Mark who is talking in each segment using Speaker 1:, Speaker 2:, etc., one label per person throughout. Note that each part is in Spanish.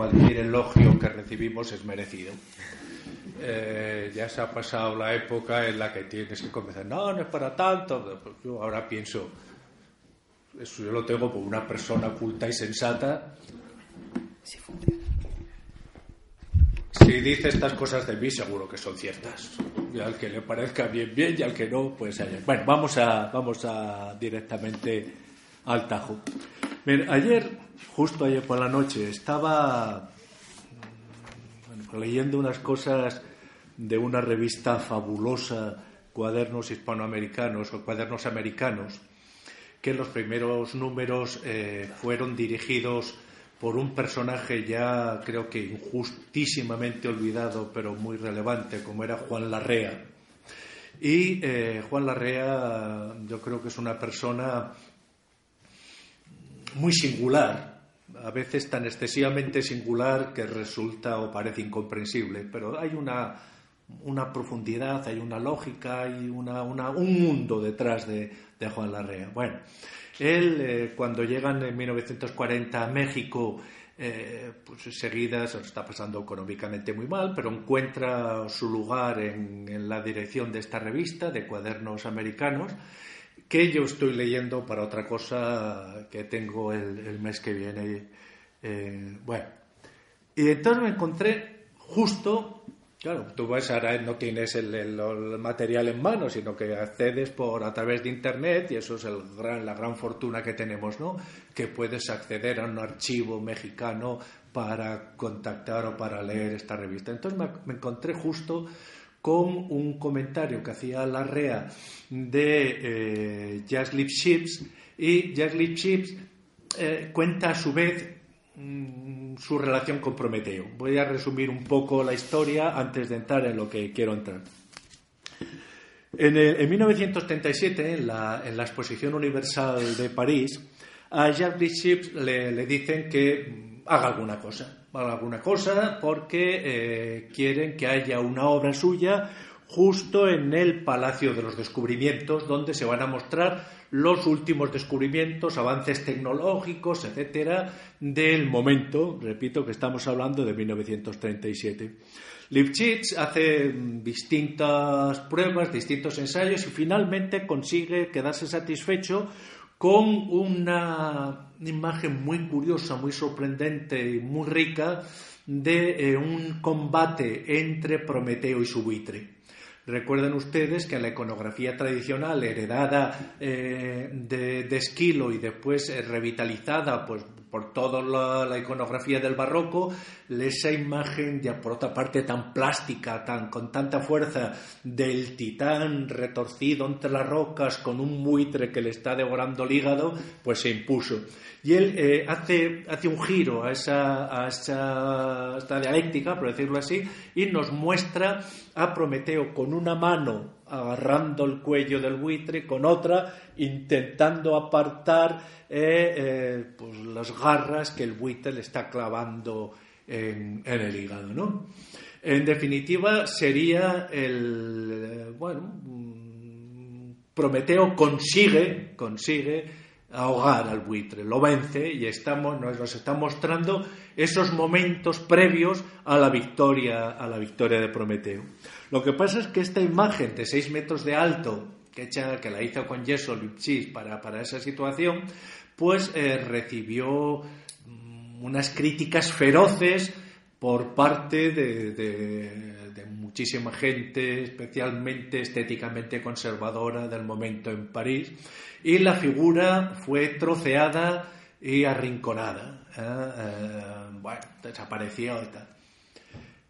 Speaker 1: cualquier elogio que recibimos es merecido. Eh, ya se ha pasado la época en la que tienes que comenzar, no, no es para tanto. Pues yo ahora pienso, eso yo lo tengo por una persona culta y sensata. Si dice estas cosas de mí, seguro que son ciertas. Y al que le parezca bien, bien, y al que no, pues allá. Bueno, vamos a, vamos a directamente al tajo. Ayer, justo ayer por la noche, estaba leyendo unas cosas de una revista fabulosa, Cuadernos Hispanoamericanos o Cuadernos Americanos, que los primeros números eh, fueron dirigidos por un personaje ya creo que injustísimamente olvidado, pero muy relevante, como era Juan Larrea. Y eh, Juan Larrea yo creo que es una persona muy singular, a veces tan excesivamente singular que resulta o parece incomprensible, pero hay una, una profundidad, hay una lógica, hay una, un mundo detrás de, Juan Larrea. Bueno, él eh, cuando llegan en 1940 a México, eh, pues enseguida se está pasando económicamente muy mal, pero encuentra su lugar en, en la dirección de esta revista de cuadernos americanos que yo estoy leyendo para otra cosa que tengo el, mes que viene. Eh, bueno, y entonces me encontré justo, claro, tú ves ahora no tienes el, material en mano, sino que accedes por a través de internet y eso es el gran, la gran fortuna que tenemos, ¿no? Que puedes acceder a un archivo mexicano para contactar o para leer esta revista. Entonces me encontré justo con un comentario que hacía Larrea de eh, Jazz Chips y Jazz Chips eh, cuenta a su vez mm, su relación con Prometeo. Voy a resumir un poco la historia antes de entrar en lo que quiero entrar. En, 1937, en la, Exposición Universal de París, a Jazz Chips le dicen que haga alguna cosa alguna cosa porque eh, quieren que haya una obra suya justo en el Palacio de los Descubrimientos, donde se van a mostrar los últimos descubrimientos, avances tecnológicos, etcétera, del momento. Repito que estamos hablando de 1937. Lipschitz hace distintas pruebas, distintos ensayos y finalmente consigue quedarse satisfecho con una imagen muy curiosa, muy sorprendente y muy rica de eh, un combate entre Prometeo y su buitre. Recuerden ustedes que la iconografía tradicional heredada eh, de, Esquilo y después eh, revitalizada pues, por toda la, iconografía del barroco, esa imagen, ya por otra parte tan plástica, tan, con tanta fuerza, del titán retorcido entre las rocas con un buitre que le está devorando el hígado, pues se impuso. Y él eh, hace, hace un giro a esa, a esa, esta dialéctica, por decirlo así, y nos muestra a Prometeo con una mano agarrando el cuello del buitre, con otra intentando apartar eh, eh, pues las garras que el buitre le está clavando en, el hígado. ¿no? En definitiva, sería el. Bueno, mm, Prometeo consigue, consigue ahogar al buitre, lo vence y estamos, nos está mostrando esos momentos previos a la victoria, a la victoria de Prometeo. Lo que pasa es que esta imagen de 6 metros de alto, que, que la hizo con yeso Lipschitz para, para esa situación, pues eh, recibió mm, unas críticas feroces por parte de, muchísima gente, especialmente estéticamente conservadora del momento en París, y la figura fue troceada y arrinconada. ¿eh? Eh, bueno, desapareció y tal.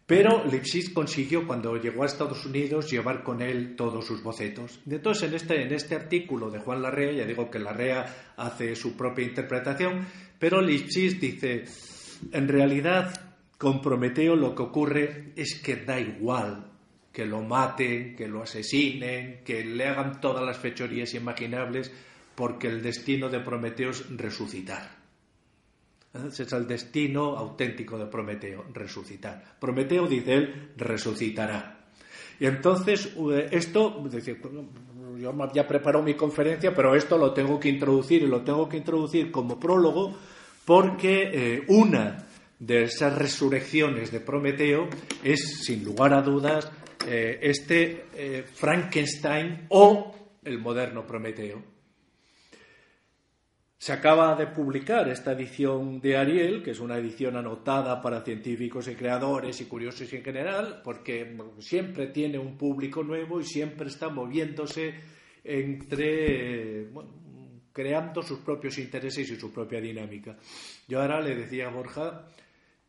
Speaker 1: Pero Lipschitz consiguió, cuando llegó a Estados Unidos, llevar con él todos sus bocetos. Entonces, en este, en este artículo de Juan Larrea, ya digo que Larrea hace su propia interpretación, pero Lipschitz dice, en realidad, con Prometeo lo que ocurre es que da igual que lo maten, que lo asesinen, que le hagan todas las fechorías imaginables, porque el destino de Prometeo es resucitar. Ese es el destino auténtico de Prometeo, resucitar. Prometeo, dice él, resucitará. Y entonces, eh, esto, yo me había preparado mi conferencia, pero esto lo tengo que introducir y lo tengo que introducir como prólogo porque eh, una de esas resurrecciones de Prometeo es, sin lugar a dudas, eh, este eh, Frankenstein o el moderno Prometeo. Se acaba de publicar esta edición de Ariel, que es una edición anotada para científicos y creadores y curiosos en general, porque siempre tiene un público nuevo y siempre está moviéndose entre, creando sus propios intereses y su propia dinámica. Yo ahora le decía a Borja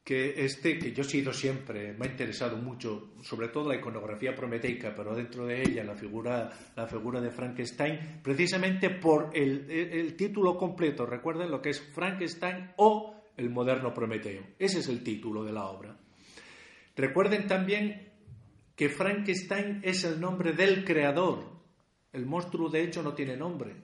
Speaker 1: que este, que yo he sido siempre, me ha interesado mucho, sobre todo la iconografía prometeica, pero dentro de ella la figura, la figura de Frankenstein, precisamente por el, el título completo, recuerden lo que es Frankenstein o el moderno Prometeo. Ese es el título de la obra. Recuerden también que Frankenstein es el nombre del creador. El monstruo, de hecho, no tiene nombre.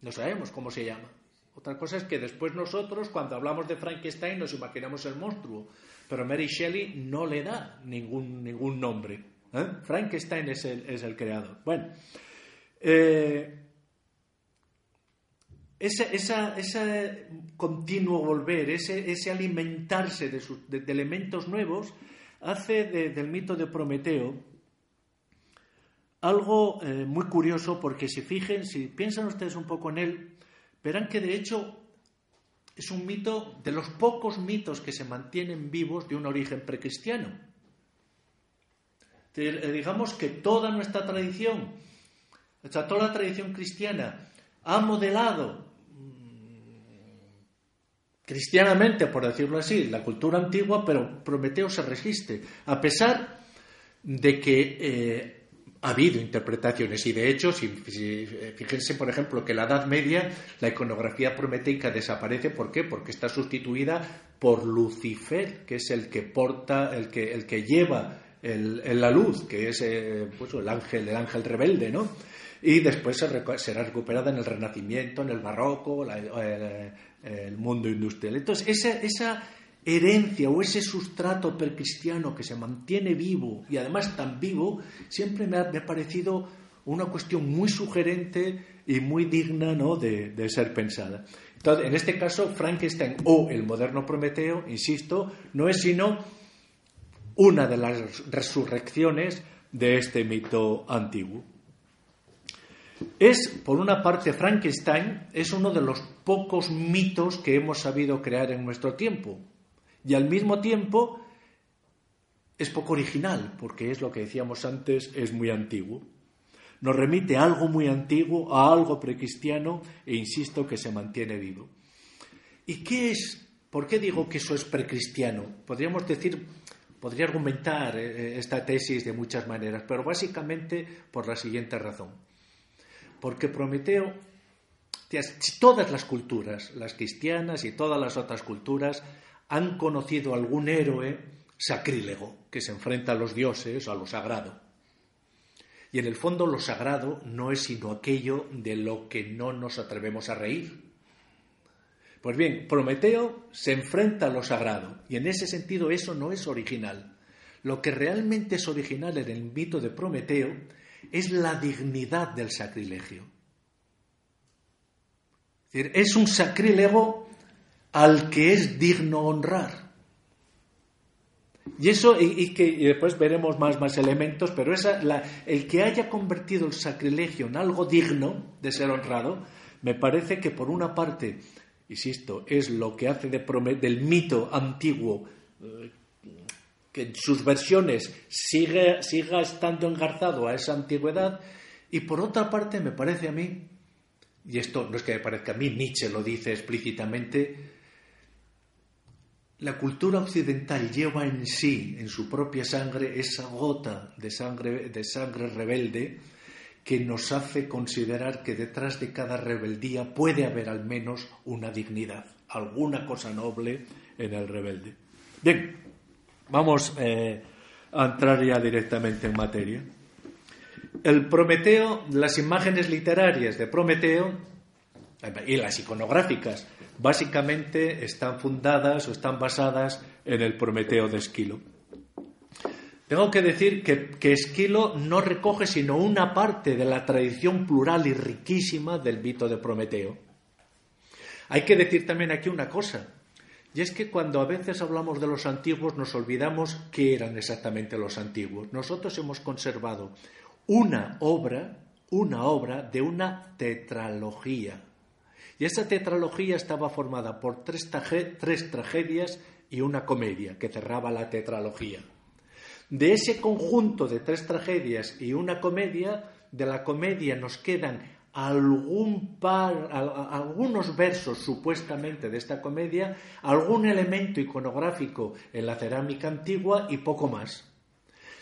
Speaker 1: No sabemos cómo se llama. Otra cosa es que después nosotros, cuando hablamos de Frankenstein, nos imaginamos el monstruo, pero Mary Shelley no le da ningún, ningún nombre. ¿eh? Frankenstein es el, es el, creador. Bueno, eh, ese, continuo volver, ese, ese alimentarse de, de, elementos nuevos, hace del mito de Prometeo algo eh, muy curioso porque si fijen, si piensan ustedes un poco en él, verán que de hecho es un mito de los pocos mitos que se mantienen vivos de un origen precristiano. Eh, digamos que toda nuestra tradición, o toda la tradición cristiana ha modelado mm, cristianamente, por decirlo así, la cultura antigua, pero Prometeo se resiste, a pesar de que eh, ha habido interpretaciones y de hecho, si, fíjense por ejemplo que la Edad Media la iconografía prometeica desaparece, ¿por qué? Porque está sustituida por Lucifer, que es el que porta, el que, el que lleva el, la luz, que es eh, pues, el ángel, el ángel rebelde, ¿no? Y después será recuperada en el Renacimiento, en el Barroco, el, mundo industrial. Entonces, esa, esa herencia o ese sustrato percristiano que se mantiene vivo y además tan vivo, siempre me ha, parecido una cuestión muy sugerente y muy digna ¿no? de, ser pensada. Entonces, en este caso, Frankenstein o el moderno Prometeo, insisto, no es sino una de las resurrecciones de este mito antiguo. Es, por una parte, Frankenstein es uno de los pocos mitos que hemos sabido crear en nuestro tiempo y al mismo tiempo es poco original, porque es lo que decíamos antes, es muy antiguo. Nos remite a algo muy antiguo, a algo precristiano, e insisto que se mantiene vivo. ¿Y qué es? ¿Por qué digo que eso es precristiano? Podríamos decir, podría argumentar eh, esta tesis de muchas maneras, pero básicamente por la siguiente razón. Porque Prometeo, todas las culturas, las cristianas y todas las otras culturas, han conocido algún héroe sacrílego que se enfrenta a los dioses o a lo sagrado. Y en el fondo lo sagrado no es sino aquello de lo que no nos atrevemos a reír. Pues bien, Prometeo se enfrenta a lo sagrado y en ese sentido eso no es original. Lo que realmente es original en el mito de Prometeo es la dignidad del sacrilegio. Es, decir, es un sacrílego al que es digno honrar. Y eso, y, que después veremos más, más elementos, pero esa, el que haya convertido el sacrilegio en algo digno de ser honrado, me parece que por una parte, insisto, es lo que hace de del mito antiguo, eh, que en sus versiones sigue, siga estando engarzado a esa antigüedad, y por otra parte me parece a mí, y esto no es que me parezca a mí, Nietzsche lo dice explícitamente, la cultura occidental lleva en sí, en su propia sangre, esa gota de sangre, de sangre rebelde que nos hace considerar que detrás de cada rebeldía puede haber al menos una dignidad, alguna cosa noble en el rebelde. Bien, vamos eh, a entrar ya directamente en materia. El Prometeo, las imágenes literarias de Prometeo y las iconográficas básicamente están fundadas o están basadas en el Prometeo de Esquilo. Tengo que decir que, que, Esquilo no recoge sino una parte de la tradición plural y riquísima del mito de Prometeo. Hay que decir también aquí una cosa, Y es que cuando a veces hablamos de los antiguos nos olvidamos qué eran exactamente los antiguos. Nosotros hemos conservado una obra, una obra de una tetralogía. Y esa tetralogía estaba formada por tres, tragedias y una comedia que cerraba la tetralogía. De ese conjunto de tres tragedias y una comedia, de la comedia nos quedan algún par, algunos versos supuestamente de esta comedia, algún elemento iconográfico en la cerámica antigua y poco más.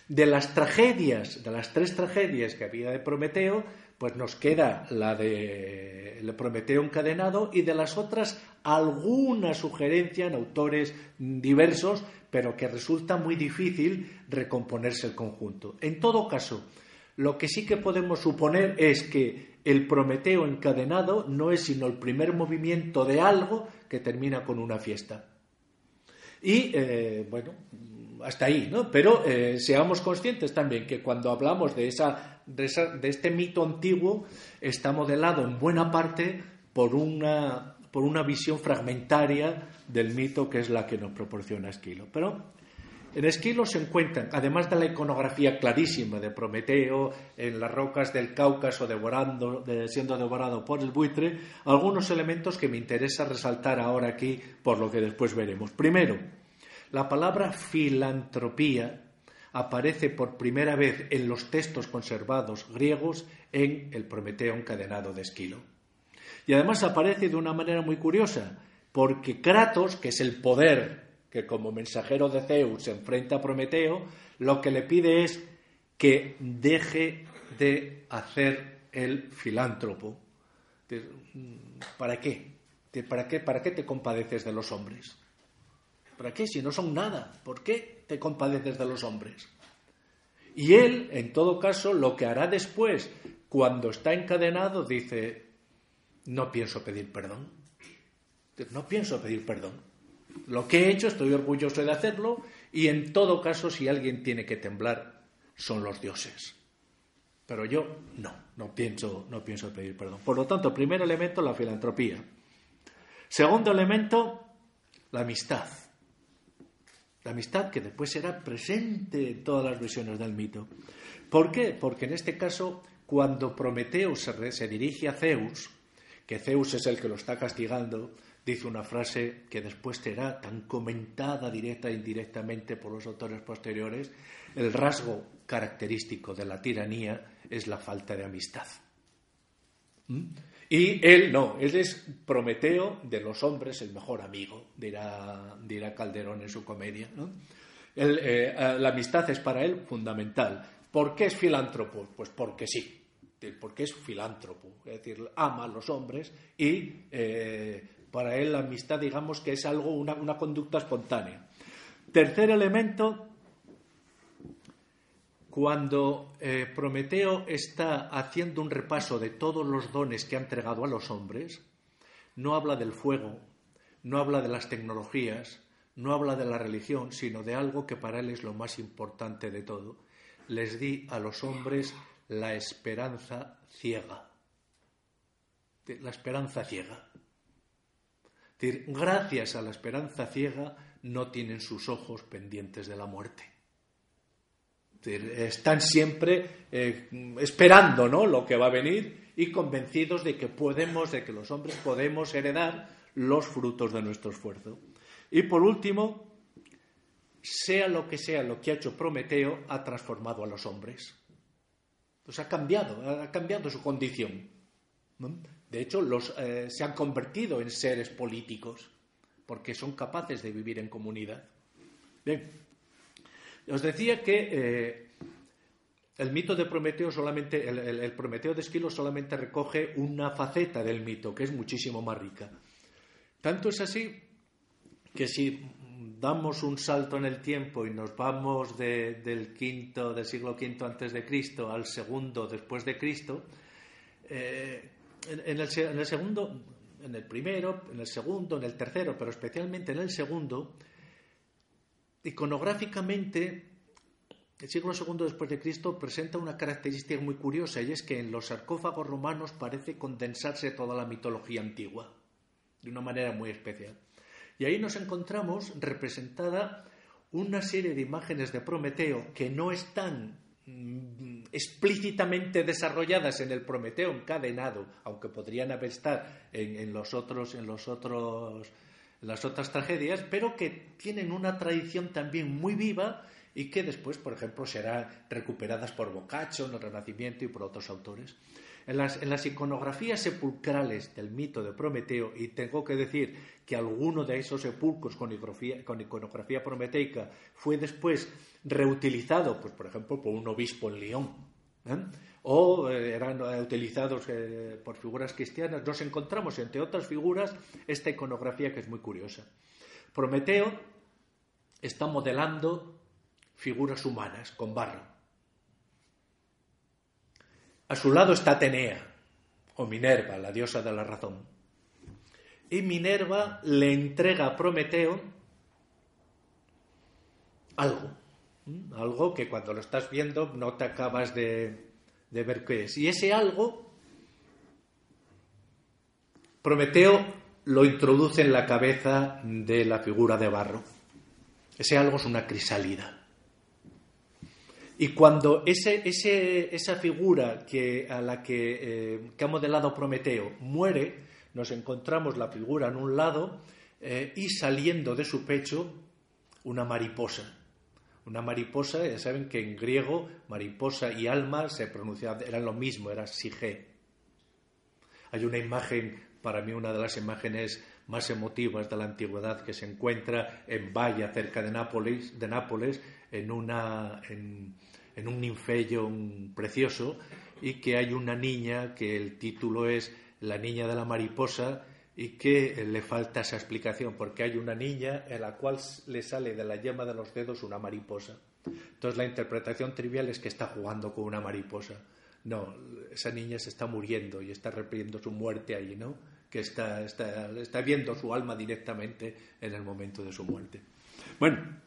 Speaker 1: De las tragedias, de las tres tragedias que había de Prometeo, pues nos queda la de Prometeo encadenado y de las otras alguna sugerencia en autores diversos, pero que resulta muy difícil recomponerse el conjunto. En todo caso, lo que sí que podemos suponer es que el Prometeo encadenado no es sino el primer movimiento de algo que termina con una fiesta. Y, eh, bueno, hasta ahí, ¿no? Pero eh, seamos conscientes también que cuando hablamos de, esa, de, este mito antiguo está modelado en buena parte por una, por una visión fragmentaria del mito que es la que nos proporciona Esquilo. Pero en Esquilo se encuentran, además de la iconografía clarísima de Prometeo en las rocas del Cáucaso devorando, siendo devorado por el buitre, algunos elementos que me interesa resaltar ahora aquí por lo que después veremos. Primero, la palabra filantropía aparece por primera vez en los textos conservados griegos en el Prometeo encadenado de Esquilo. Y además aparece de una manera muy curiosa, porque Kratos, que es el poder que como mensajero de Zeus se enfrenta a Prometeo, lo que le pide es que deje de hacer el filántropo. ¿Para qué? ¿Para qué, ¿Para qué te compadeces de los hombres? ¿Para qué? Si no son nada, ¿por qué te compadeces de los hombres? Y él, en todo caso, lo que hará después, cuando está encadenado, dice, no pienso pedir perdón. No pienso pedir perdón. Lo que he hecho, estoy orgulloso de hacerlo y en todo caso, si alguien tiene que temblar, son los dioses. Pero yo no, no pienso, no pienso pedir perdón. Por lo tanto, primer elemento, la filantropía. Segundo elemento, la amistad. Amistad que después será presente en todas las visiones del mito. ¿Por qué? Porque en este caso, cuando Prometeo se, se dirige a Zeus, que Zeus es el que lo está castigando, dice una frase que después será tan comentada directa e indirectamente por los autores posteriores, el rasgo característico de la tiranía es la falta de amistad. ¿Mm? Y él no, él es Prometeo de los hombres, el mejor amigo, dirá, Calderón en su comedia. Eh, la amistad es para él fundamental. ¿Por qué es filántropo? Pues porque sí, porque es filántropo, es decir, ama a los hombres y eh, para él la amistad, digamos que es algo, una, conducta espontánea. Tercer elemento, cuando eh, Prometeo está haciendo un repaso de todos los dones que ha entregado a los hombres, no habla del fuego, no habla de las tecnologías, no habla de la religión, sino de algo que para él es lo más importante de todo. Les di a los hombres la esperanza ciega. La esperanza ciega gracias a la esperanza ciega no tienen sus ojos pendientes de la muerte. Están siempre eh, esperando ¿no? lo que va a venir y convencidos de que podemos, de que los hombres podemos heredar los frutos de nuestro esfuerzo. Y por último, sea lo que sea lo que ha hecho Prometeo, ha transformado a los hombres. Entonces ha cambiado, ha cambiado su condición. De hecho, los, eh, se han convertido en seres políticos porque son capaces de vivir en comunidad. Bien, os decía que eh, el mito de Prometeo solamente, el, Prometeo de Esquilo solamente recoge una faceta del mito, que es muchísimo más rica. Tanto es así que si damos un salto en el tiempo y nos vamos del quinto, del siglo V antes de Cristo al segundo después de Cristo, eh, en, el, segundo, en el primero, en el segundo, en el tercero, pero especialmente en el segundo, iconográficamente, el siglo II después de Cristo presenta una característica muy curiosa y es que en los sarcófagos romanos parece condensarse toda la mitología antigua de una manera muy especial. Y ahí nos encontramos representada una serie de imágenes de Prometeo que no están mm, explícitamente desarrolladas en el Prometeo encadenado, aunque podrían haber estado en, los otros, en los otros, las otras tragedias, pero que tienen una tradición también muy viva y que después, por ejemplo, serán recuperadas por Boccaccio en el Renacimiento y por otros autores. En las, iconografías sepulcrales del mito de Prometeo, y tengo que decir que alguno de esos sepulcros con iconografía, prometeica fue después reutilizado, pues por ejemplo, por un obispo en León, ¿eh? O eh, eran utilizados eh, por figuras cristianas, nos encontramos, entre otras figuras, esta iconografía que es muy curiosa. Prometeo está modelando figuras humanas con barro. A su lado está Atenea, o Minerva, la diosa de la razón. Y Minerva le entrega a Prometeo algo, algo que cuando lo estás viendo no te acabas de, de ver qué es. Y ese algo, Prometeo lo introduce en la cabeza de la figura de barro. Ese algo es una crisálida. Y cuando ese, esa figura que, a la eh, que, ha modelado Prometeo muere, nos encontramos la figura en un lado eh, y saliendo de su pecho una mariposa. Una mariposa, ya saben que en griego mariposa y alma se pronunciaban, eran lo mismo, era sige. Hay una imagen, para mí una de las imágenes más emotivas de la antigüedad que se encuentra en Valla, cerca de Nápoles, de Nápoles en, una, en, un ninfello precioso, y que hay una niña que el título es La niña de la mariposa y que le falta esa explicación, porque hay una niña en la cual le sale de la yema de los dedos una mariposa. Entonces la interpretación trivial es que está jugando con una mariposa. No, esa niña se está muriendo y está repitiendo su muerte ahí, ¿no? Que está, está, está viendo su alma directamente en el momento de su muerte. Bueno,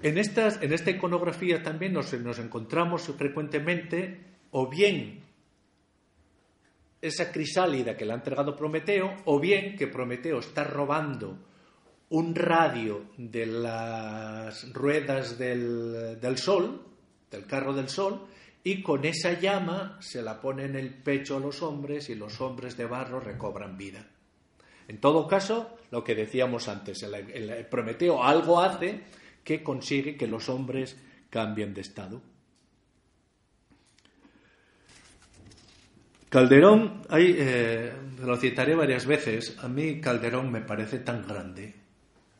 Speaker 1: en, estas, en esta iconografía también nos, nos encontramos frecuentemente o bien esa crisálida que le ha entregado Prometeo, o bien que Prometeo está robando un radio de las ruedas del, del, sol, del carro del sol, y con esa llama se la pone en el pecho a los hombres y los hombres de barro recobran vida. En todo caso, lo que decíamos antes, el Prometeo algo hace que consigue que los hombres cambien de estado. Calderón, eh, lo citaré varias veces, a mí Calderón me parece tan grande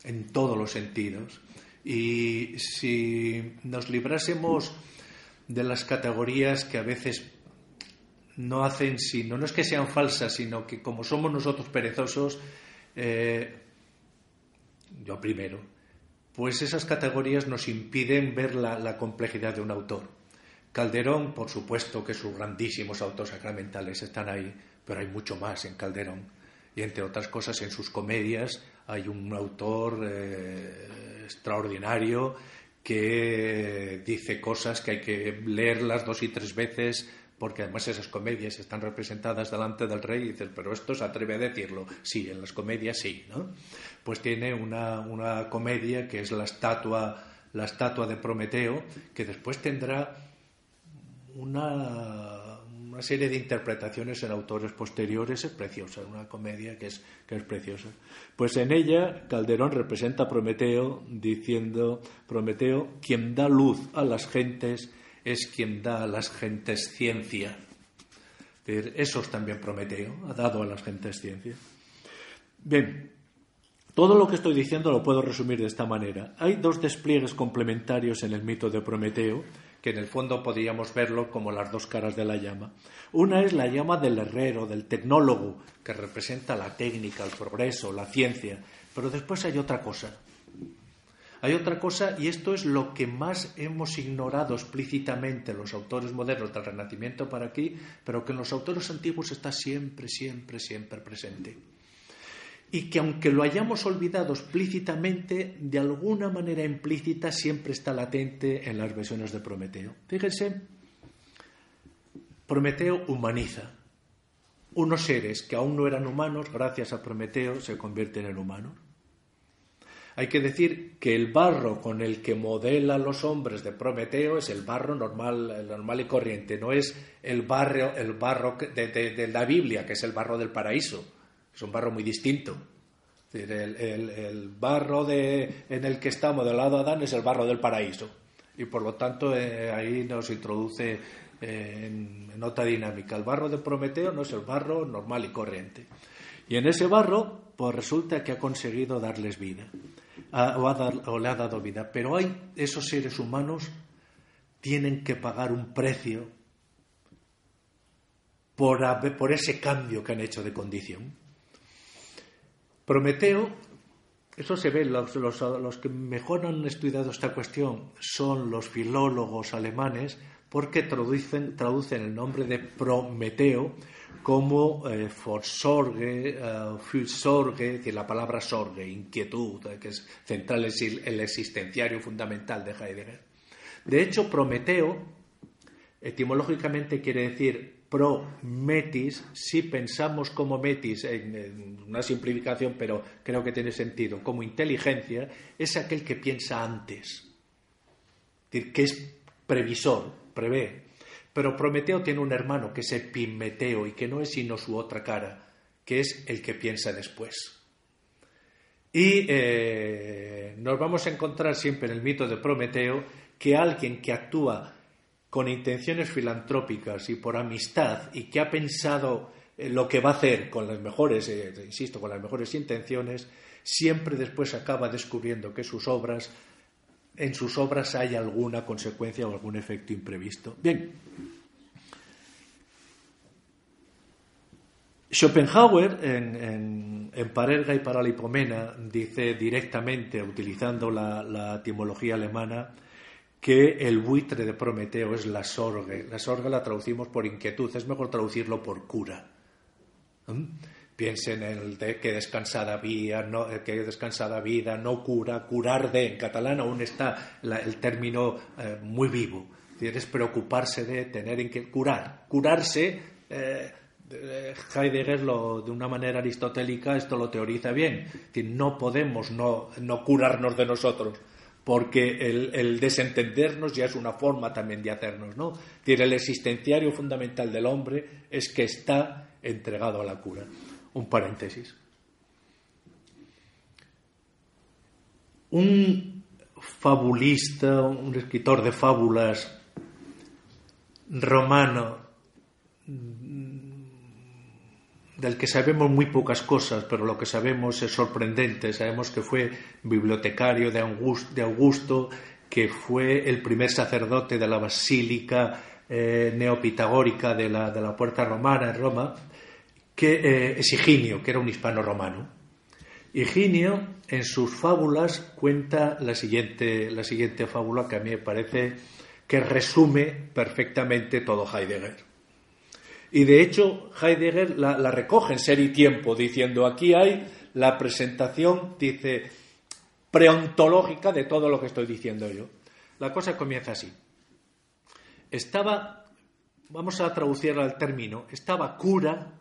Speaker 1: en todos los sentidos. Y si nos librásemos de las categorías que a veces no hacen sino, no es que sean falsas, sino que como somos nosotros perezosos, eh, yo primero, pues esas categorías nos impiden ver la, complejidad de un autor. Calderón, por supuesto que sus grandísimos autos sacramentales están ahí, pero hay mucho más en Calderón. Y entre otras cosas, en sus comedias hay un autor eh, extraordinario que dice cosas que hay que leerlas dos y tres veces porque además esas comedias están representadas delante del rey y dices, pero esto se atreve a decirlo. Sí, en las comedias sí, ¿no? Pues tiene una, una comedia que es la estatua, la estatua de Prometeo, que después tendrá una, una serie de interpretaciones en autores posteriores, es preciosa, una comedia que es, que es preciosa. Pues en ella Calderón representa a Prometeo diciendo, Prometeo, quien da luz a las gentes, es quien da a las gentes ciencia. Eso es también Prometeo, ha dado a las gentes ciencia. Bien, todo lo que estoy diciendo lo puedo resumir de esta manera. Hay dos despliegues complementarios en el mito de Prometeo, que en el fondo podríamos verlo como las dos caras de la llama. Una es la llama del herrero, del tecnólogo, que representa la técnica, el progreso, la ciencia. Pero después hay otra cosa, hay otra cosa, y esto es lo que más hemos ignorado explícitamente los autores modernos del Renacimiento para aquí, pero que en los autores antiguos está siempre, siempre, siempre presente. Y que aunque lo hayamos olvidado explícitamente, de alguna manera implícita siempre está latente en las versiones de Prometeo. Fíjense, Prometeo humaniza. unos seres que aún no eran humanos, gracias a Prometeo, se convierten en humanos. Hay que decir que el barro con el que modela los hombres de Prometeo es el barro normal, normal y corriente, no es el, barro, el barro de, la Biblia, que es el barro del paraíso. Es un barro muy distinto. El, barro en el que está modelado Adán es el barro del paraíso. Y por lo tanto eh, ahí nos introduce eh, en, otra dinámica. El barro de Prometeo no es el barro normal y corriente. Y en ese barro, pues resulta que ha conseguido darles vida o, le ha dado vida. Pero hay esos seres humanos tienen que pagar un precio por ese cambio que han hecho de condición. Prometeo, eso se ve, los, que mejor han estudiado esta cuestión son los filólogos alemanes, porque traducen, el nombre de Prometeo como eh, forsorge, eh, fürsorge, es decir, la palabra sorge, inquietud, eh, que es central, es el existenciario fundamental de Heidegger. De hecho, Prometeo, etimológicamente quiere decir prometis, si pensamos como metis, en, una simplificación, pero creo que tiene sentido, como inteligencia, es aquel que piensa antes, es decir, que es previsor, prevé, pero Prometeo tiene un hermano que es Epimeteo y que no es sino su otra cara, que es el que piensa después. Y eh, nos vamos a encontrar siempre en el mito de Prometeo que alguien que actúa con intenciones filantrópicas y por amistad y que ha pensado lo que va a hacer con las mejores, eh, insisto, con las mejores intenciones, siempre después acaba descubriendo que sus obras en sus obras hay alguna consecuencia o algún efecto imprevisto. Bien. Schopenhauer, en, en, Parerga y Paralipomena, dice directamente, utilizando la, etimología alemana, que el buitre de Prometeo es la sorge. La sorge la traducimos por inquietud, es mejor traducirlo por cura. ¿Mm? Piensen en el de que descansada vida, no, eh, que descansada vida, no cura, curar de, en catalán aún está el término eh, muy vivo. Es preocuparse de tener en que curar. Curarse, eh, Heidegger lo, de una manera aristotélica esto lo teoriza bien. no podemos no, no, curarnos de nosotros, porque el, desentendernos ya es una forma también de hacernos. ¿no? el existenciario fundamental del hombre es que está entregado a la cura un paréntesis. Un fabulista, un escritor de fábulas romano, del que sabemos muy pocas cosas, pero lo que sabemos es sorprendente. Sabemos que fue bibliotecario de Augusto, que fue el primer sacerdote de la basílica eh, neopitagórica de la, Puerta Romana en Roma, que eh, es Higinio, que era un hispano romano. Higinio, en sus fábulas, cuenta la siguiente, la siguiente fábula que a mí me parece que resume perfectamente todo Heidegger. Y de hecho, Heidegger la, recoge en Ser y Tiempo, diciendo aquí hay la presentación, dice, preontológica de todo lo que estoy diciendo yo. La cosa comienza así. Estaba, vamos a traducir al término, estaba cura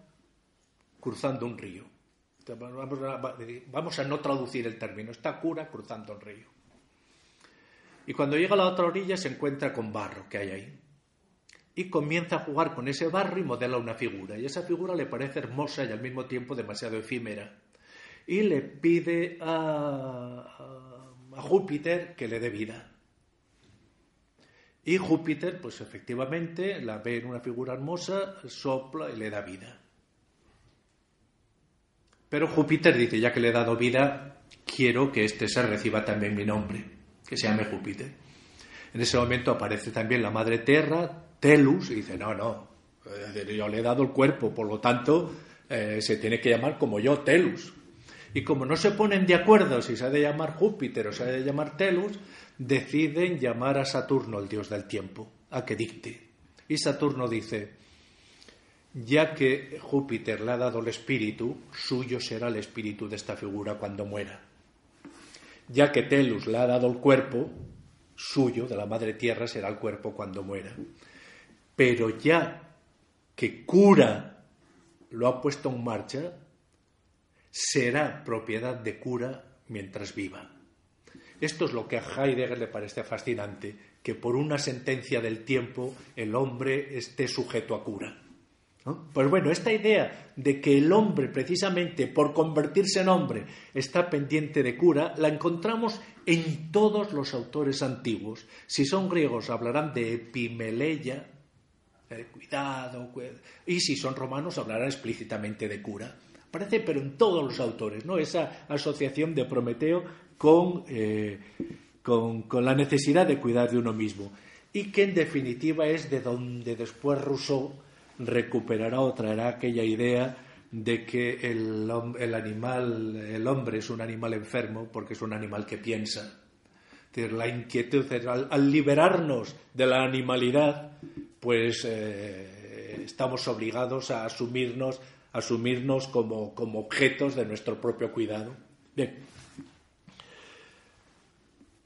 Speaker 1: cruzando un río. Vamos a, no traducir el término, está cura cruzando el río. Y cuando llega a la otra orilla se encuentra con barro que hay ahí. Y comienza a jugar con ese barro y modela una figura. Y esa figura le parece hermosa y al mismo tiempo demasiado efímera. Y le pide a, a Júpiter que le dé vida. Y Júpiter, pues efectivamente, la ve en una figura hermosa, sopla y le da vida. Pero Júpiter dice, ya que le he dado vida, quiero que este ser reciba también mi nombre, que se llame Júpiter. En ese momento aparece también la madre Tierra, Telus, y dice, no, no, yo le he dado el cuerpo, por lo tanto, eh, se tiene que llamar como yo, Telus. Y como no se ponen de acuerdo si se ha de llamar Júpiter o se ha de llamar Telus, deciden llamar a Saturno, el dios del tiempo, a que dicte. Y Saturno dice, ya que Júpiter le ha dado el espíritu, suyo será el espíritu de esta figura cuando muera. Ya que Telus le ha dado el cuerpo, suyo, de la madre tierra, será el cuerpo cuando muera. Pero ya que cura lo ha puesto en marcha, será propiedad de cura mientras viva. Esto es lo que a Heidegger le parece fascinante, que por una sentencia del tiempo el hombre esté sujeto a cura. Pues bueno, esta idea de que el hombre, precisamente por convertirse en hombre, está pendiente de cura, la encontramos en todos los autores antiguos. Si son griegos, hablarán de epimeleia, eh, cuidado, y si son romanos, hablarán explícitamente de cura. Parece, pero en todos los autores, ¿no? Esa asociación de Prometeo con, eh, con, con la necesidad de cuidar de uno mismo. Y que en definitiva es de donde después Rousseau recuperará o traerá aquella idea de que el, animal, el hombre es un animal enfermo porque es un animal que piensa. La inquietud, al, liberarnos de la animalidad, pues eh, estamos obligados a asumirnos, asumirnos como, objetos de nuestro propio cuidado. Bien.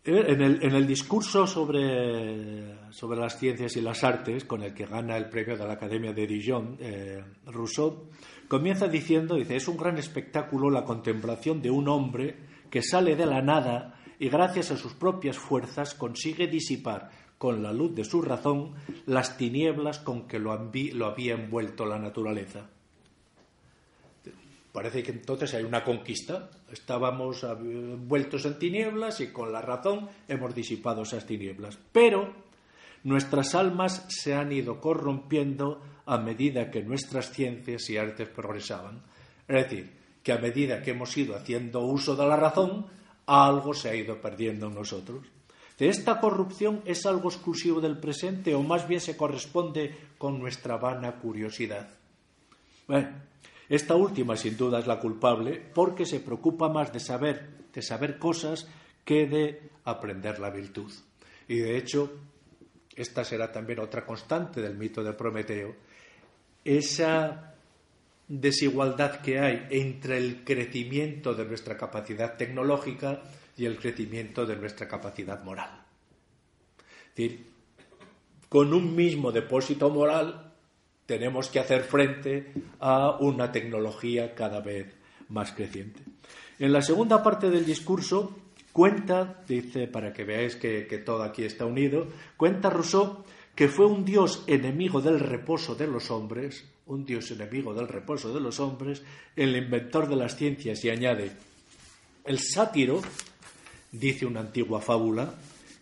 Speaker 1: Eh, en el, discurso sobre, las ciencias y las artes, con el que gana el premio de la Academia de Dijon, eh, Rousseau comienza diciendo, dice, es un gran espectáculo la contemplación de un hombre que sale de la nada y gracias a sus propias fuerzas consigue disipar con la luz de su razón las tinieblas con que lo había envuelto la naturaleza. Parece que entonces hay una conquista. Estábamos envueltos en tinieblas y con la razón hemos disipado esas tinieblas. Pero nuestras almas se han ido corrompiendo a medida que nuestras ciencias y artes progresaban. Es decir, que a medida que hemos ido haciendo uso de la razón, algo se ha ido perdiendo en nosotros. De esta corrupción es algo exclusivo del presente o más bien se corresponde con nuestra vana curiosidad. Bueno, esta última, sin duda, es la culpable porque se preocupa más de saber, de saber cosas que de aprender la virtud. Y de hecho, esta será también otra constante del mito de Prometeo, esa desigualdad que hay entre el crecimiento de nuestra capacidad tecnológica y el crecimiento de nuestra capacidad moral. Es decir, con un mismo depósito moral tenemos que hacer frente a una tecnología cada vez más creciente. En la segunda parte del discurso cuenta, dice, para que veáis que, todo aquí está unido, cuenta Rousseau que fue un dios enemigo del reposo de los hombres, un dios enemigo del reposo de los hombres, el inventor de las ciencias y añade, el sátiro, dice una antigua fábula,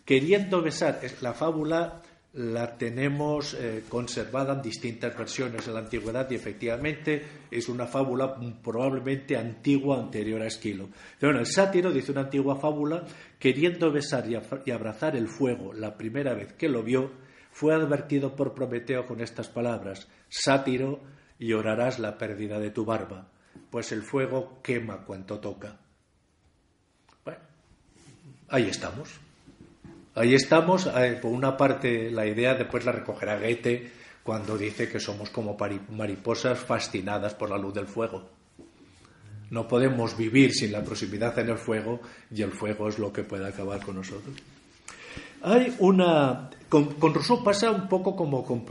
Speaker 1: queriendo besar, la fábula la tenemos eh, conservada en distintas versiones en la antigüedad y efectivamente es una fábula probablemente antigua, anterior a Esquilo. Pero el sátiro dice una antigua fábula, queriendo besar y, abrazar el fuego la primera vez que lo vio, fue advertido por Prometeo con estas palabras, sátiro, llorarás la pérdida de tu barba, pues el fuego quema cuanto toca. Ahí estamos. Ahí estamos, eh, por una parte la idea después la recogerá Goethe cuando dice que somos como mariposas fascinadas por la luz del fuego. No podemos vivir sin la proximidad en el fuego y el fuego es lo que puede acabar con nosotros. Hay una. Con, Rousseau pasa un poco como con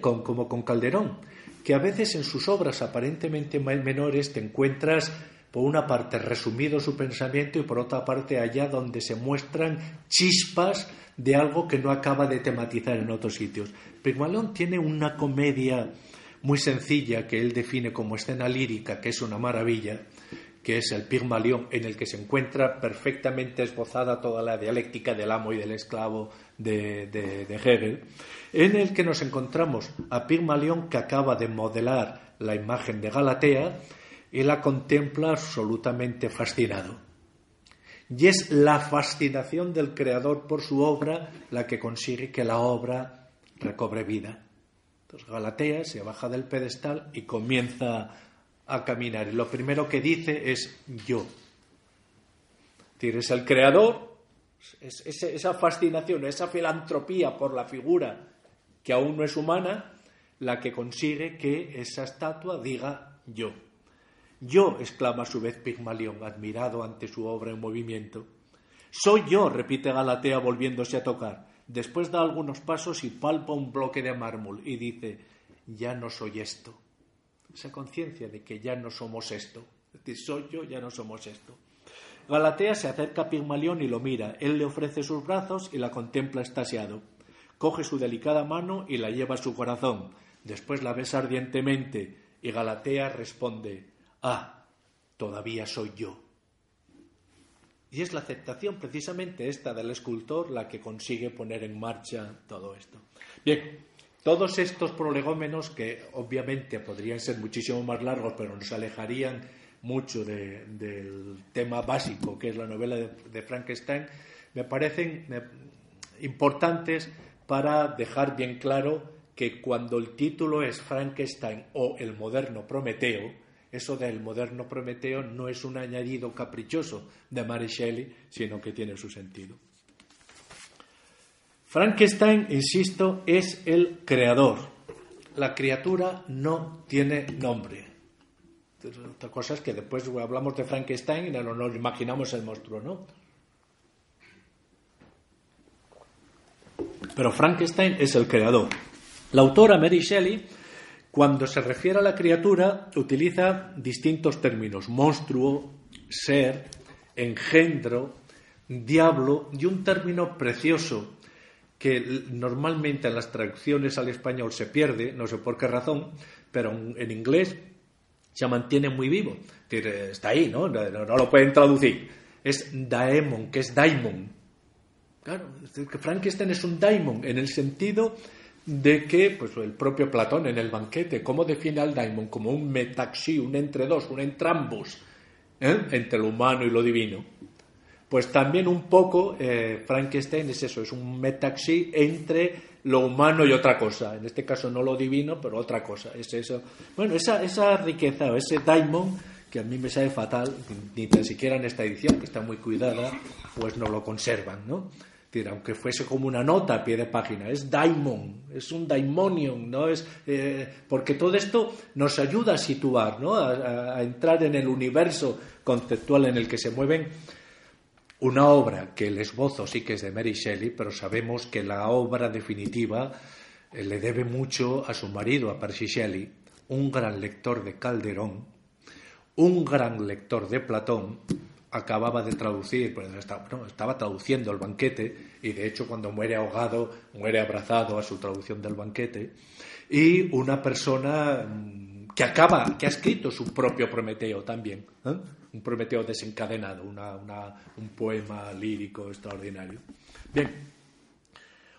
Speaker 1: como con Calderón, que a veces en sus obras aparentemente menores te encuentras por una parte resumido su pensamiento y por otra parte allá donde se muestran chispas de algo que no acaba de tematizar en otros sitios. Pigmalión tiene una comedia muy sencilla que él define como escena lírica, que es una maravilla, que es el Pigmalión, en el que se encuentra perfectamente esbozada toda la dialéctica del amo y del esclavo de, de Hegel, en el que nos encontramos a Pigmalión que acaba de modelar la imagen de Galatea, y la contempla absolutamente fascinado. Y es la fascinación del creador por su obra la que consigue que la obra recobre vida. Entonces Galatea se baja del pedestal y comienza a caminar. Y lo primero que dice es yo. Tienes el creador, esa fascinación, esa filantropía por la figura que aún no es humana, la que consigue que esa estatua diga yo. Yo, exclama a su vez Pigmalión, admirado ante su obra en movimiento. Soy yo, repite Galatea volviéndose a tocar. Después da algunos pasos y palpa un bloque de mármol y dice, ya no soy esto. esa conciencia de que ya no somos esto. Es decir, soy yo, ya no somos esto. Galatea se acerca a Pigmalión y lo mira. Él le ofrece sus brazos y la contempla estasiado. Coge su delicada mano y la lleva a su corazón. Después la besa ardientemente y Galatea responde, Ah, todavía soy yo. Y es la aceptación precisamente esta del escultor la que consigue poner en marcha todo esto. Bien, todos estos prolegómenos que obviamente podrían ser muchísimo más largos, pero nos alejarían mucho del tema básico que es la novela de, Frankenstein, me parecen importantes para dejar bien claro que cuando el título es Frankenstein o el moderno Prometeo, eso del moderno Prometeo no es un añadido caprichoso de Mary Shelley, sino que tiene su sentido. Frankenstein, insisto, es el creador. La criatura no tiene nombre. Otra cosa es que después hablamos de Frankenstein y no nos imaginamos el monstruo, ¿no? Pero Frankenstein es el creador. La autora Mary Shelley cuando se refiere a la criatura, utiliza distintos términos: monstruo, ser, engendro, diablo y un término precioso que normalmente en las traducciones al español se pierde, no sé por qué razón, pero en inglés se mantiene muy vivo. Está ahí, ¿no? No, lo pueden traducir. Es daemon, que es daimon. Claro, Frankenstein es un daimon en el sentido de que pues, el propio Platón en el banquete, ¿cómo define al daimon? Como un metaxi, un entre dos, un entrambos, ¿eh? entre lo humano y lo divino. Pues también un poco eh, Frankenstein es eso, es un metaxi entre lo humano y otra cosa. En este caso no lo divino, pero otra cosa. Es eso. Bueno, esa, esa riqueza, ese daimon, que a mí me sabe fatal, ni tan siquiera en esta edición, que está muy cuidada, pues no lo conservan, ¿no? Aunque fuese como una nota a pie de página, es daimon, es un daimonium, ¿no? Es, eh, porque todo esto nos ayuda a situar, ¿no? A, entrar en el universo conceptual en el que se mueven una obra que el esbozo sí que es de Mary Shelley, pero sabemos que la obra definitiva eh, le debe mucho a su marido, a Percy Shelley, un gran lector de Calderón, un gran lector de Platón, acababa de traducir, pues estaba, estaba, traduciendo el banquete y de hecho cuando muere ahogado, muere abrazado a su traducción del banquete y una persona mm, que acaba, que ha escrito su propio Prometeo también, ¿eh? un Prometeo desencadenado, un poema lírico extraordinario. Bien,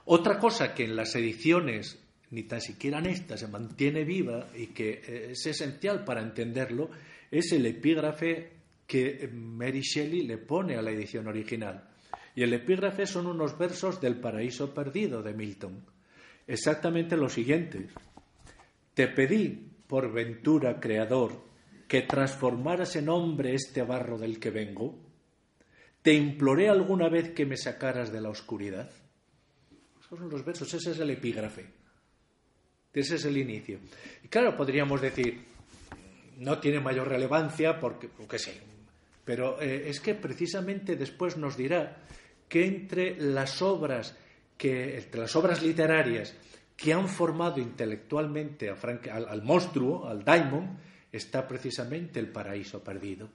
Speaker 1: otra cosa que en las ediciones ni tan siquiera en esta se mantiene viva y que eh, es esencial para entenderlo es el epígrafe que Mary Shelley le pone a la edición original. Y el epígrafe son unos versos del Paraíso Perdido de Milton. Exactamente lo siguiente. Te pedí, por ventura, Creador, que transformaras en hombre este barro del que vengo. Te imploré alguna vez que me sacaras de la oscuridad. Esos son los versos, ese es el epígrafe. Ese es el inicio. Y claro, podríamos decir, no tiene mayor relevancia porque, qué sé, pero eh, es que precisamente después nos dirá que entre las obras que entre las obras literarias que han formado intelectualmente al, monstruo, al daimon, está precisamente el paraíso perdido.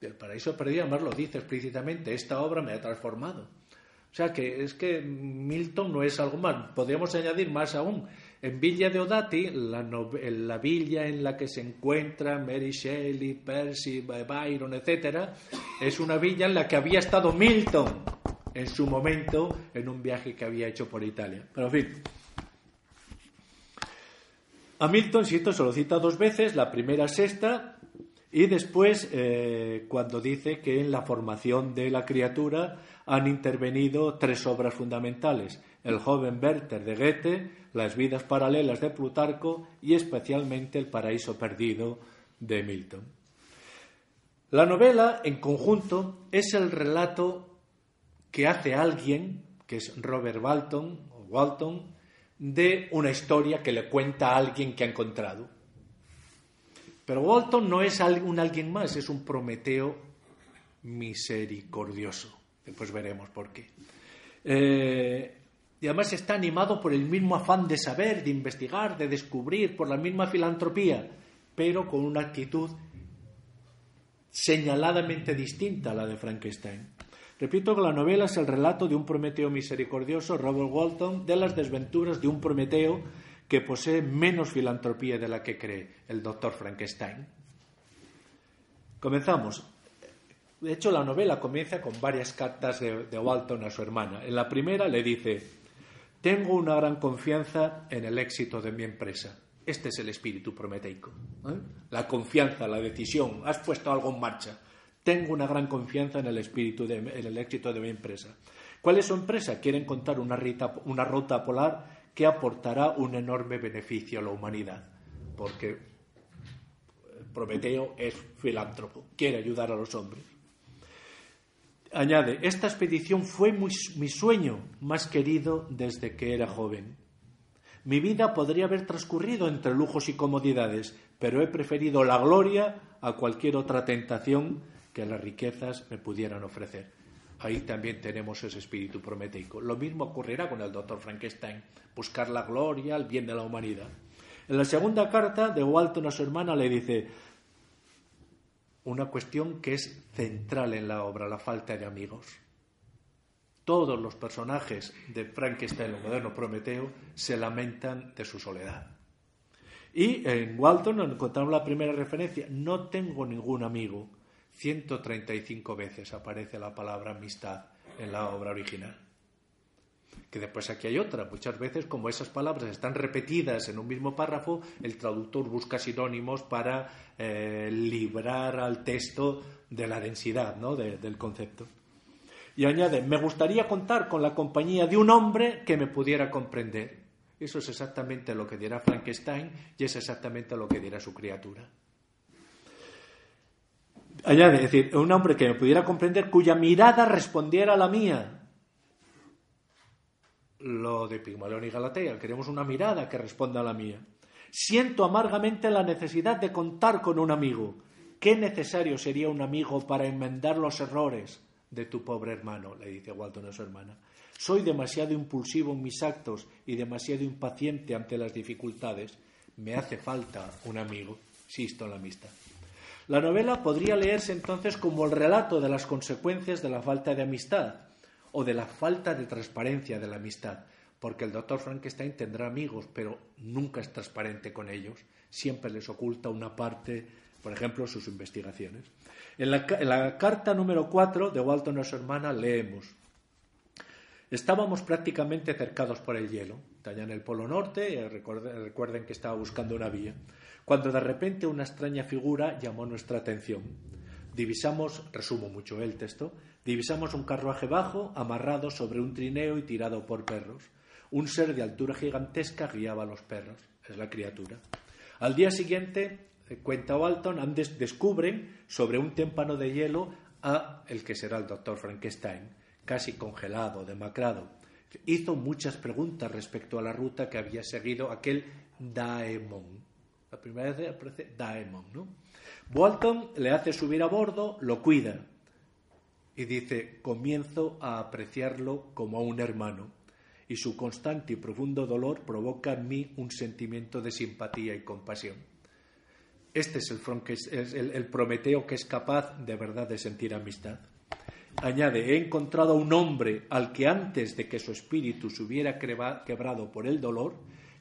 Speaker 1: El paraíso perdido, además lo dice explícitamente, esta obra me ha transformado. O sea que es que Milton no es algo más. Podríamos añadir más aún. En Villa de Odati, la, villa en la que se encuentra Mary Shelley, Percy, Byron, etc., es una villa en la que había estado Milton en su momento en un viaje que había hecho por Italia. Pero en fin. A Milton, si esto se lo cita dos veces, la primera sexta, y después eh, cuando dice que en la formación de la criatura han intervenido tres obras fundamentales el joven Werther de Goethe, las vidas paralelas de Plutarco y especialmente el paraíso perdido de Milton. La novela, en conjunto, es el relato que hace alguien, que es Robert Walton, o Walton, de una historia que le cuenta alguien que ha encontrado. Pero Walton no es un alguien más, es un Prometeo misericordioso. Después veremos por qué. Eh, Y además está animado por el mismo afán de saber, de investigar, de descubrir, por la misma filantropía, pero con una actitud señaladamente distinta a la de Frankenstein. Repito que la novela es el relato de un Prometeo misericordioso, Robert Walton, de las desventuras de un Prometeo que posee menos filantropía de la que cree el doctor Frankenstein. Comenzamos. De hecho, la novela comienza con varias cartas de, Walton a su hermana. En la primera le dice, tengo una gran confianza en el éxito de mi empresa. Este es el espíritu prometeico. ¿eh? La confianza, la decisión. Has puesto algo en marcha. Tengo una gran confianza en el espíritu, en el éxito de mi empresa. ¿Cuál es su empresa? Quieren contar una, una ruta polar que aportará un enorme beneficio a la humanidad. Porque Prometeo es filántropo, quiere ayudar a los hombres. Añade, esta expedición fue mi sueño más querido desde que era joven. Mi vida podría haber transcurrido entre lujos y comodidades, pero he preferido la gloria a cualquier otra tentación que las riquezas me pudieran ofrecer. Ahí también tenemos ese espíritu prometeico. Lo mismo ocurrirá con el doctor Frankenstein, buscar la gloria, el bien de la humanidad. En la segunda carta de Walton a su hermana le dice una cuestión que es central en la obra, la falta de amigos. Todos los personajes de Frankenstein, el moderno Prometeo, se lamentan de su soledad. Y en Walton encontramos la primera referencia, no tengo ningún amigo. 135 veces aparece la palabra amistad en la obra original. Que después aquí hay otra. Muchas veces, como esas palabras están repetidas en un mismo párrafo, el traductor busca sinónimos para eh, librar al texto de la densidad ¿no? del concepto. Y añade, me gustaría contar con la compañía de un hombre que me pudiera comprender. Eso es exactamente lo que dirá Frankenstein y es exactamente lo que dirá su criatura. Añade, es decir, un hombre que me pudiera comprender cuya mirada respondiera a la mía. Lo de Pigmalión y Galatea, queremos una mirada que responda a la mía. Siento amargamente la necesidad de contar con un amigo. Qué necesario sería un amigo para enmendar los errores de tu pobre hermano, le dice Walton a su hermana. Soy demasiado impulsivo en mis actos y demasiado impaciente ante las dificultades. Me hace falta un amigo. Sisto en la amistad. La novela podría leerse entonces como el relato de las consecuencias de la falta de amistad o de la falta de transparencia de la amistad, porque el doctor Frankenstein tendrá amigos, pero nunca es transparente con ellos, siempre les oculta una parte, por ejemplo, sus investigaciones. En la, carta número 4 de Walton a su hermana leemos, Estábamos prácticamente cercados por el hielo, allá en el Polo Norte, recuerden que estaba buscando una vía cuando de repente una extraña figura llamó nuestra atención. Divisamos, resumo mucho el texto, divisamos un carruaje bajo, amarrado sobre un trineo y tirado por perros. Un ser de altura gigantesca guiaba a los perros, es la criatura. Al día siguiente, eh, cuenta Walton, descubren sobre un témpano de hielo a el que será el doctor Frankenstein, casi congelado, demacrado. Hizo muchas preguntas respecto a la ruta que había seguido aquel Daemon, la primera vez aparece Daemon, ¿no? Walton le hace subir a bordo, lo cuida y dice, comienzo a apreciarlo como a un hermano y su constante y profundo dolor provoca en mí un sentimiento de simpatía y compasión. Este es el, el, Prometeo que es capaz de verdad de sentir amistad. Añade, he encontrado a un hombre al que antes de que su espíritu se hubiera quebrado por el dolor,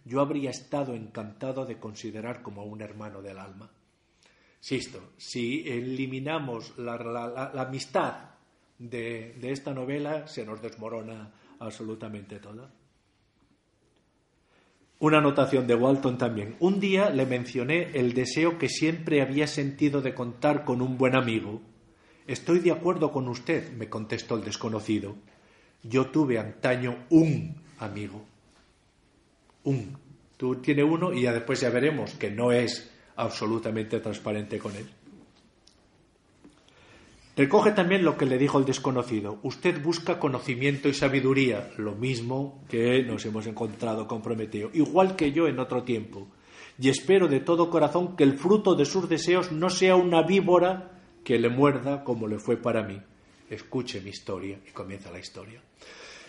Speaker 1: yo habría estado encantado de considerar como un hermano del alma. Si eliminamos la, amistad de, de esta novela, se nos desmorona absolutamente toda. Una anotación de Walton también. Un día le mencioné el deseo que siempre había sentido de contar con un buen amigo. Estoy de acuerdo con usted, me contestó el desconocido. Yo tuve antaño un amigo un. Tú tienes uno y ya después ya veremos que no es absolutamente transparente con él. Recoge también lo que le dijo el desconocido. Usted busca conocimiento y sabiduría, lo mismo que nos hemos encontrado con Prometeo, igual que yo en otro tiempo. Y espero de todo corazón que el fruto de sus deseos no sea una víbora que le muerda como le fue para mí. Escuche mi historia y comienza la historia.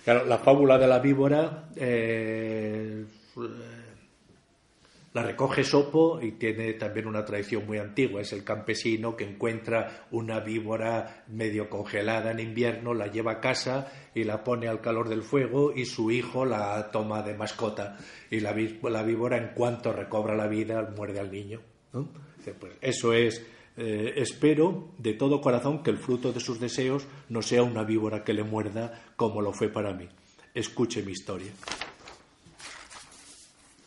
Speaker 1: Claro, la fábula de la víbora eh, la recoge Sopo y tiene también una tradición muy antigua. Es el campesino que encuentra una víbora medio congelada en invierno, la lleva a casa y la pone al calor del fuego y su hijo la toma de mascota. Y la, víbora, en cuanto recobra la vida, muerde al niño. Pues eso es. Eh, espero de todo corazón que el fruto de sus deseos no sea una víbora que le muerda como lo fue para mí. Escuche mi historia.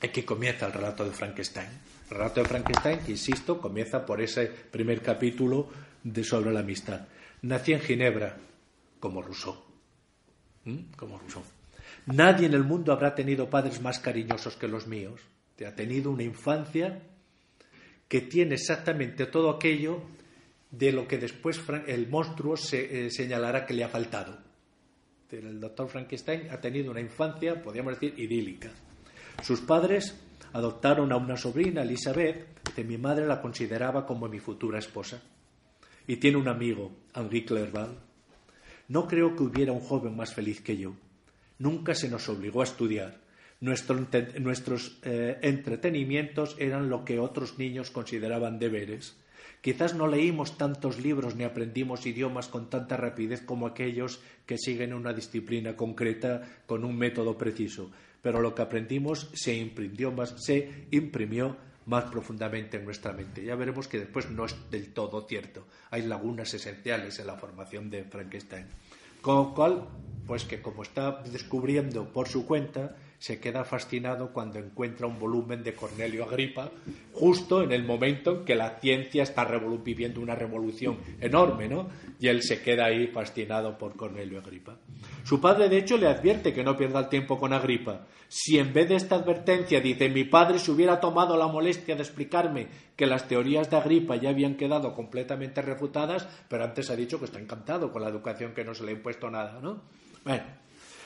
Speaker 1: Aquí comienza el relato de Frankenstein. El relato de Frankenstein, que insisto, comienza por ese primer capítulo de sobre la amistad. Nací en Ginebra, como Rousseau. ¿Mm? Como. Nadie en el mundo habrá tenido padres más cariñosos que los míos. Te ha tenido una infancia que tiene exactamente todo aquello de lo que después el monstruo eh, señalará que le ha faltado. El doctor Frankenstein ha tenido una infancia, podríamos decir, idílica. Sus padres adoptaron a una sobrina, Elizabeth, que mi madre la consideraba como mi futura esposa. Y tiene un amigo, Henri Clerval. No creo que hubiera un joven más feliz que yo. Nunca se nos obligó a estudiar. nuestros eh, entretenimientos eran lo que otros niños consideraban deberes. Quizás no leímos tantos libros ni aprendimos idiomas con tanta rapidez como aquellos que siguen una disciplina concreta con un método preciso, pero lo que aprendimos se imprimió más, se imprimió más profundamente en nuestra mente. Ya veremos que después no es del todo cierto. Hay lagunas esenciales en la formación de Frankenstein. Con lo cual, pues que como está descubriendo por su cuenta, se queda fascinado cuando encuentra un volumen de Cornelio Agripa, justo en el momento en que la ciencia está viviendo una revolución enorme, ¿no? Y él se queda ahí fascinado por Cornelio Agripa. Su padre, de hecho, le advierte que no pierda el tiempo con Agripa. Si en vez de esta advertencia dice mi padre se hubiera tomado la molestia de explicarme que las teorías de Agripa ya habían quedado completamente refutadas, pero antes ha dicho que está encantado con la educación que no se le ha impuesto nada, ¿no? Bueno,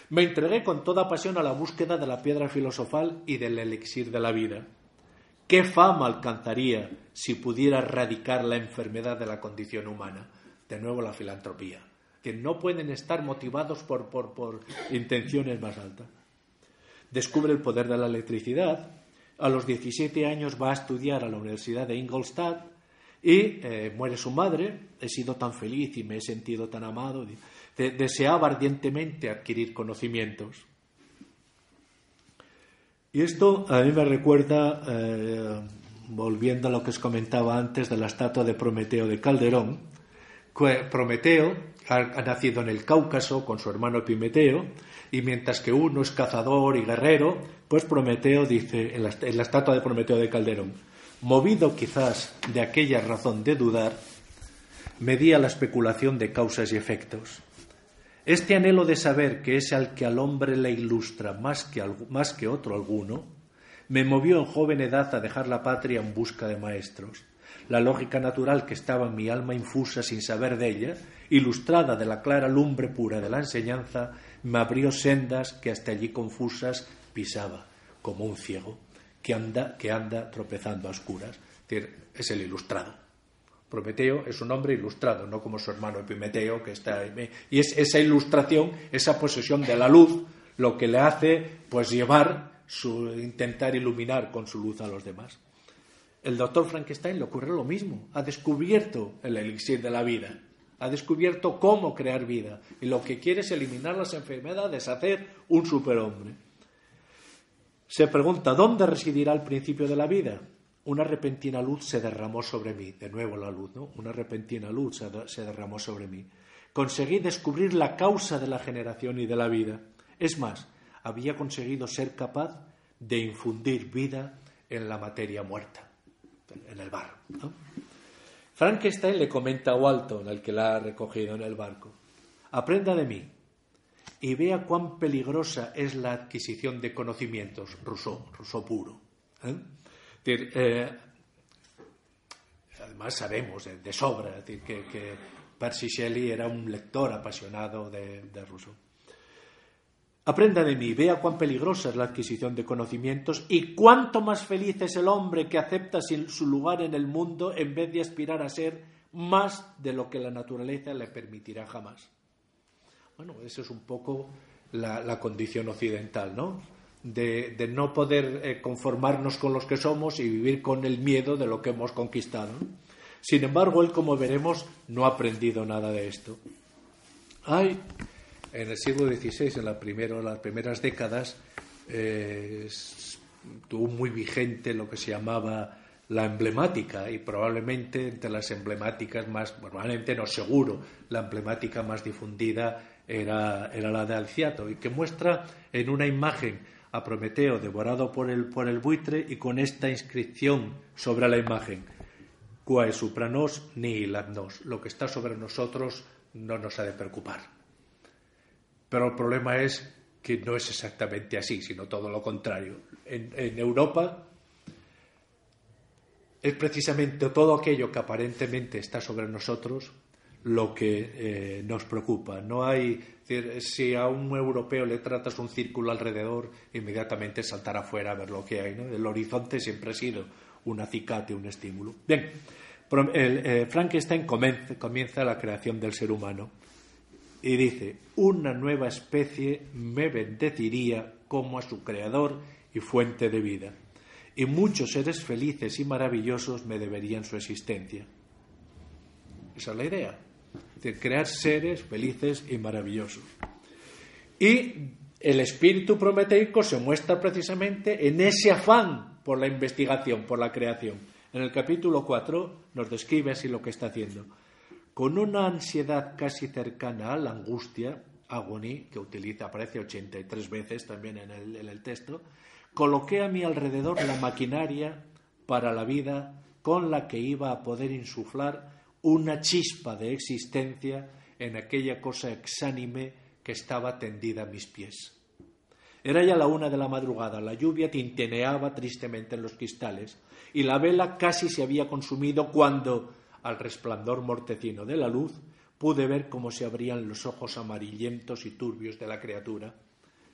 Speaker 1: me entregué con toda pasión a la búsqueda de la piedra filosofal y del elixir de la vida. ¿Qué fama alcanzaría si pudiera erradicar la enfermedad de la condición humana? De nuevo la filantropía, que no pueden estar motivados por, por, intenciones más altas. Descubre el poder de la electricidad. A los 17 años va a estudiar a la Universidad de Ingolstadt y eh, muere su madre. He sido tan feliz y me he sentido tan amado deseaba ardientemente adquirir conocimientos. Y esto a mí me recuerda, eh, volviendo a lo que os comentaba antes de la estatua de Prometeo de Calderón, Prometeo ha, nacido en el Cáucaso con su hermano Epimeteo, y mientras que uno es cazador y guerrero, pues Prometeo dice en la estatua de Prometeo de Calderón, movido quizás de aquella razón de dudar, medía la especulación de causas y efectos. Este anhelo de saber que es al que al hombre le ilustra más que, más que otro alguno, me movió en joven edad a dejar la patria en busca de maestros. La lógica natural que estaba en mi alma infusa sin saber de ella, ilustrada de la clara lumbre pura de la enseñanza, me abrió sendas que hasta allí confusas pisaba, como un ciego que anda, que anda tropezando a oscuras. Es el ilustrado. Prometeo es un hombre ilustrado, no como su hermano Epimeteo, que está ahí. Y es esa ilustración, esa posesión de la luz, lo que le hace pues llevar su intentar iluminar con su luz a los demás. El doctor Frankenstein le ocurre lo mismo. Ha descubierto el elixir de la vida. Ha descubierto cómo crear vida. Y lo que quiere es eliminar las enfermedades, hacer un superhombre. Se pregunta, ¿dónde residirá el principio de la vida? Una repentina luz se derramó sobre mí, de nuevo la luz, ¿no? Una repentina luz se, derramó sobre mí. Conseguí descubrir la causa de la generación y de la vida. Es más, había conseguido ser capaz de infundir vida en la materia muerta, en el barro. Frankenstein le comenta a Walton, al que la ha recogido en el barco, aprenda de mí y vea cuán peligrosa es la adquisición de conocimientos, Rousseau, Rousseau puro. ¿eh? Eh, además sabemos de, sobra decir, que, Percy Shelley era un lector apasionado de, de Rousseau. Aprenda de mí, vea cuán peligrosa es la adquisición de conocimientos y cuánto más feliz es el hombre que acepta su lugar en el mundo en vez de aspirar a ser más de lo que la naturaleza le permitirá jamás. Bueno, ese es un poco la, condición occidental, ¿no? De, no poder eh, conformarnos con los que somos y vivir con el miedo de lo que hemos conquistado. Sin embargo, él, como veremos, no ha aprendido nada de esto. Hay, en el siglo XVI, en la primero, las primeras décadas, eh, estuvo muy vigente lo que se llamaba la emblemática y probablemente entre las emblemáticas más, probablemente no seguro, la emblemática más difundida era, era la de Alciato y que muestra en una imagen a Prometeo devorado por el, por el buitre y con esta inscripción sobre la imagen, Quae supranos ni nos, lo que está sobre nosotros no nos ha de preocupar. Pero el problema es que no es exactamente así, sino todo lo contrario. En, en Europa es precisamente todo aquello que aparentemente está sobre nosotros lo que eh, nos preocupa. No hay, si a un europeo le tratas un círculo alrededor, inmediatamente saltará afuera a ver lo que hay. El horizonte siempre ha sido un acicate, un estímulo. Bien, el, eh, Frankenstein comienza la creación del ser humano y dice, una nueva especie me bendeciría como a su creador y fuente de vida y muchos seres felices y maravillosos me deberían su existencia. Esa es la idea, de crear seres felices y maravillosos. Y el espíritu prometeico se muestra precisamente en ese afán por la investigación, por la creación. En el capítulo 4 nos describe así lo que está haciendo. Con una ansiedad casi cercana a la angustia, agoní, que utiliza, aparece 83 veces también en el, en el texto, Coloqué a mi alrededor la maquinaria para la vida con la que iba a poder insuflar una chispa de existencia en aquella cosa exánime que estaba tendida a mis pies. Era ya la una de la madrugada, la lluvia tintineaba tristemente en los cristales y la vela casi se había consumido cuando, al resplandor mortecino de la luz, pude ver cómo se abrían los ojos amarillentos y turbios de la criatura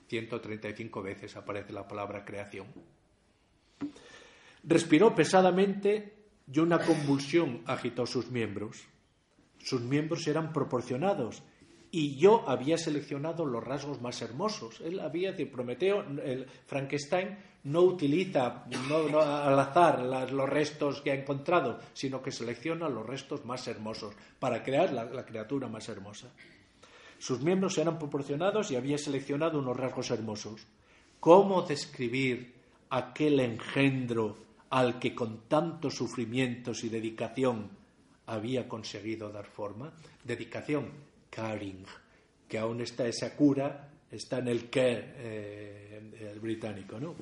Speaker 1: 135 veces aparece la palabra creación. Respiró pesadamente y una convulsión agitó sus miembros. Sus miembros eran proporcionados y yo había seleccionado los rasgos más hermosos. Él había, de Prometeo, el Frankenstein no utiliza al azar los restos que ha encontrado, sino que selecciona los restos más hermosos para crear la criatura más hermosa. Sus miembros eran proporcionados y había seleccionado unos rasgos hermosos. ¿Cómo describir aquel engendro al que con tantos sufrimientos y dedicación había conseguido dar forma? Dedicación, caring, que aún está esa cura, está en el care eh, el británico, ¿no?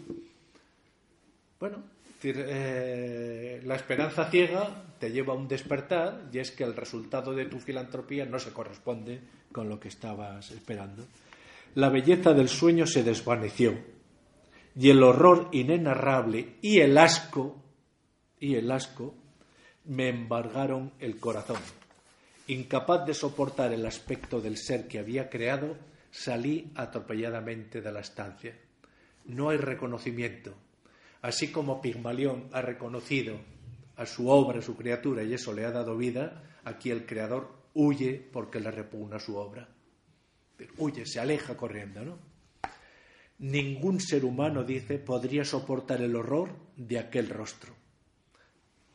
Speaker 1: Bueno, eh, la esperanza ciega te lleva a un despertar y es que el resultado de tu filantropía no se corresponde con lo que estabas esperando. La belleza del sueño se desvaneció y el horror inenarrable y el asco y el asco me embargaron el corazón. Incapaz de soportar el aspecto del ser que había creado, salí atropelladamente de la estancia. No hay reconocimiento, Así como Pigmalión ha reconocido a su obra, a su criatura, y eso le ha dado vida, aquí el creador huye porque le repugna su obra. Huye, se aleja corriendo, ¿no? Ningún ser humano, dice, podría soportar el horror de aquel rostro.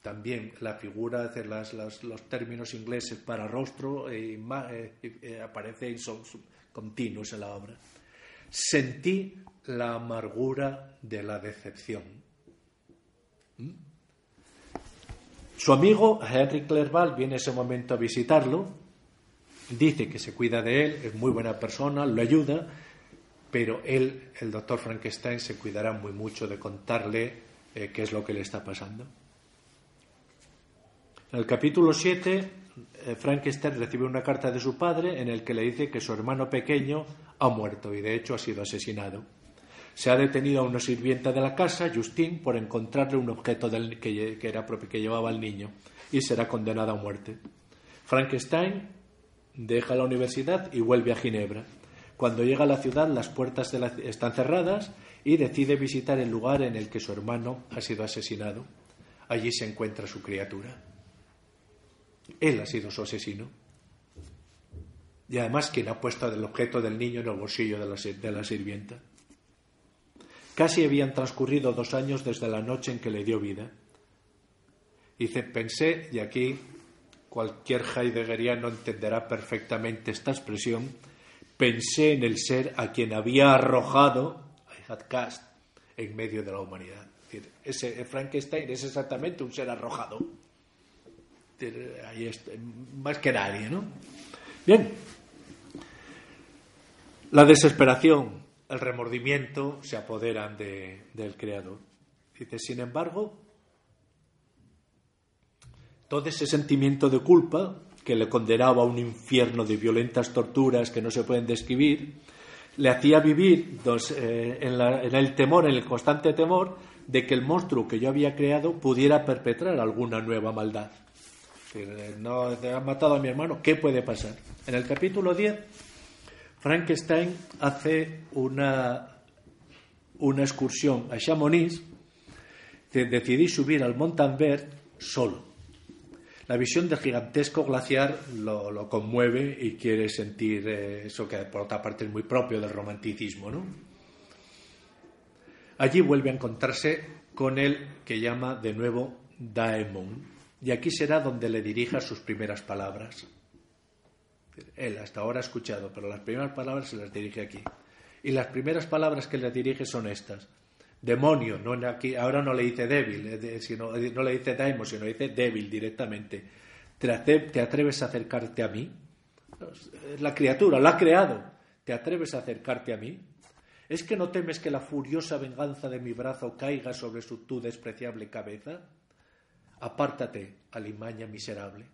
Speaker 1: También la figura, de los términos ingleses para rostro eh, eh, eh, aparecen son continuos en la obra. Sentí la amargura de la decepción. ¿Mm? Su amigo Henry Clerval viene ese momento a visitarlo, dice que se cuida de él, es muy buena persona, lo ayuda, pero él, el doctor Frankenstein, se cuidará muy mucho de contarle eh, qué es lo que le está pasando. En el capítulo 7, eh, Frankenstein recibe una carta de su padre en el que le dice que su hermano pequeño ha muerto y de hecho ha sido asesinado. Se ha detenido a una sirvienta de la casa, Justine, por encontrarle un objeto que, que llevaba el niño y será condenada a muerte. Frankenstein deja la universidad y vuelve a Ginebra. Cuando llega a la ciudad las puertas están cerradas y decide visitar el lugar en el que su hermano ha sido asesinado. Allí se encuentra su criatura. Él ha sido su asesino. Y además, quien ha puesto el objeto del niño en el bolsillo de la, sirvienta. Casi habían transcurrido dos años desde la noche en que le dio vida. Dice, pensé, y aquí cualquier heideggeriano entenderá perfectamente esta expresión, pensé en el ser a quien había arrojado, I had cast, en medio de la humanidad. ese Frankenstein es exactamente un ser arrojado. Más que nadie, ¿no? Bien. La desesperación, el remordimiento se apoderan del creador. Dice, sin embargo, todo ese sentimiento de culpa que le condenaba a un infierno de violentas torturas que no se pueden describir, le hacía vivir eh, en, el temor, en el constante temor de que el monstruo que yo había creado pudiera perpetrar alguna nueva maldad. No te han matado a mi hermano, ¿qué puede pasar? En el capítulo 10, Frankenstein hace una, una excursión a Chamonix. Decidí subir al Montanvert solo la visión del gigantesco glaciar lo, conmueve y quiere sentir eh, eso que por otra parte es muy propio del romanticismo. ¿no? Allí vuelve a encontrarse con el que llama de nuevo Daemon y aquí será donde le dirija sus primeras palabras. Él hasta ahora ha escuchado, pero las primeras palabras se las dirige aquí. Y las primeras palabras que le dirige son estas demonio, no aquí, ahora no le dice débil, sino, no le dice daimon, sino dice débil directamente. ¿Te, atreves a acercarte a mí? La criatura, la ha creado. ¿Te atreves a acercarte a mí? ¿Es que no temes que la furiosa venganza de mi brazo caiga sobre su tu despreciable cabeza? Apártate, alimaña miserable.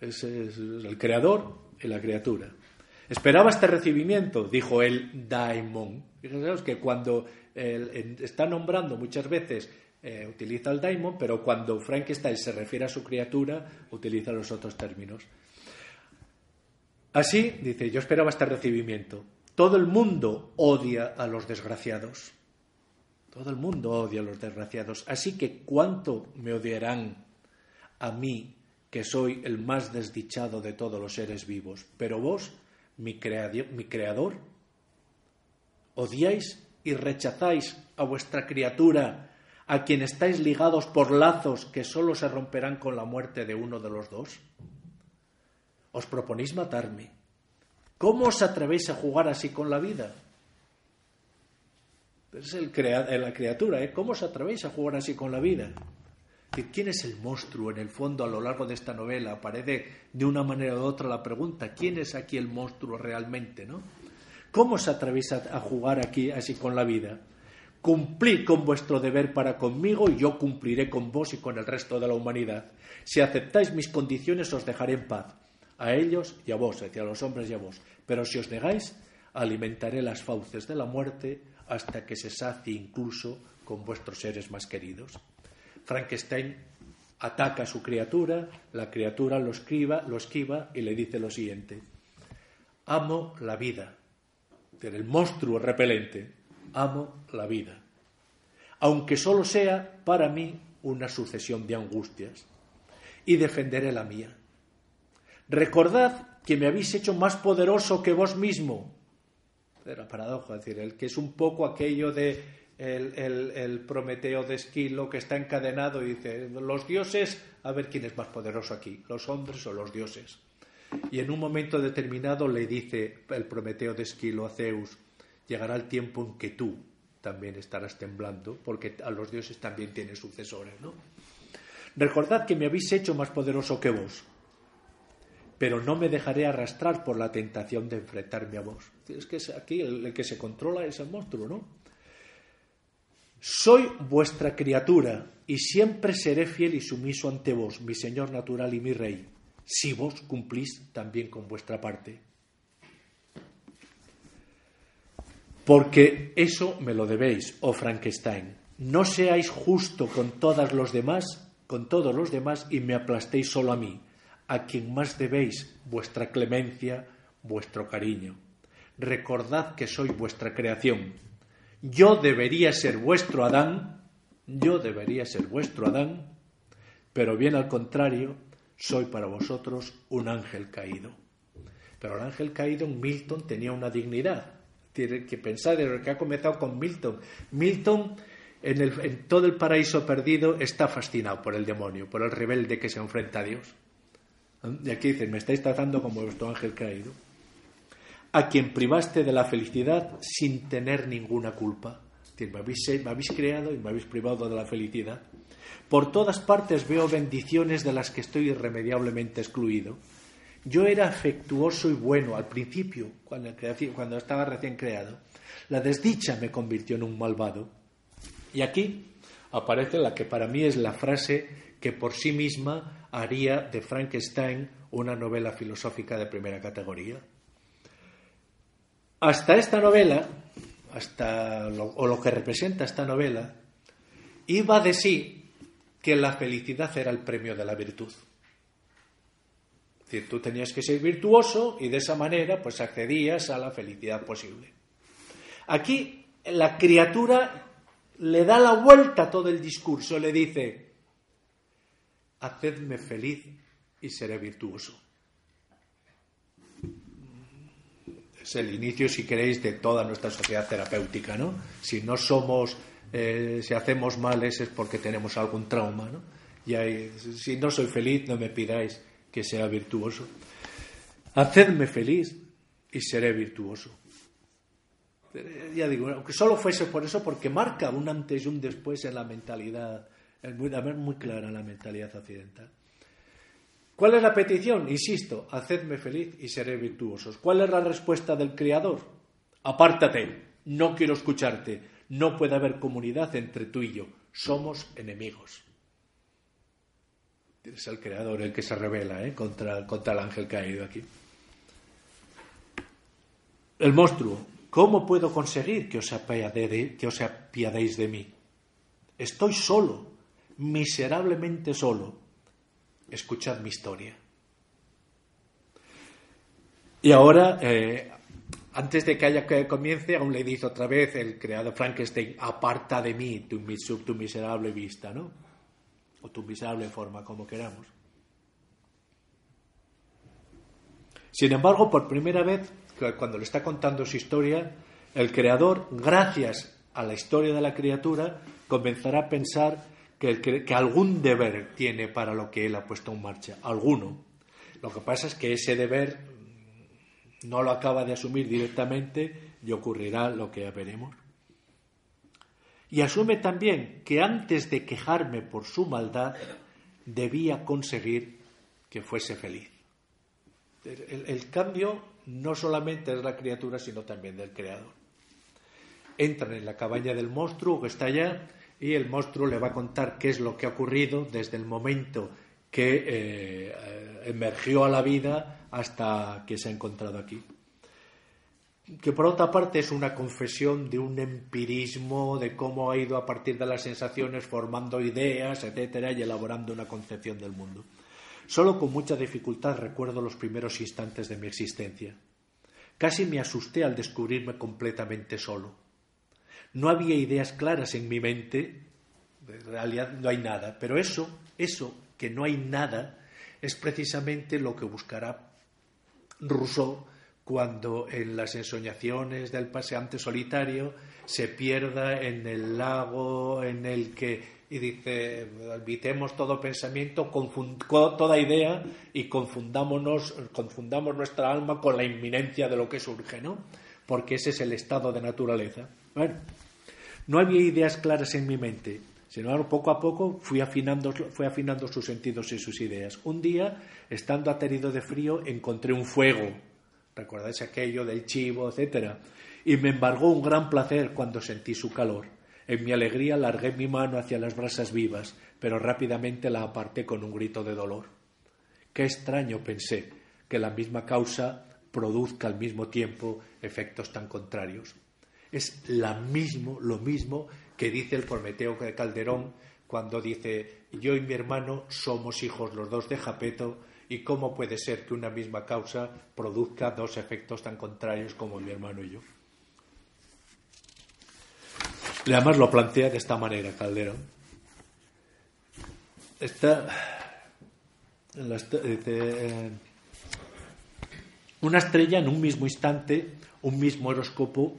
Speaker 1: Es el creador y la criatura. Esperaba este recibimiento, dijo el daimon. Fíjense que cuando está nombrando muchas veces eh, utiliza el daimon, pero cuando Frankenstein se refiere a su criatura, utiliza los otros términos. Así, dice, yo esperaba este recibimiento. Todo el mundo odia a los desgraciados. Todo el mundo odia a los desgraciados. Así que, ¿cuánto me odiarán a mí, que soy el más desdichado de todos los seres vivos? Pero vos, mi, mi creador, odiáis y rechazáis a vuestra criatura, a quien estáis ligados por lazos que sólo se romperán con la muerte de uno de los dos? ¿Os proponéis matarme? ¿Cómo os atrevéis a jugar así con la vida? Es el la criatura, ¿eh? ¿Cómo os atrevéis a jugar así con la vida? ¿Quién es el monstruo en el fondo a lo largo de esta novela? Aparece de una manera u otra la pregunta, ¿quién es aquí el monstruo realmente? ¿no? ¿Cómo os atrevéis a jugar aquí así con la vida? Cumplid con vuestro deber para conmigo y yo cumpliré con vos y con el resto de la humanidad. Si aceptáis mis condiciones os dejaré en paz, a ellos y a vos, a los hombres y a vos. Pero si os negáis, alimentaré las fauces de la muerte hasta que se sacie incluso con vuestros seres más queridos. Frankenstein ataca a su criatura, la criatura lo esquiva, lo esquiva y le dice lo siguiente: Amo la vida, el monstruo repelente, amo la vida, aunque solo sea para mí una sucesión de angustias, y defenderé la mía. Recordad que me habéis hecho más poderoso que vos mismo. Era paradoja, decir, el que es un poco aquello de el, Prometeo de Esquilo que está encadenado y dice, los dioses, a ver quién es más poderoso aquí, los hombres o los dioses. Y en un momento determinado le dice el Prometeo de Esquilo a Zeus, llegará el tiempo en que tú también estarás temblando, porque a los dioses también tienen sucesores, ¿no? Recordad que me habéis hecho más poderoso que vos, pero no me dejaré arrastrar por la tentación de enfrentarme a vos. Es que aquí el que se controla es el monstruo, ¿no? Soy vuestra criatura y siempre seré fiel y sumiso ante vos, mi Señor natural y mi Rey, si vos cumplís también con vuestra parte. Porque eso me lo debéis, oh Frankenstein. No seáis justo con todos los demás, con todos los demás y me aplastéis solo a mí, a quien más debéis vuestra clemencia, vuestro cariño. Recordad que soy vuestra creación yo debería ser vuestro Adán, yo debería ser vuestro Adán, pero bien al contrario, soy para vosotros un ángel caído. Pero el ángel caído en Milton tenía una dignidad. Tiene que pensar en lo que ha comenzado con Milton. Milton, en, en todo el paraíso perdido, está fascinado por el demonio, por el rebelde que se enfrenta a Dios. Y aquí dicen, me estáis tratando como vuestro ángel caído. A quien privaste de la felicidad sin tener ninguna culpa. Me habéis, me habéis creado y me habéis privado de la felicidad. Por todas partes veo bendiciones de las que estoy irremediablemente excluido. Yo era afectuoso y bueno al principio, cuando, cuando estaba recién creado. La desdicha me convirtió en un malvado. Y aquí aparece la que para mí es la frase que por sí misma haría de Frankenstein una novela filosófica de primera categoría. Hasta esta novela, hasta o lo que representa esta novela, iba de sí que la felicidad era el premio de la virtud. Es decir, tú tenías que ser virtuoso y de esa manera pues accedías a la felicidad posible. Aquí la criatura le da la vuelta a todo el discurso, le dice, hacedme feliz y seré virtuoso. Es el inicio, si queréis, de toda nuestra sociedad terapéutica, ¿no? Si no somos eh, si hacemos males es porque tenemos algún trauma. ¿no? Y si no soy feliz, no me pidáis que sea virtuoso. Hacedme feliz y seré virtuoso. Ya digo, aunque solo fuese por eso, porque marca un antes y un después en la mentalidad, es muy, muy clara en la mentalidad occidental. ¿Cuál es la petición? Insisto, hacedme feliz y seré virtuoso. ¿Cuál es la respuesta del Creador? Apártate, no quiero escucharte, no puede haber comunidad entre tú y yo. Somos enemigos. Es el creador el que se revela ¿eh? contra, contra el ángel caído aquí. El monstruo. ¿Cómo puedo conseguir que os, que os apiadéis de mí? Estoy solo, miserablemente solo. Escuchad mi historia. Y ahora eh, antes de que haya que comience, aún le dice otra vez el creador Frankenstein, aparta de mí tu, tu miserable vista, ¿no? O tu miserable forma, como queramos. Sin embargo, por primera vez, cuando le está contando su historia, el creador, gracias a la historia de la criatura, comenzará a pensar que, algún deber tiene para lo que él ha puesto en marcha, alguno. Lo que pasa es que ese deber no lo acaba de asumir directamente y ocurrirá lo que ya veremos. Y asume también que antes de quejarme por su maldad, debía conseguir que fuese feliz. El, cambio no solamente es la criatura, sino también del creador. Entran en la cabaña del monstruo que está allá y el monstruo le va a contar qué es lo que ha ocurrido desde el momento que eh, emergió a la vida hasta que se ha encontrado aquí. Que por otra parte es una confesión de un empirismo, de cómo ha ido a partir de las sensaciones formando ideas, etcétera, y elaborando una concepción del mundo. Solo con mucha dificultad recuerdo los primeros instantes de mi existencia. Casi me asusté al descubrirme completamente solo. No había ideas claras en mi mente, en realidad no hay nada, pero eso, eso, que no hay nada, es precisamente lo que buscará Rousseau cuando en las ensoñaciones del paseante solitario se pierda en el lago en el que y dice olvidemos todo pensamiento toda idea y confundámonos confundamos nuestra alma con la inminencia de lo que surge no porque ese es el estado de naturaleza bueno no había ideas claras en mi mente sin embargo, poco a poco fui afinando, fui afinando sus sentidos y sus ideas. Un día, estando aterido de frío, encontré un fuego. ¿Recordáis aquello del chivo, etcétera? Y me embargó un gran placer cuando sentí su calor. En mi alegría largué mi mano hacia las brasas vivas, pero rápidamente la aparté con un grito de dolor. Qué extraño, pensé, que la misma causa produzca al mismo tiempo efectos tan contrarios. Es la mismo, lo mismo que dice el Prometeo de Calderón cuando dice yo y mi hermano somos hijos los dos de Japeto y cómo puede ser que una misma causa produzca dos efectos tan contrarios como mi hermano y yo. Y además lo plantea de esta manera Calderón. Esta, eh, una estrella en un mismo instante, un mismo horóscopo,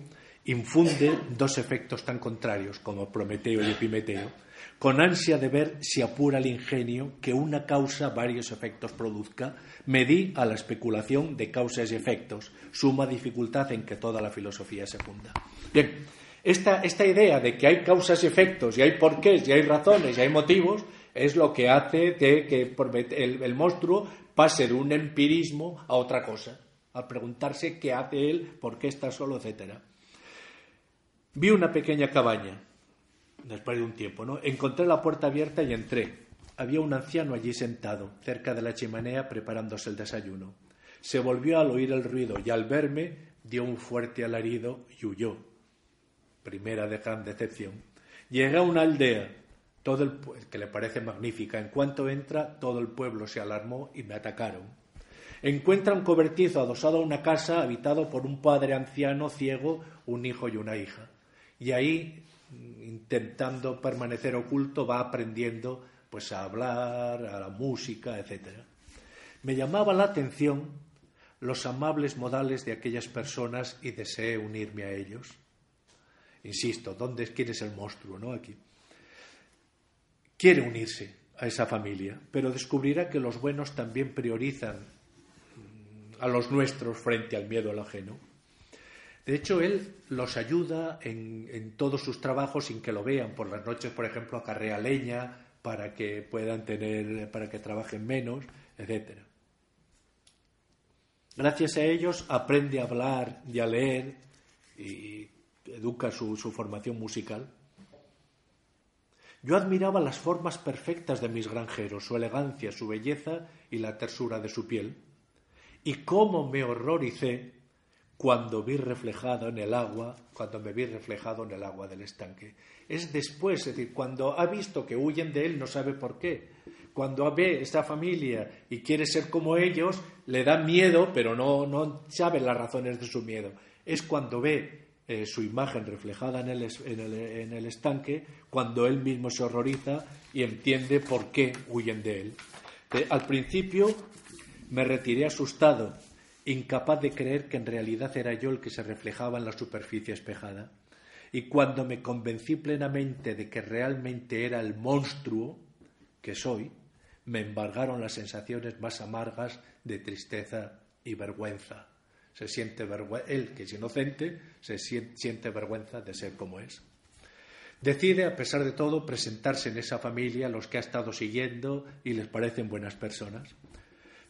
Speaker 1: infunde dos efectos tan contrarios como Prometeo y Epimeteo, con ansia de ver si apura el ingenio que una causa varios efectos produzca, medí a la especulación de causas y efectos, suma dificultad en que toda la filosofía se funda. Bien, esta, esta idea de que hay causas y efectos, y hay porqués, y hay razones, y hay motivos, es lo que hace de que el, monstruo pase de un empirismo a otra cosa, a preguntarse qué hace él, por qué está solo, etc. Vi una pequeña cabaña, después de un tiempo, ¿no? Encontré la puerta abierta y entré. Había un anciano allí sentado, cerca de la chimenea, preparándose el desayuno. Se volvió al oír el ruido y al verme dio un fuerte alarido y huyó. Primera de gran decepción. Llegué a una aldea todo el, que le parece magnífica. En cuanto entra, todo el pueblo se alarmó y me atacaron. Encuentra un cobertizo adosado a una casa habitado por un padre anciano, ciego, un hijo y una hija. Y ahí, intentando permanecer oculto, va aprendiendo pues a hablar, a la música, etc. Me llamaba la atención los amables modales de aquellas personas y deseé unirme a ellos. Insisto, ¿dónde quién es el monstruo, no? Aquí quiere unirse a esa familia, pero descubrirá que los buenos también priorizan a los nuestros frente al miedo al ajeno. De hecho, él los ayuda en, todos sus trabajos sin que lo vean. Por las noches, por ejemplo, acarrea leña para que puedan tener, para que trabajen menos, etc. Gracias a ellos aprende a hablar y a leer y educa su formación musical. Yo admiraba las formas perfectas de mis granjeros, su elegancia, su belleza y la tersura de su piel. Y cómo me horroricé cuando vi reflejado en el agua, cuando me vi reflejado en el agua del estanque. Es después, es decir, cuando ha visto que huyen de él, no sabe por qué. Cuando ve esta familia y quiere ser como ellos, le da miedo, pero no, no sabe las razones de su miedo. Es cuando ve eh, su imagen reflejada en el, estanque cuando él mismo se horroriza y entiende por qué huyen de él. Al principio me retiré asustado, incapaz de creer que en realidad era yo el que se reflejaba en la superficie espejada. Y cuando me convencí plenamente de que realmente era el monstruo que soy, me embargaron las sensaciones más amargas de tristeza y vergüenza se siente él, que es inocente, se siente vergüenza de ser como es. Decide, a pesar de todo, presentarse en esa familia a los que ha estado siguiendo y les parecen buenas personas.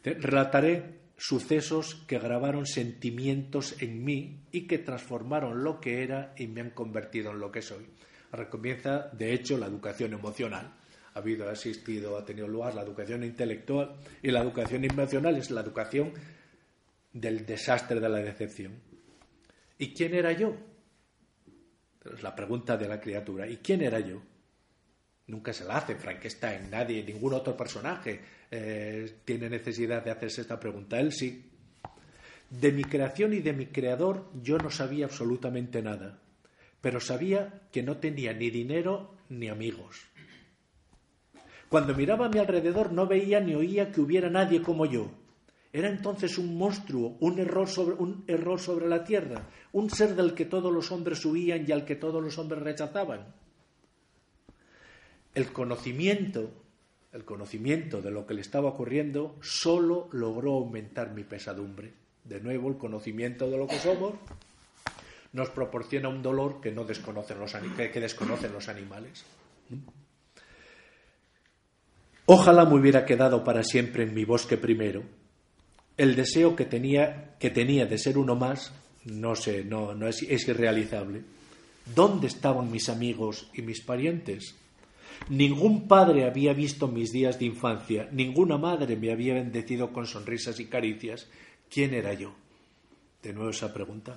Speaker 1: Relataré sucesos que grabaron sentimientos en mí y que transformaron lo que era y me han convertido en lo que soy. Recomienza, de hecho, la educación emocional. Ha habido, ha existido, ha tenido lugar la educación intelectual y la educación emocional es la educación del desastre de la decepción. ¿Y quién era yo? Es la pregunta de la criatura. ¿Y quién era yo? Nunca se la hace Frankenstein, nadie, ningún otro personaje eh, tiene necesidad de hacerse esta pregunta. Él sí. De mi creación y de mi creador yo no sabía absolutamente nada, pero sabía que no tenía ni dinero ni amigos. Cuando miraba a mi alrededor no veía ni oía que hubiera nadie como yo. Era entonces un monstruo, un error, sobre, un error sobre la tierra, un ser del que todos los hombres huían y al que todos los hombres rechazaban. El conocimiento, el conocimiento de lo que le estaba ocurriendo, solo logró aumentar mi pesadumbre. De nuevo, el conocimiento de lo que somos nos proporciona un dolor que no desconocen los, que desconocen los animales. Ojalá me hubiera quedado para siempre en mi bosque primero, el deseo que tenía, que tenía de ser uno más no sé, no, no es, es irrealizable. ¿Dónde estaban mis amigos y mis parientes? Ningún padre había visto mis días de infancia, ninguna madre me había bendecido con sonrisas y caricias. ¿Quién era yo? De nuevo esa pregunta.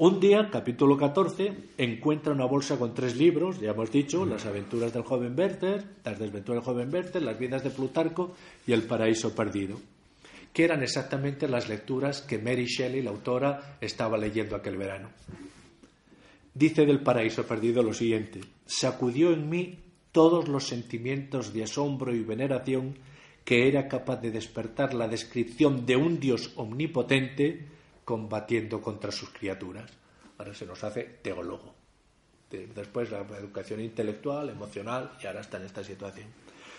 Speaker 1: Un día, capítulo 14, encuentra una bolsa con tres libros, ya hemos dicho, Las aventuras del joven Werther, Las desventuras del joven Werther, Las vidas de Plutarco y El paraíso perdido, que eran exactamente las lecturas que Mary Shelley, la autora, estaba leyendo aquel verano. Dice del paraíso perdido lo siguiente, sacudió en mí todos los sentimientos de asombro y veneración que era capaz de despertar la descripción de un Dios omnipotente combatiendo contra sus criaturas. Ahora se nos hace teólogo. Después la educación intelectual, emocional, y ahora está en esta situación.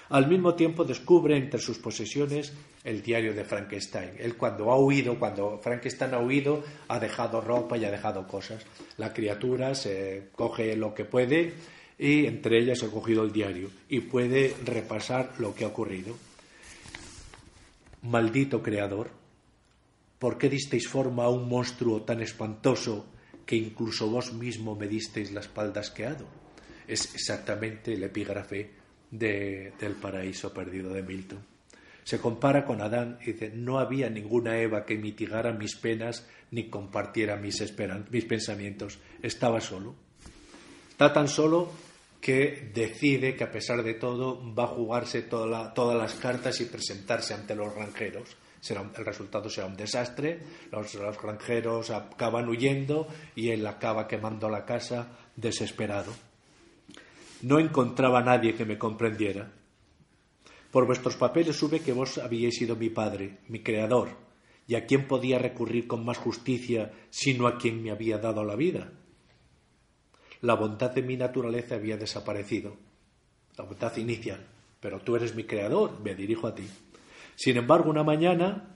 Speaker 1: Al mismo tiempo descubre entre sus posesiones el diario de Frankenstein. Él cuando ha huido, cuando Frankenstein ha huido, ha dejado ropa y ha dejado cosas. La criatura se coge lo que puede y entre ellas ha cogido el diario y puede repasar lo que ha ocurrido. Maldito creador, ¿por qué disteis forma a un monstruo tan espantoso que incluso vos mismo me disteis la espalda asqueado? Es exactamente el epígrafe del paraíso perdido de Milton. Se compara con Adán y dice, no había ninguna Eva que mitigara mis penas ni compartiera mis, pensamientos. Estaba solo. Está tan solo que decide que a pesar de todo va a jugarse todas las cartas y presentarse ante los granjeros. el resultado será un desastre, los, los granjeros acaban huyendo y él acaba quemando la casa desesperado. No encontraba a nadie que me comprendiera. Por vuestros papeles sube que vos habíais sido mi padre, mi creador, y a quién podía recurrir con más justicia sino a quien me había dado la vida. La bondad de mi naturaleza había desaparecido, la bondad inicial, pero tú eres mi creador, me dirijo a ti. Sin embargo, una mañana,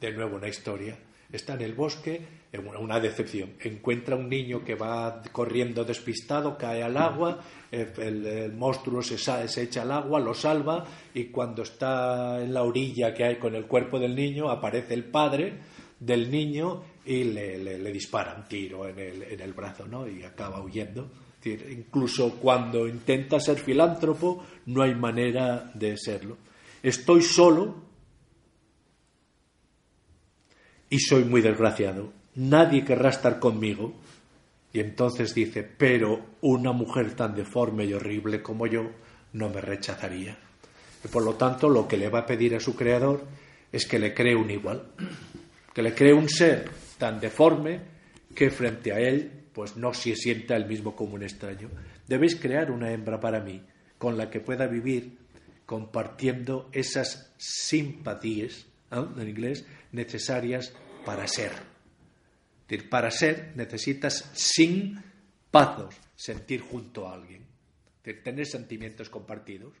Speaker 1: de nuevo una historia, está en el bosque, una decepción. Encuentra un niño que va corriendo despistado, cae al agua, el, monstruo se, se, echa al agua, lo salva y cuando está en la orilla que hay con el cuerpo del niño, aparece el padre del niño y le, dispara un tiro en el, en el brazo ¿no? y acaba huyendo. incluso cuando intenta ser filántropo, no hay manera de serlo. Estoy solo y soy muy desgraciado. Nadie querrá estar conmigo. Y entonces dice, pero una mujer tan deforme y horrible como yo no me rechazaría. Y por lo tanto, lo que le va a pedir a su creador es que le cree un igual, que le cree un ser tan deforme que frente a él pues no se sienta el mismo como un extraño. Debéis crear una hembra para mí con la que pueda vivir compartiendo esas simpatías, en inglés, necesarias para ser. Para ser necesitas sin pazos sentir junto a alguien, tener sentimientos compartidos.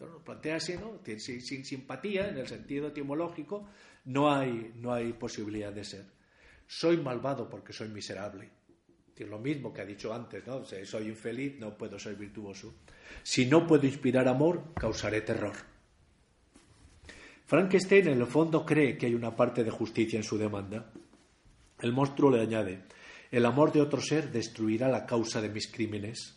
Speaker 1: Lo plantea así, ¿no? Sin, simpatía, en el sentido etimológico, no hay, no hay posibilidad de ser. Soy malvado porque soy miserable. Es lo mismo que ha dicho antes, ¿no? soy infeliz, no puedo ser virtuoso. Si no puedo inspirar amor, causaré terror. Frankenstein en el fondo cree que hay una parte de justicia en su demanda. El monstruo le añade, el amor de otro ser destruirá la causa de mis crímenes.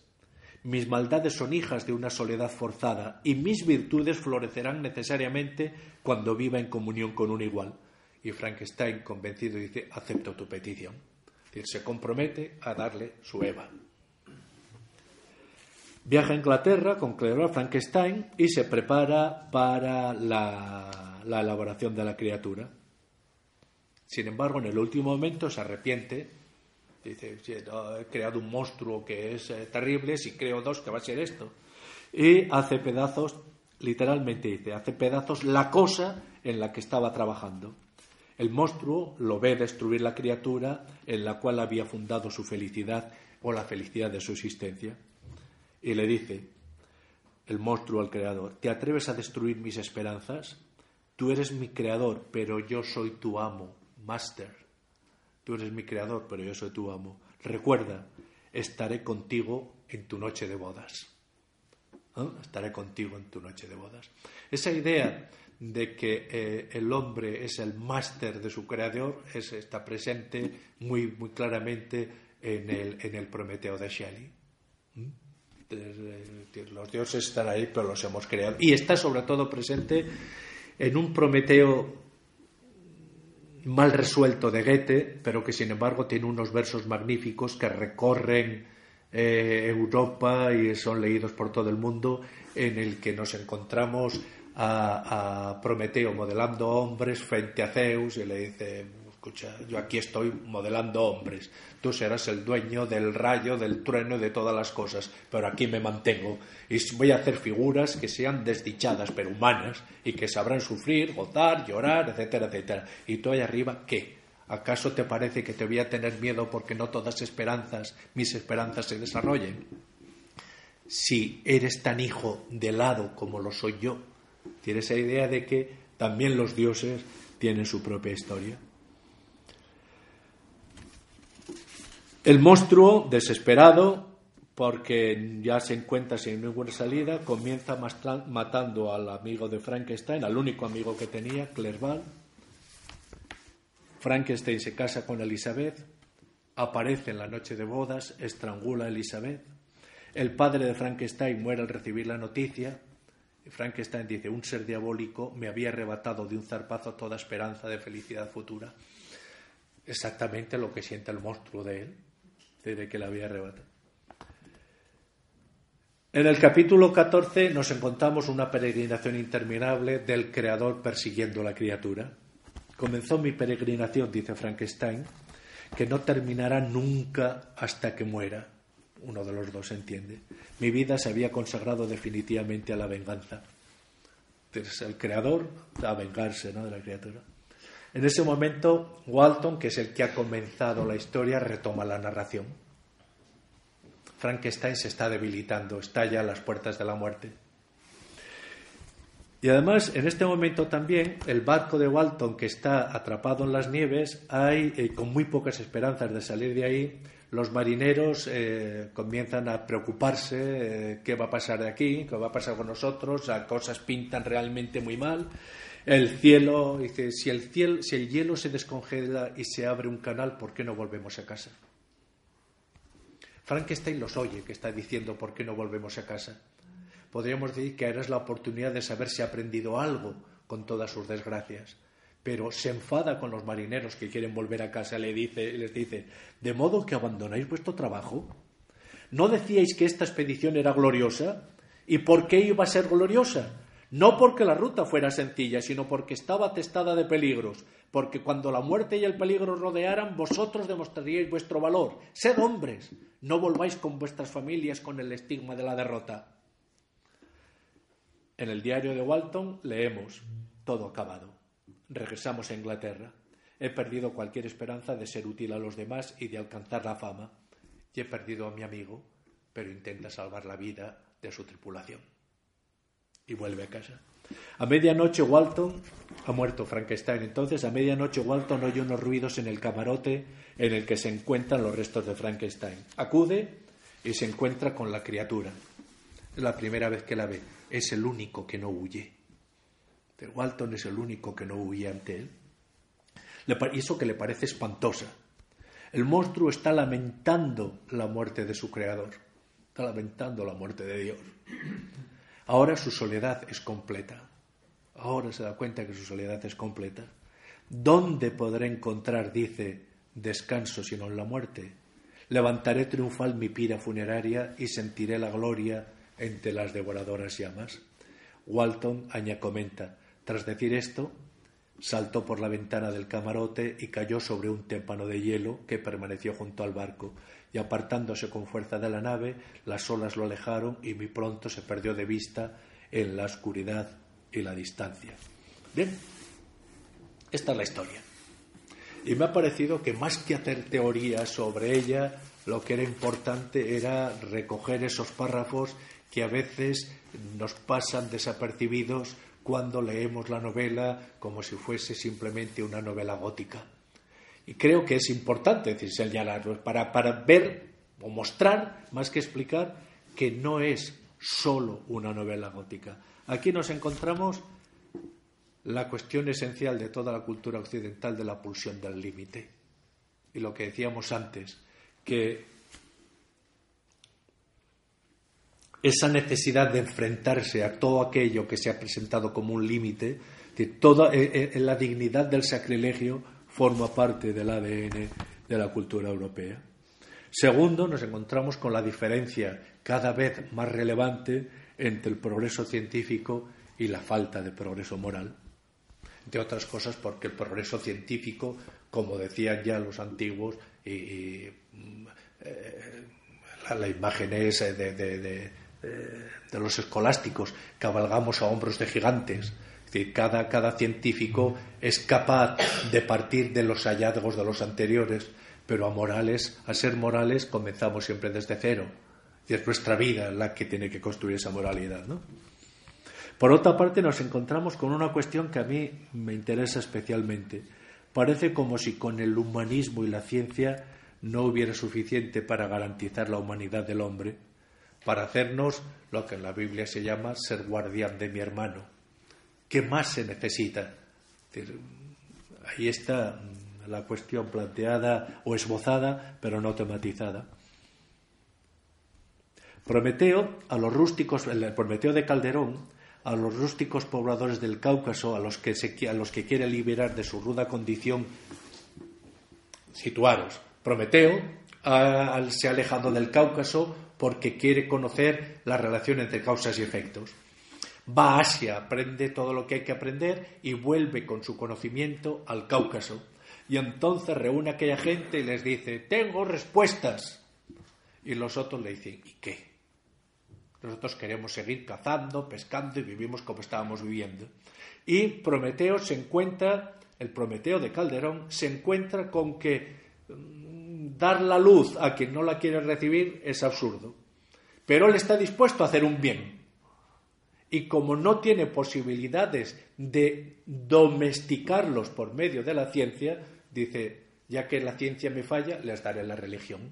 Speaker 1: Mis maldades son hijas de una soledad forzada y mis virtudes florecerán necesariamente cuando viva en comunión con un igual. Y Frankenstein, convencido, dice, acepto tu petición. Es decir, se compromete a darle su Eva. Viaja a Inglaterra con Cleopatra Frankenstein y se prepara para la, elaboración de la criatura. Sin embargo, en el último momento se arrepiente. Dice, he creado un monstruo que es eh, terrible, si creo dos, que va a ser esto? Y hace pedazos, literalmente dice, hace pedazos la cosa en la que estaba trabajando. El monstruo lo ve destruir la criatura en la cual había fundado su felicidad o la felicidad de su existencia y le dice el monstruo al creador, ¿te atreves a destruir mis esperanzas? Tú eres mi creador, pero yo soy tu amo, master. Tú eres mi creador, pero yo soy tu amo. Recuerda, estaré contigo en tu noche de bodas. Estaré contigo en tu noche de bodas. Esa idea de que eh, el hombre es el máster de su creador es, está presente muy, muy claramente en el, en el Prometeo de Shelley. ¿Mm? los dioses están ahí, pero los hemos creado. Y está sobre todo presente en un Prometeo mal resuelto de Goethe, pero que sin embargo tiene unos versos magníficos que recorren eh, Europa y son leídos por todo el mundo, en el que nos encontramos a, Prometeo modelando hombres frente a Zeus y le dice, escucha, yo aquí estoy modelando hombres, tú serás el dueño del rayo, del trueno y de todas las cosas, pero aquí me mantengo y voy a hacer figuras que sean desdichadas pero humanas y que sabrán sufrir, gozar, llorar, etcétera, etcétera. Y tú ahí arriba, ¿qué? ¿Acaso te parece que te voy a tener miedo porque no todas esperanzas, mis esperanzas se desarrollen? Si eres tan hijo de lado como lo soy yo, tienes esa idea de que también los dioses tienen su propia historia. El monstruo, desesperado, porque ya se encuentra sin ninguna salida, comienza matando al amigo de Frankenstein, al único amigo que tenía, Clerval. Frankenstein se casa con Elizabeth, aparece en la noche de bodas, estrangula a Elizabeth. El padre de Frankenstein muere al recibir la noticia. Frankenstein dice, un ser diabólico me había arrebatado de un zarpazo toda esperanza de felicidad futura. Exactamente lo que siente el monstruo de él, de que le había arrebatado. En el capítulo 14 nos encontramos una peregrinación interminable del creador persiguiendo a la criatura. Comenzó mi peregrinación, dice Frankenstein, que no terminará nunca hasta que muera. Uno de los dos entiende. Mi vida se había consagrado definitivamente a la venganza. Es el creador a vengarse ¿no? de la criatura. En ese momento, Walton, que es el que ha comenzado la historia, retoma la narración. Frankenstein se está debilitando, está ya a las puertas de la muerte. Y además, en este momento también, el barco de Walton, que está atrapado en las nieves, hay, eh, con muy pocas esperanzas de salir de ahí, los marineros eh, comienzan a preocuparse, eh, qué va a pasar de aquí, qué va a pasar con nosotros, las cosas pintan realmente muy mal. El cielo, dice, si el, cielo, si el hielo se descongela y se abre un canal, ¿por qué no volvemos a casa? Frankenstein los oye, que está diciendo por qué no volvemos a casa. Podríamos decir que ahora es la oportunidad de saber si ha aprendido algo con todas sus desgracias. Pero se enfada con los marineros que quieren volver a casa le dice, les dice, ¿de modo que abandonáis vuestro trabajo? ¿No decíais que esta expedición era gloriosa? ¿Y por qué iba a ser gloriosa? No porque la ruta fuera sencilla, sino porque estaba atestada de peligros, porque cuando la muerte y el peligro rodearan, vosotros demostraríais vuestro valor. Sed hombres, no volváis con vuestras familias con el estigma de la derrota. En el diario de Walton leemos, todo acabado. Regresamos a Inglaterra. He perdido cualquier esperanza de ser útil a los demás y de alcanzar la fama. Y he perdido a mi amigo, pero intenta salvar la vida de su tripulación y vuelve a casa. A medianoche Walton ha muerto Frankenstein. Entonces, a medianoche Walton oye unos ruidos en el camarote en el que se encuentran los restos de Frankenstein. Acude y se encuentra con la criatura. Es la primera vez que la ve. Es el único que no huye. Walton es el único que no huye ante él. Y eso que le parece espantosa. El monstruo está lamentando la muerte de su creador. Está lamentando la muerte de Dios. Ahora su soledad es completa. Ahora se da cuenta que su soledad es completa. ¿Dónde podré encontrar, dice, descanso sino en la muerte? Levantaré triunfal mi pira funeraria y sentiré la gloria entre las devoradoras llamas. Walton aña comenta, tras decir esto, saltó por la ventana del camarote y cayó sobre un témpano de hielo que permaneció junto al barco, y apartándose con fuerza de la nave, las olas lo alejaron y muy pronto se perdió de vista en la oscuridad y la distancia. Bien, esta es la historia. Y me ha parecido que más que hacer teorías sobre ella, lo que era importante era recoger esos párrafos que a veces nos pasan desapercibidos cuando leemos la novela como si fuese simplemente una novela gótica. Y creo que es importante decir, señalarlo para, para ver o mostrar, más que explicar, que no es solo una novela gótica. Aquí nos encontramos la cuestión esencial de toda la cultura occidental de la pulsión del límite. Y lo que decíamos antes, que esa necesidad de enfrentarse a todo aquello que se ha presentado como un límite, toda eh, eh, la dignidad del sacrilegio forma parte del ADN de la cultura europea. Segundo, nos encontramos con la diferencia cada vez más relevante entre el progreso científico y la falta de progreso moral. de otras cosas porque el progreso científico, como decían ya los antiguos, y, mm, eh, la, imagen es eh, de, de, los escolásticos, cabalgamos a hombros de gigantes. Decir, cada, cada científico es capaz de partir de los hallazgos de los anteriores, pero a morales, a ser morales, comenzamos siempre desde cero. Y es nuestra vida la que tiene que construir esa moralidad, ¿no? Por otra parte, nos encontramos con una cuestión que a mí me interesa especialmente. Parece como si con el humanismo y la ciencia no hubiera suficiente para garantizar la humanidad del hombre, para hacernos lo que en la Biblia se llama ser guardián de mi hermano. ¿Qué más se necesita? Ahí está la cuestión planteada o esbozada, pero no tematizada. Prometeo, a los rústicos, el Prometeo de Calderón, a los rústicos pobladores del Cáucaso, a los que, a los que quiere liberar de su ruda condición, situaros. Prometeo se ha alejado del Cáucaso porque quiere conocer la relación entre causas y efectos. Va a Asia, aprende todo lo que hay que aprender y vuelve con su conocimiento al Cáucaso. Y entonces reúne a aquella gente y les dice, tengo respuestas. Y los otros le dicen, ¿y qué? Nosotros queremos seguir cazando, pescando y vivimos como estábamos viviendo. Y Prometeo se encuentra, el Prometeo de Calderón, se encuentra con que mm, dar la luz a quien no la quiere recibir es absurdo. Pero él está dispuesto a hacer un bien. Y como no tiene posibilidades de domesticarlos por medio de la ciencia, dice, ya que la ciencia me falla, les daré la religión.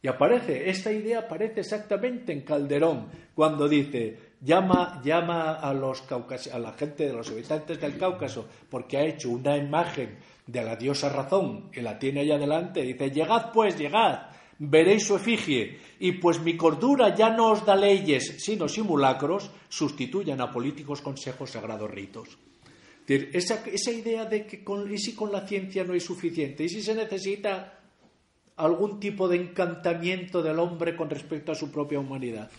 Speaker 1: Y aparece, esta idea aparece exactamente en Calderón, cuando dice, llama, llama a, los a la gente de los habitantes del Cáucaso, porque ha hecho una imagen de la diosa razón y la tiene ahí adelante, dice, llegad pues, llegad, veréis su efigie, y pues mi cordura ya no os da leyes, sino simulacros, sustituyan a políticos consejos sagrados ritos. Esa, idea de que con, y si con la ciencia no es suficiente, y si se necesita algún tipo de encantamiento del hombre con respecto a su propia humanidad.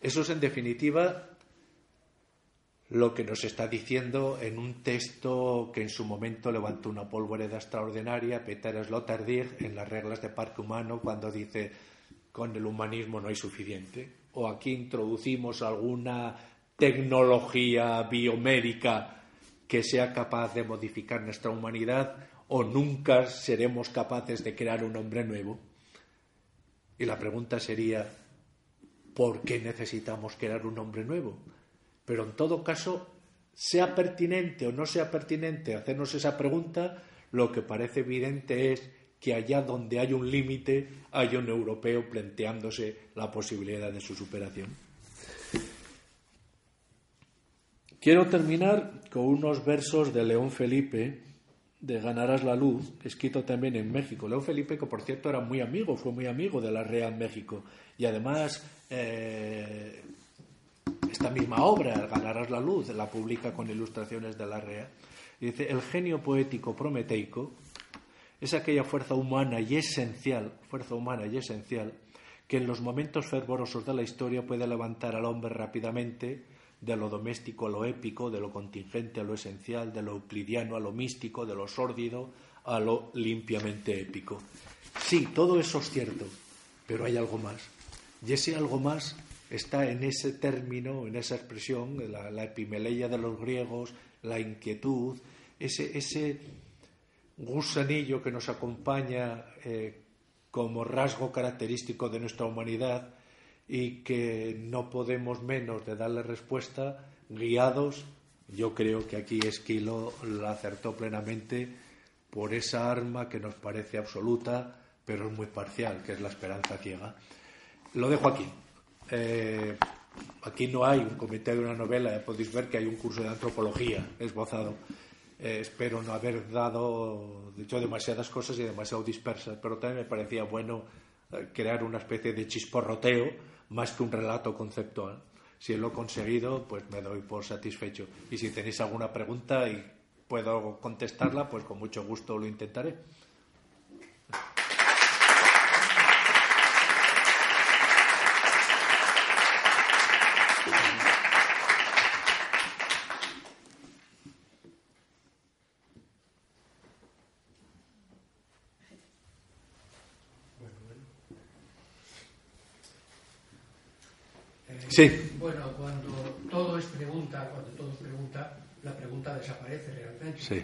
Speaker 1: Eso es, en definitiva, lo que nos está diciendo en un texto que en su momento levantó una polvoreda extraordinaria, Peter Sloterdijk, en las reglas de Parque Humano, cuando dice con el humanismo no hay suficiente. O aquí introducimos alguna tecnología biomédica que sea capaz de modificar nuestra humanidad o nunca seremos capaces de crear un hombre nuevo. Y la pregunta sería, ¿por qué necesitamos crear un hombre nuevo? Pero en todo caso, sea pertinente o no sea pertinente hacernos esa pregunta, lo que parece evidente es que allá donde hay un límite hay un europeo planteándose la posibilidad de su superación. Quiero terminar con unos versos de León Felipe de Ganarás la Luz, escrito también en México. León Felipe, que por cierto era muy amigo, fue muy amigo de la Real México. Y además, eh, esta misma obra, Ganarás la Luz, la publica con ilustraciones de la Rea. dice, el genio poético prometeico es aquella fuerza humana y esencial, fuerza humana y esencial, que en los momentos fervorosos de la historia puede levantar al hombre rápidamente, de lo doméstico a lo épico, de lo contingente a lo esencial, de lo euclidiano a lo místico, de lo sórdido a lo limpiamente épico. Sí, todo eso es cierto, pero hay algo más. Y ese algo más está en ese término, en esa expresión, la, la epimeleia de los griegos, la inquietud, ese, ese gusanillo que nos acompaña eh, como rasgo característico de nuestra humanidad y que no podemos menos de darle respuesta guiados, yo creo que aquí Esquilo la acertó plenamente por esa arma que nos parece absoluta, pero es muy parcial, que es la esperanza ciega. Lo dejo aquí. Eh, aquí no hay un comentario de una novela, podéis ver que hay un curso de antropología esbozado. Eh, espero no haber dado, dicho demasiadas cosas y demasiado dispersas, pero también me parecía bueno eh, crear una especie de chisporroteo más que un relato conceptual. Si lo he conseguido, pues me doy por satisfecho. Y si tenéis alguna pregunta y puedo contestarla, pues con mucho gusto lo intentaré. Sí.
Speaker 2: Bueno, cuando todo es pregunta, cuando todo es pregunta, la pregunta desaparece realmente.
Speaker 1: Sí.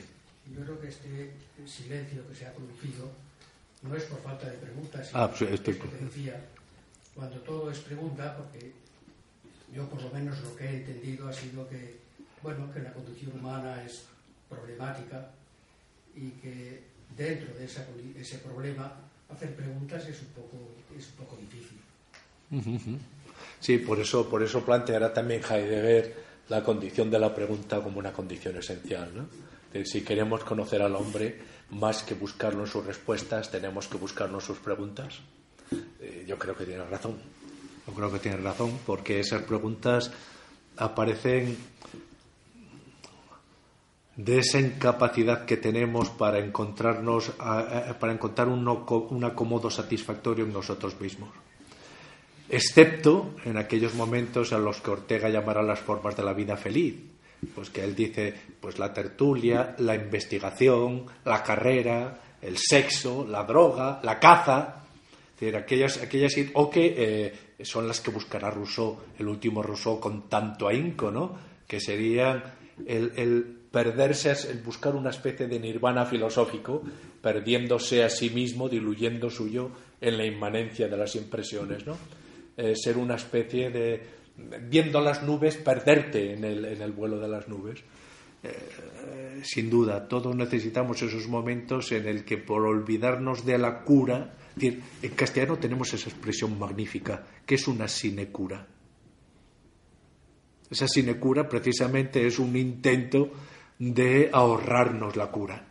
Speaker 2: Yo creo que este silencio que se ha producido no es por falta de preguntas,
Speaker 1: Ah,
Speaker 2: sino
Speaker 1: pues estoy-
Speaker 2: que decía, cuando todo es pregunta, porque yo por lo menos lo que he entendido ha sido que, bueno, que la conducción humana es problemática y que dentro de esa ese problema hacer preguntas es un poco, es un poco difícil.
Speaker 1: Sí, por eso, por eso planteará también Heidegger la condición de la pregunta como una condición esencial. ¿no? De si queremos conocer al hombre, más que buscarnos sus respuestas, tenemos que buscarnos sus preguntas. Eh, yo creo que tiene razón. Yo creo que tiene razón, porque esas preguntas aparecen de esa incapacidad que tenemos para encontrarnos, para encontrar un, un acomodo satisfactorio en nosotros mismos excepto en aquellos momentos a los que Ortega llamará las formas de la vida feliz, pues que él dice, pues la tertulia, la investigación, la carrera, el sexo, la droga, la caza, es decir, aquellas, aquellas o que eh, son las que buscará Rousseau, el último Rousseau con tanto ahínco, ¿no? Que serían el, el perderse, el buscar una especie de nirvana filosófico, perdiéndose a sí mismo, diluyendo su yo en la inmanencia de las impresiones, ¿no? Eh, ser una especie de, viendo las nubes, perderte en el, en el vuelo de las nubes. Eh, sin duda, todos necesitamos esos momentos en el que por olvidarnos de la cura, en castellano tenemos esa expresión magnífica, que es una sinecura. Esa sinecura precisamente es un intento de ahorrarnos la cura.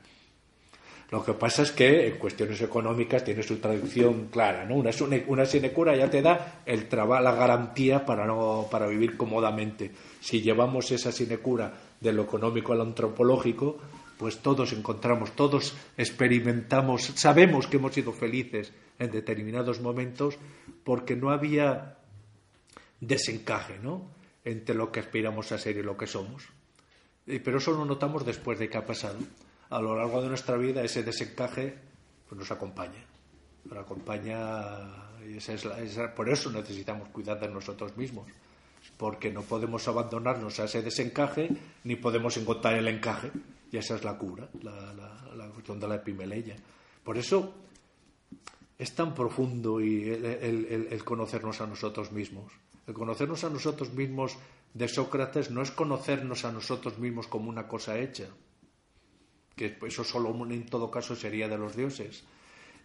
Speaker 1: Lo que pasa es que en cuestiones económicas tiene su traducción clara, ¿no? Una, una sinecura ya te da el traba- la garantía para, no, para vivir cómodamente. Si llevamos esa sinecura de lo económico a lo antropológico, pues todos encontramos, todos experimentamos, sabemos que hemos sido felices en determinados momentos porque no había desencaje, ¿no? Entre lo que aspiramos a ser y lo que somos. Pero eso lo notamos después de que ha pasado. A lo largo de nuestra vida ese desencaje pues, nos acompaña. Nos acompaña y esa es la- esa- por eso necesitamos cuidar de nosotros mismos. Porque no podemos abandonarnos a ese desencaje ni podemos encontrar el encaje. Y esa es la cura, la, la, la cuestión de la epimeleya. Por eso es tan profundo y el, el- conocernos a nosotros mismos. El conocernos a nosotros mismos de Sócrates no es conocernos a nosotros mismos como una cosa hecha, que eso solo en todo caso sería de los dioses.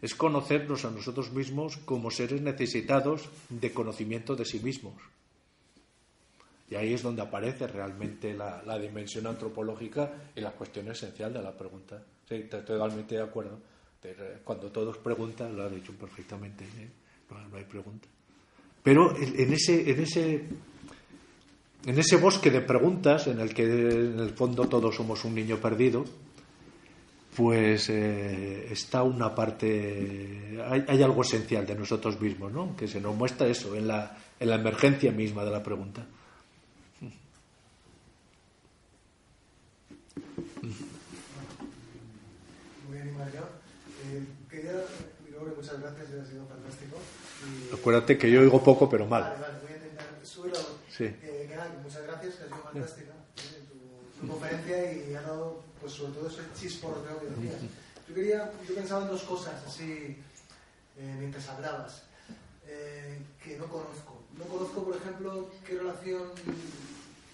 Speaker 1: Es conocernos a nosotros mismos como seres necesitados de conocimiento de sí mismos. Y ahí es donde aparece realmente la, la dimensión antropológica y la cuestión esencial de la pregunta. Sí, estoy totalmente de acuerdo. Cuando todos preguntan, lo ha dicho perfectamente, ¿eh? no, no hay pregunta. Pero en ese, en ese en ese bosque de preguntas en el que en el fondo todos somos un niño perdido, pues eh, está una parte, hay, hay algo esencial de nosotros mismos, ¿no? Que se nos muestra eso, en la, en la emergencia misma de la pregunta.
Speaker 3: Voy a animar yo. Eh, quería, Gregorio, muchas gracias, ha sido fantástico. Y-
Speaker 1: Acuérdate que yo oigo poco pero
Speaker 3: Vale,
Speaker 1: mal.
Speaker 3: vale, voy a intentar. Súbelo.
Speaker 1: Sí.
Speaker 3: Eh, que nada, que muchas gracias, que ha sido fantástica eh, tu, tu conferencia y ha dado, pues sobre todo ese chisporroteo que decías. Yo quería, yo pensaba en dos cosas así eh, mientras hablabas eh, que no conozco. No conozco, por ejemplo, qué relación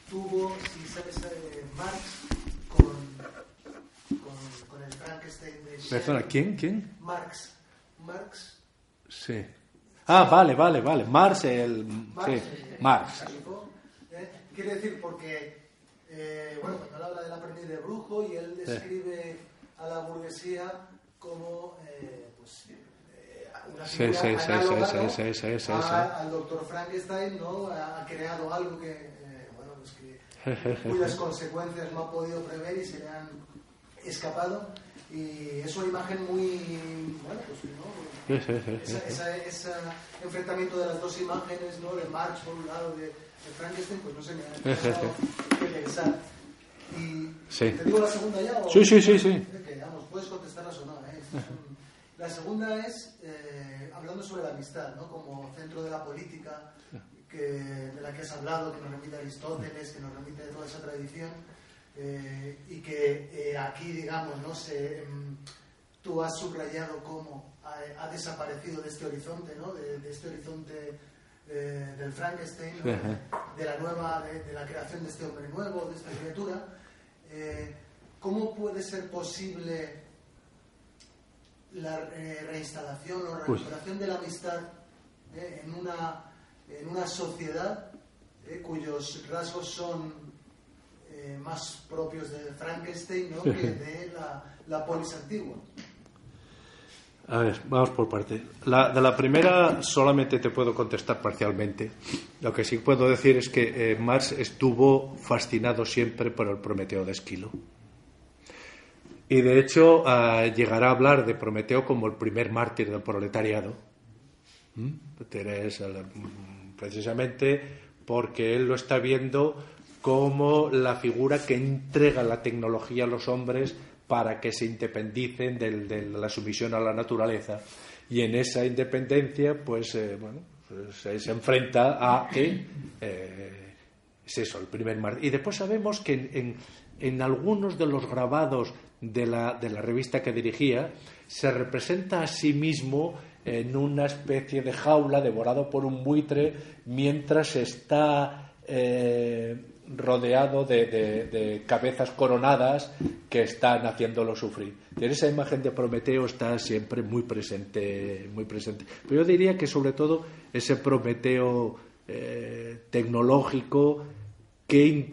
Speaker 3: tuvo, si sabes, eh, Marx con, con, con el Frankenstein de.
Speaker 1: Perdona, ¿quién? ¿Quién?
Speaker 3: Marx. Marx.
Speaker 1: Sí. Ah, vale, vale, vale. Marx, el...
Speaker 3: Marx.
Speaker 1: Sí, Marx.
Speaker 3: ¿eh? Quiere decir, porque, eh, bueno, cuando él habla del aprendiz de brujo y él describe a la burguesía como, eh, pues, eh, una figura
Speaker 1: sí,
Speaker 3: al doctor Frankenstein, ¿no? Ha, creado algo que, eh, bueno, pues que, cuyas consecuencias no ha podido prever y se le han escapado. Y es una imagen muy, bueno, pues, ¿no? Ese enfrentamiento de las dos imágenes, ¿no? de Marx por un lado, de, de Frankenstein, pues no sé, me ha. Y
Speaker 1: Sí.
Speaker 3: te digo la segunda ya. O,
Speaker 1: Sí, sí, sí, sí.
Speaker 3: Que, vamos, puedes o no. ¿eh? La segunda es eh, hablando sobre la amistad, ¿no? como centro de la política, que, de la que has hablado, que nos remite a Aristóteles, que nos remite a toda esa tradición, eh, y que eh, aquí, digamos, no sé, em, tú has subrayado cómo ha, desaparecido de este horizonte, ¿no? de, este horizonte eh, del Frankenstein, de la nueva, de, la creación de este hombre nuevo, de esta criatura. ¿Cómo puede ser posible la reinstalación o pues recuperación de la amistad en, una, en una sociedad cuyos rasgos son eh, más propios de Frankenstein ¿no? que de la, la polis antigua.
Speaker 1: A ver, vamos por parte. La, de la primera solamente te puedo contestar parcialmente. Lo que sí puedo decir es que eh, Marx estuvo fascinado siempre por el Prometeo de Esquilo. Y de hecho llegará a hablar de Prometeo como el primer mártir del proletariado. ¿Mm? Precisamente porque él lo está viendo como la figura que entrega la tecnología a los hombres para que se independicen de la sumisión a la naturaleza. Y en esa independencia, pues, eh, bueno, pues, se, enfrenta a que eh, es eso, el primer mar. Y después sabemos que en, algunos de los grabados de la, de la, revista que dirigía, se representa a sí mismo en una especie de jaula devorado por un buitre mientras está eh, rodeado de, cabezas coronadas que están haciéndolo sufrir. Esa imagen de Prometeo está siempre muy presente, muy presente. Pero yo diría que sobre todo ese Prometeo eh, tecnológico que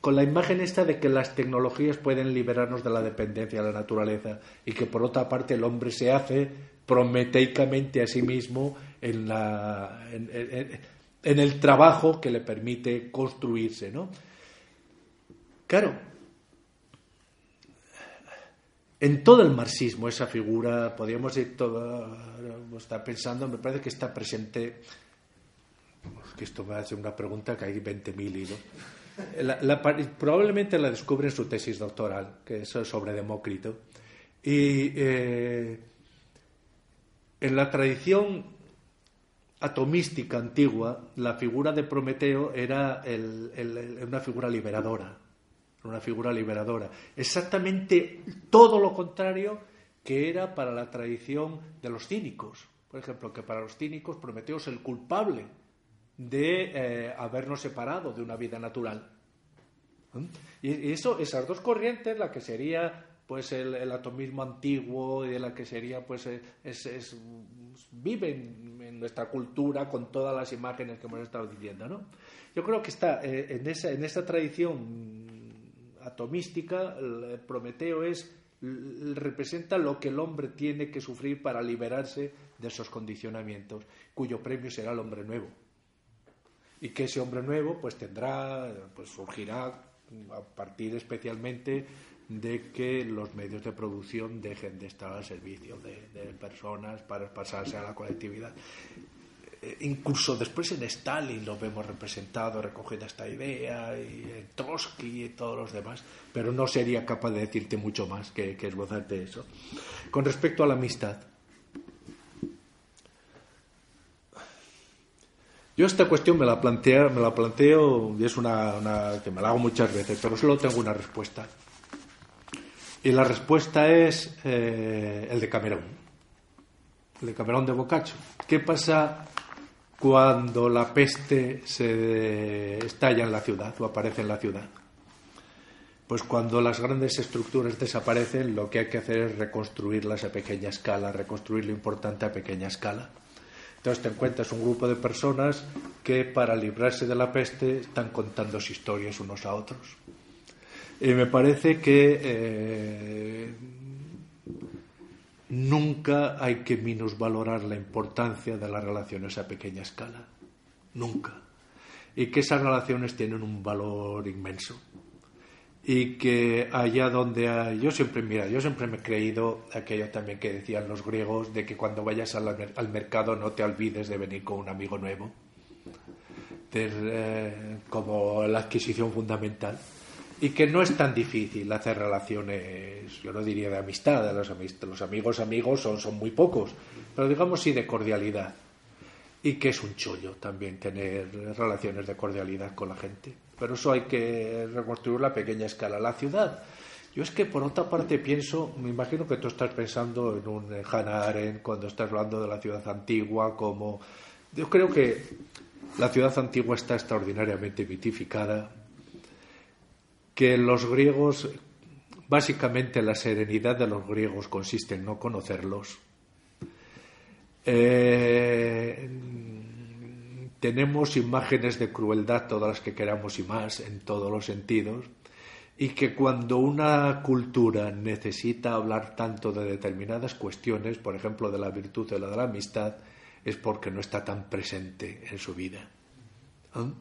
Speaker 1: con la imagen esta de que las tecnologías pueden liberarnos de la dependencia de la naturaleza y que por otra parte el hombre se hace prometeicamente a sí mismo en la el trabajo que le permite construirse, ¿no? Claro, en todo el marxismo esa figura, podríamos ir todo, estar pensando, me parece que está presente, que esto va a ser una pregunta que hay 20.000 hilos. probablemente la descubre en su tesis doctoral, que es sobre Demócrito. Y eh, en la tradición atomística antigua, la figura de Prometeo era una figura liberadora, una figura liberadora. Exactamente todo lo contrario que era para la tradición de los cínicos. Por ejemplo, que para los cínicos Prometeo es el culpable de eh, habernos separado de una vida natural. ¿Mm? Y eso, esas dos corrientes, la que sería pues el, atomismo antiguo y de la que sería pues eh, es, es, en nuestra cultura con todas las imágenes que hemos estado diciendo ¿no? yo creo que está eh, en esa en esa tradición atomística el Prometeo es representa lo que el hombre tiene que sufrir para liberarse de esos condicionamientos cuyo premio será el hombre nuevo y que ese hombre nuevo pues tendrá pues surgirá a partir especialmente de que los medios de producción dejen de estar al servicio de, personas para pasarse a la colectividad. Eh, incluso después en Stalin lo vemos representado, recogiendo esta idea, y en Trotsky y todos los demás, pero no sería capaz de decirte mucho más que, que esbozarte eso. Con respecto a la amistad, Yo esta cuestión me la, planteo, me la planteo y es una, una, que me la hago muchas veces, pero solo tengo una respuesta. Y la respuesta es eh, el de Camerón, el de Camerón de Boccaccio. ¿Qué pasa cuando la peste se estalla en la ciudad o aparece en la ciudad? Pues cuando las grandes estructuras desaparecen, lo que hay que hacer es reconstruirlas a pequeña escala, reconstruir lo importante a pequeña escala. Entonces te encuentras un grupo de personas que para librarse de la peste están contando historias unos a otros. Y me parece que eh, nunca hay que minusvalorar la importancia de las relaciones a pequeña escala. Nunca. Y que esas relaciones tienen un valor inmenso. Y que allá donde hay, yo siempre, mira, yo siempre me he creído aquello también que decían los griegos, de que cuando vayas al, al mercado no te olvides de venir con un amigo nuevo, eh, como la adquisición fundamental y que no es tan difícil hacer relaciones, yo no diría de amistad, los, los amigos amigos son, son muy pocos, pero digamos sí de cordialidad. y que es un chollo también tener relaciones de cordialidad con la gente. Pero eso hay que reconstruir a pequeña escala. La ciudad, yo es que por otra parte pienso, me imagino que tú estás pensando en un Hannah Arendt cuando estás hablando de la ciudad antigua, como yo creo que la ciudad antigua está extraordinariamente mitificada, que los griegos, básicamente la serenidad de los griegos consiste en no conocerlos. Eh, tenemos imágenes de crueldad, todas las que queramos y más, en todos los sentidos, y que cuando una cultura necesita hablar tanto de determinadas cuestiones, por ejemplo, de la virtud o de la amistad, es porque no está tan presente en su vida. Eh,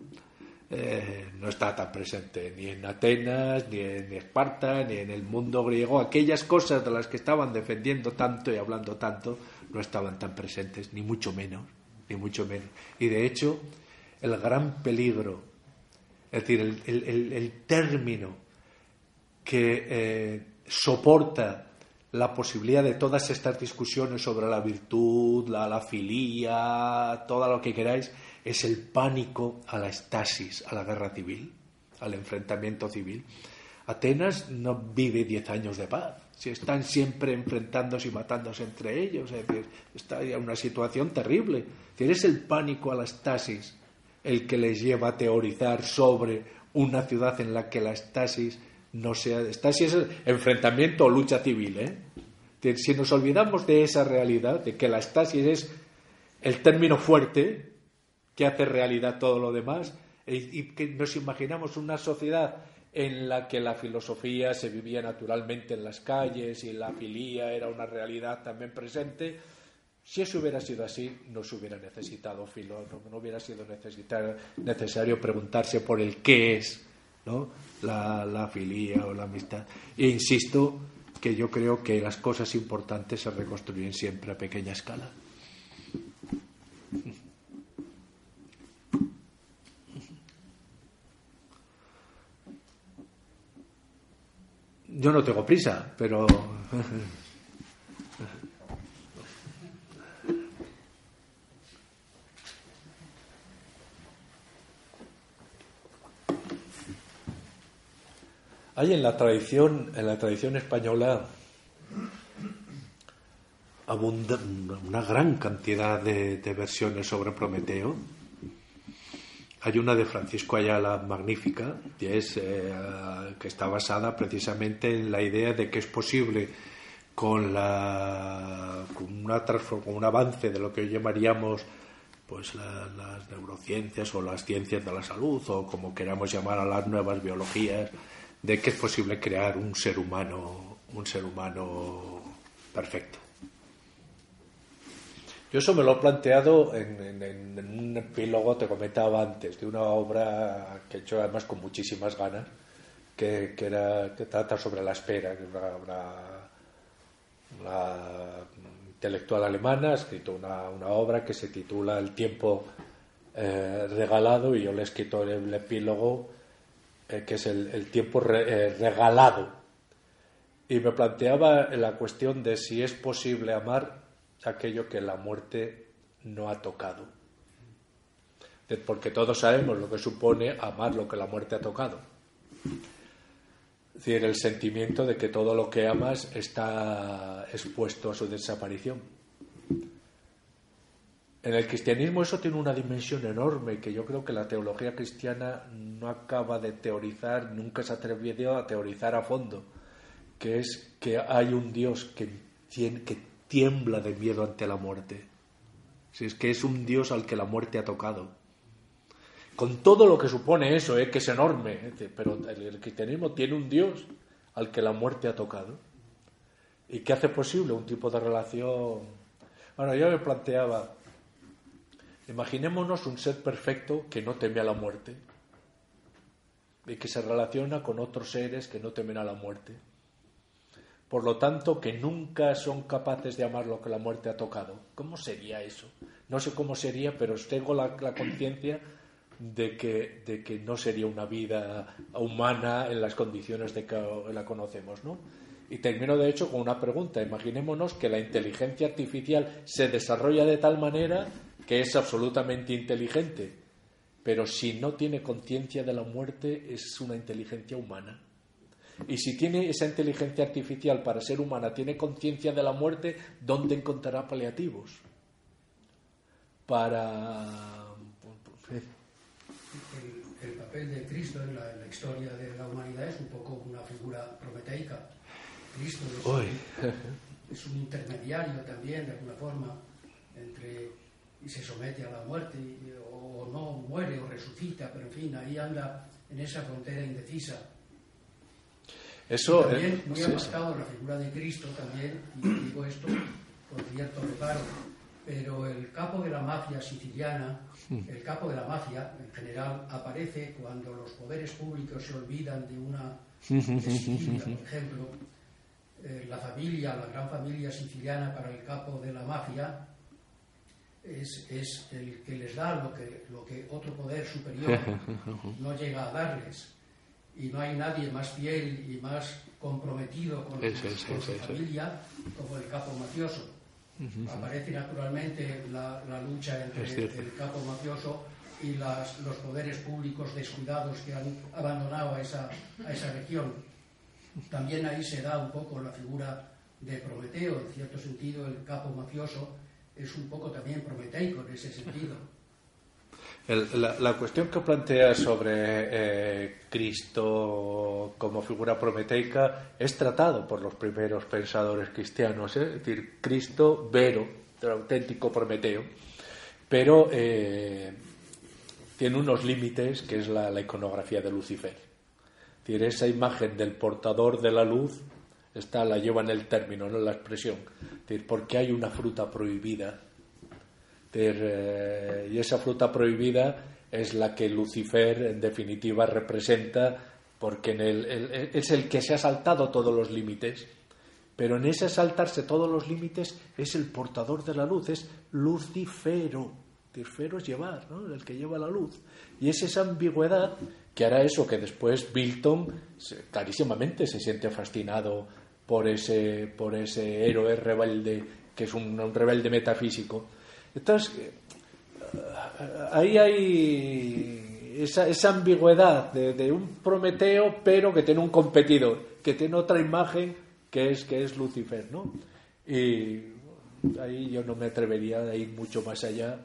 Speaker 1: no está tan presente ni en Atenas, ni en Esparta, ni en el mundo griego. Aquellas cosas de las que estaban defendiendo tanto y hablando tanto no estaban tan presentes, ni mucho menos ni mucho menos. Y de hecho, el gran peligro, es decir, el, término que eh, soporta la posibilidad de todas estas discusiones sobre la virtud, la, la filía, todo lo que queráis, es el pánico a la estasis, a la guerra civil, al enfrentamiento civil. Atenas no vive diez años de paz si están siempre enfrentándose y matándose entre ellos. Es decir, está en una situación terrible. Es, es el pánico a la estasis el que les lleva a teorizar sobre una ciudad en la que la estasis no sea. Estasis es enfrentamiento o lucha civil. ¿eh? Si nos olvidamos de esa realidad, de que la estasis es el término fuerte que hace realidad todo lo demás, y que nos imaginamos una sociedad en la que la filosofía se vivía naturalmente en las calles y la filía era una realidad también presente. Si eso hubiera sido así, no se hubiera necesitado filo, no, hubiera sido necesario preguntarse por el qué es ¿no? la, la filía o la amistad. E insisto que yo creo que las cosas importantes se reconstruyen siempre a pequeña escala. Yo no tengo prisa, pero... Hay en la tradición, en la tradición española una gran cantidad de versiones sobre Prometeo. Hay una de Francisco Ayala magnífica, eh, que está basada precisamente en la idea de que es posible con, una con un avance de lo que hoy llamaríamos pues las neurociencias o las ciencias de la salud o como queramos llamar a las nuevas biologías de que es posible crear un ser humano un ser humano perfecto. Yo eso me lo he planteado en, un epílogo, te comentaba antes, de una obra que he hecho además con muchísimas ganas, que, que trata sobre la espera, que una, intelectual alemana, ha escrito una, obra que se titula El tiempo eh, regalado y yo le he escrito el, epílogo que es el, tiempo eh, regalado. Y me planteaba la cuestión de si es posible amar aquello que la muerte no ha tocado. Porque todos sabemos lo que supone amar lo que la muerte ha tocado. Es decir, el sentimiento de que todo lo que amas está expuesto a su desaparición. En el cristianismo eso tiene una dimensión enorme que yo creo que la teología cristiana no acaba de teorizar, nunca se ha atrevido a teorizar a fondo, que es que hay un Dios que, que tiembla de miedo ante la muerte. Si es que es un Dios al que la muerte ha tocado. Con todo lo que supone eso, ¿eh? que es enorme, ¿eh? pero el, cristianismo tiene un Dios al que la muerte ha tocado. ¿Y que hace posible un tipo de relación? Bueno, yo me planteaba, imaginémonos un ser perfecto que no teme a la muerte y que se relaciona con otros seres que no temen a la muerte por lo tanto que nunca son capaces de amar lo que la muerte ha tocado. ¿Cómo sería eso? No sé cómo sería, pero tengo la, conciencia de que, de que no sería una vida humana en las condiciones de que la conocemos, ¿no? Y termino, de hecho, con una pregunta. Imaginémonos que la inteligencia artificial se desarrolla de tal manera que es absolutamente inteligente, pero si no tiene conciencia de la muerte es una inteligencia humana. Y si tiene esa inteligencia artificial para ser humana, tiene conciencia de la muerte, ¿dónde encontrará paliativos? Para...
Speaker 2: El, papel de Cristo en la, historia de la humanidad es un poco una figura prometeica. Cristo es, un intermediario también, de alguna forma, entre y se somete a la muerte o no muere o resucita, pero en fin, ahí anda en esa frontera indecisa
Speaker 1: eso,
Speaker 2: también muy sí, en la figura de Cristo también, y digo esto con cierto reparo, pero el capo de la mafia siciliana, hmm. el capo de la mafia en general, aparece cuando los poderes públicos se olvidan de una Sicilia, por ejemplo, eh, la familia, la gran familia siciliana para el capo de la mafia es, es el que les da lo que, lo que otro poder superior no llega a darles. Y no hay nadie más fiel y más comprometido con, su, familia como el capo mafioso. Aparece naturalmente la, lucha entre el capo mafioso y las, los poderes públicos descuidados que han abandonado a esa, a esa región. También ahí se da un poco la figura de Prometeo, en cierto sentido el capo mafioso es un poco también prometeico en ese sentido
Speaker 1: la, cuestión que plantea sobre eh, Cristo como figura prometeica es tratado por los primeros pensadores cristianos, ¿eh? es decir, Cristo vero, el auténtico Prometeo, pero eh, tiene unos límites que es la, iconografía de Lucifer. Decir, esa imagen del portador de la luz está, la lleva en el término, no en la expresión. Es decir, porque hay una fruta prohibida eh, y esa fruta prohibida es la que Lucifer en definitiva representa porque es el que se ha saltado todos los límites. Pero en ese saltarse todos los límites es el portador de la luz, es Lucifero. Lucifero es llevar, ¿no? el que lleva la luz. Y es esa ambigüedad que hará eso que después Bilton clarísimamente se siente fascinado por ese, por ese héroe rebelde, que es un rebelde metafísico entonces, eh, ahí hay esa, ambigüedad de, un Prometeo, pero que tiene un competidor, que tiene otra imagen que es, que es Lucifer, ¿no? Y ahí yo no me atrevería a ir mucho más allá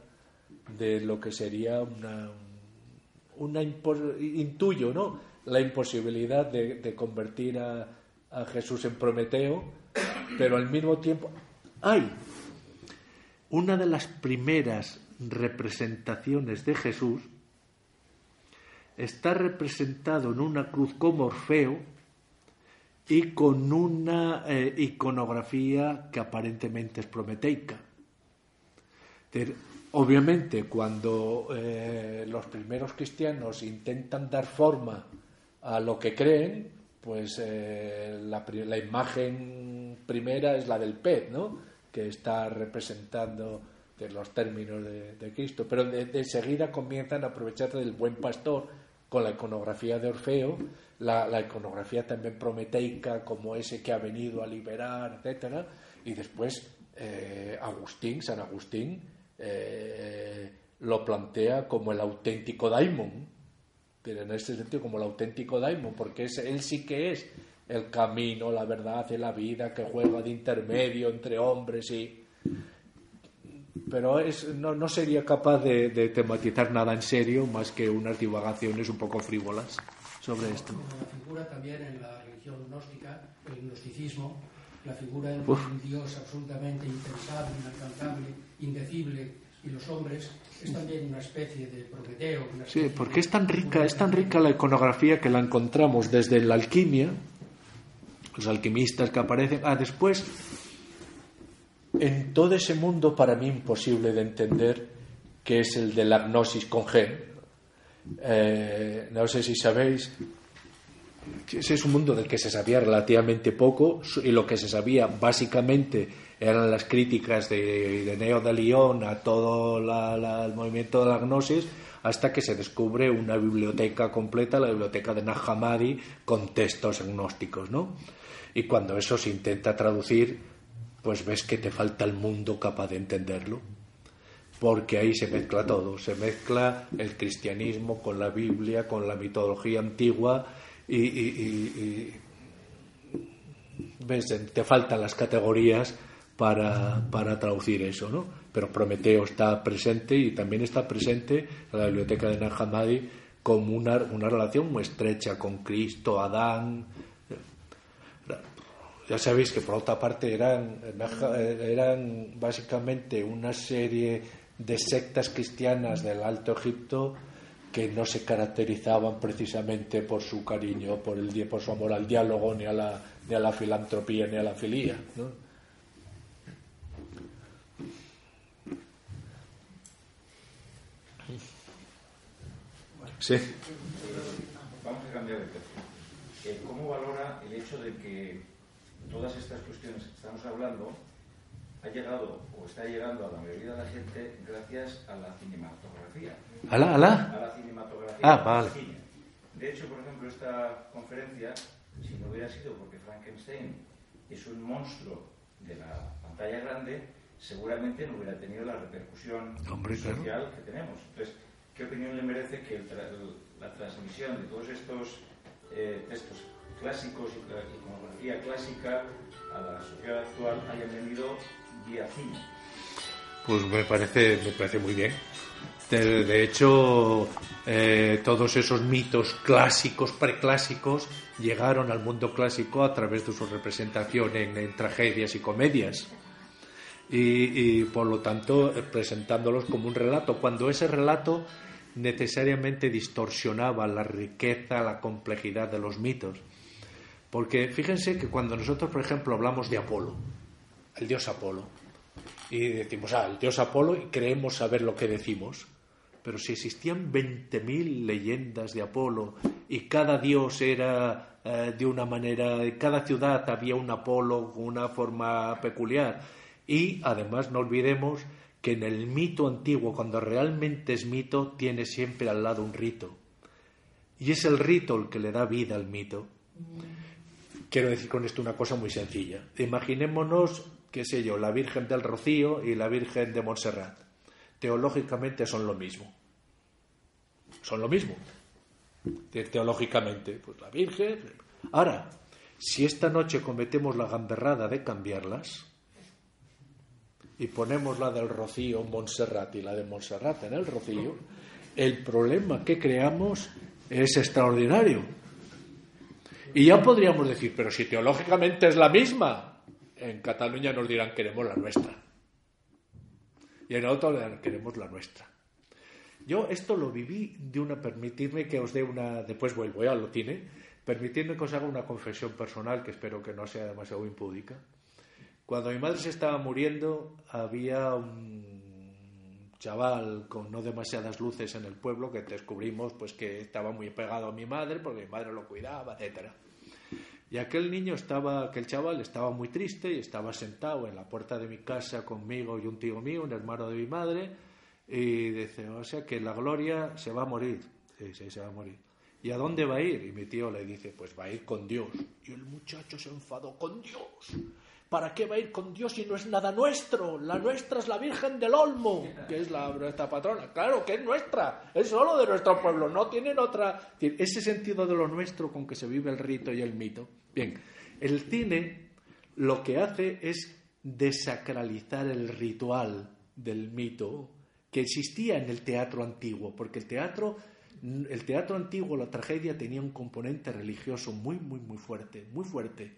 Speaker 1: de lo que sería una, una intuyo, ¿no? La imposibilidad de, convertir a, a Jesús en Prometeo, pero al mismo tiempo hay una de las primeras representaciones de Jesús está representado en una cruz como Orfeo y con una eh, iconografía que aparentemente es prometeica. Obviamente, cuando eh, los primeros cristianos intentan dar forma a lo que creen, pues eh, la, la, imagen primera es la del pez, ¿no? que está representando de los términos de, Cristo, pero de, seguida comienzan a aprovecharse del buen pastor con la iconografía de Orfeo, la, iconografía también prometeica como ese que ha venido a liberar, etcétera, y después eh, Agustín, San Agustín, eh, lo plantea como el auténtico daimon, en este sentido como el auténtico daimon, porque es, él sí que es el camino, la verdad y la vida que juega de intermedio entre hombres y... Pero es, no, no, sería capaz de, de, tematizar nada en serio más que unas divagaciones un poco frívolas sobre esto.
Speaker 2: La figura también en la religión gnóstica, el gnosticismo, la figura de un Dios absolutamente impensable, inalcanzable, indecible, y los hombres es también una especie de Prometeo.
Speaker 1: sí, porque es tan rica, es tan rica la iconografía que la encontramos desde la alquimia, los alquimistas que aparecen. Ah, después, en todo ese mundo para mí imposible de entender, que es el de la gnosis con gen. Eh, no sé si sabéis, ese es un mundo del que se sabía relativamente poco y lo que se sabía básicamente eran las críticas de, Neo de León a todo el movimiento de la gnosis hasta que se descubre una biblioteca completa, la biblioteca de Nag Hammadi, con textos agnósticos, ¿no? Y cuando eso se intenta traducir, pues ves que te falta el mundo capaz de entenderlo. porque ahí se mezcla todo, se mezcla el cristianismo con la Biblia, con la mitología antigua y, ves, te faltan las categorías para, para, traducir eso, ¿no? Pero Prometeo está presente y también está presente en la biblioteca de Nag como una, una relación muy estrecha con Cristo, Adán, ya sabéis que por otra parte eran, eran básicamente una serie de sectas cristianas del Alto Egipto que no se caracterizaban precisamente por su cariño, por, el, por su amor al diálogo, ni a la, ni a la filantropía, ni a la filía. ¿no? Sí.
Speaker 4: Vamos a cambiar de tema. Eh, ¿Cómo valora el hecho de que todas estas cuestiones que estamos hablando ha llegado o está llegando a la mayoría de la gente gracias a la cinematografía.
Speaker 1: ¿A la, a la?
Speaker 4: A la cinematografía.
Speaker 1: Ah, vale.
Speaker 4: Cine. De hecho, por ejemplo, esta conferencia, si no hubiera sido porque Frankenstein es un monstruo de la pantalla grande, seguramente no hubiera tenido la repercusión
Speaker 1: Hombre,
Speaker 4: social
Speaker 1: claro.
Speaker 4: que tenemos. Entonces, ¿qué opinión le merece que la transmisión de todos estos eh, textos clásicos y iconografía clásica a la sociedad actual hayan venido vía cine.
Speaker 1: Pues me parece, me parece muy bien. De, hecho, eh, todos esos mitos clásicos, preclásicos, llegaron al mundo clásico a través de su representación en, tragedias y comedias. Y, y, por lo tanto, eh, presentándolos como un relato, cuando ese relato necesariamente distorsionaba la riqueza, la complejidad de los mitos. Porque fíjense que cuando nosotros, por ejemplo, hablamos de Apolo, el dios Apolo, y decimos, ah, el dios Apolo, y creemos saber lo que decimos, pero si existían 20.000 leyendas de Apolo y cada dios era eh, de una manera, cada ciudad había un Apolo con una forma peculiar, y además no olvidemos que en el mito antiguo, cuando realmente es mito, tiene siempre al lado un rito. Y es el rito el que le da vida al mito. Quiero decir con esto una cosa muy sencilla. Imaginémonos, qué sé yo, la Virgen del Rocío y la Virgen de Montserrat. Teológicamente son lo mismo. Son lo mismo. Teológicamente, pues la Virgen. Ahora, si esta noche cometemos la gamberrada de cambiarlas y ponemos la del Rocío Montserrat y la de Montserrat en el Rocío, el problema que creamos es extraordinario y ya podríamos decir, pero si teológicamente es la misma, en Cataluña nos dirán queremos la nuestra. Y en otro dirán queremos la nuestra. Yo esto lo viví de una, permitirme que os dé una, después vuelvo ya lo tiene, permitirme que os haga una confesión personal que espero que no sea demasiado impúdica. Cuando mi madre se estaba muriendo, había un chaval con no demasiadas luces en el pueblo que descubrimos pues que estaba muy pegado a mi madre porque mi madre lo cuidaba, etcétera. Y aquel niño estaba, aquel chaval estaba muy triste y estaba sentado en la puerta de mi casa conmigo y un tío mío, un hermano de mi madre, y dice, o sea que la gloria se va a morir. Sí, sí, se va a morir. ¿Y a dónde va a ir? Y mi tío le dice, pues va a ir con Dios. Y el muchacho se enfadó, con Dios. ¿Para qué va a ir con Dios si no es nada nuestro? La nuestra es la Virgen del Olmo, que es la nuestra patrona. Claro que es nuestra, es solo de nuestro pueblo, no tienen otra. Ese sentido de lo nuestro con que se vive el rito y el mito. Bien, el cine lo que hace es desacralizar el ritual del mito que existía en el teatro antiguo, porque el teatro, el teatro antiguo, la tragedia tenía un componente religioso muy, muy, muy fuerte, muy fuerte.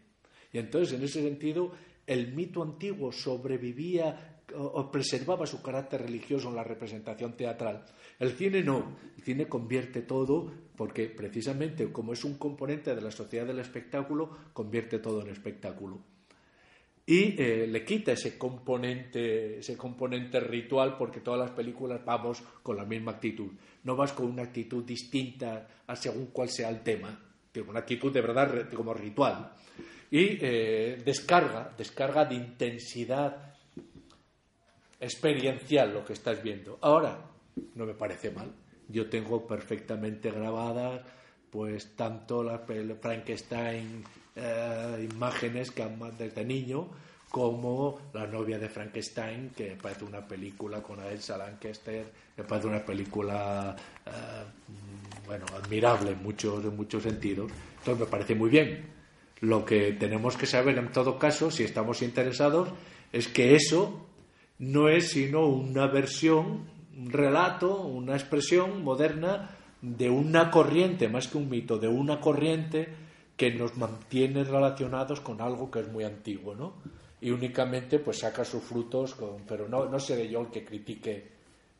Speaker 1: Y entonces, en ese sentido, el mito antiguo sobrevivía o preservaba su carácter religioso en la representación teatral. El cine no, el cine convierte todo porque precisamente como es un componente de la sociedad del espectáculo, convierte todo en espectáculo. Y eh, le quita ese componente, ese componente ritual porque todas las películas vamos con la misma actitud. No vas con una actitud distinta según cuál sea el tema, una actitud de verdad como ritual y eh, descarga, descarga de intensidad experiencial lo que estás viendo. Ahora, no me parece mal. Yo tengo perfectamente grabadas, pues tanto la Frankenstein eh, imágenes que desde niño, como La novia de Frankenstein, que me parece una película con Elsa Lancaster, me parece una película, eh, bueno, admirable en muchos, en muchos sentidos. Entonces me parece muy bien. Lo que tenemos que saber en todo caso, si estamos interesados, es que eso no es sino una versión, un relato, una expresión moderna de una corriente, más que un mito, de una corriente que nos mantiene relacionados con algo que es muy antiguo, ¿no? Y únicamente pues saca sus frutos, con, pero no, no seré yo el que critique.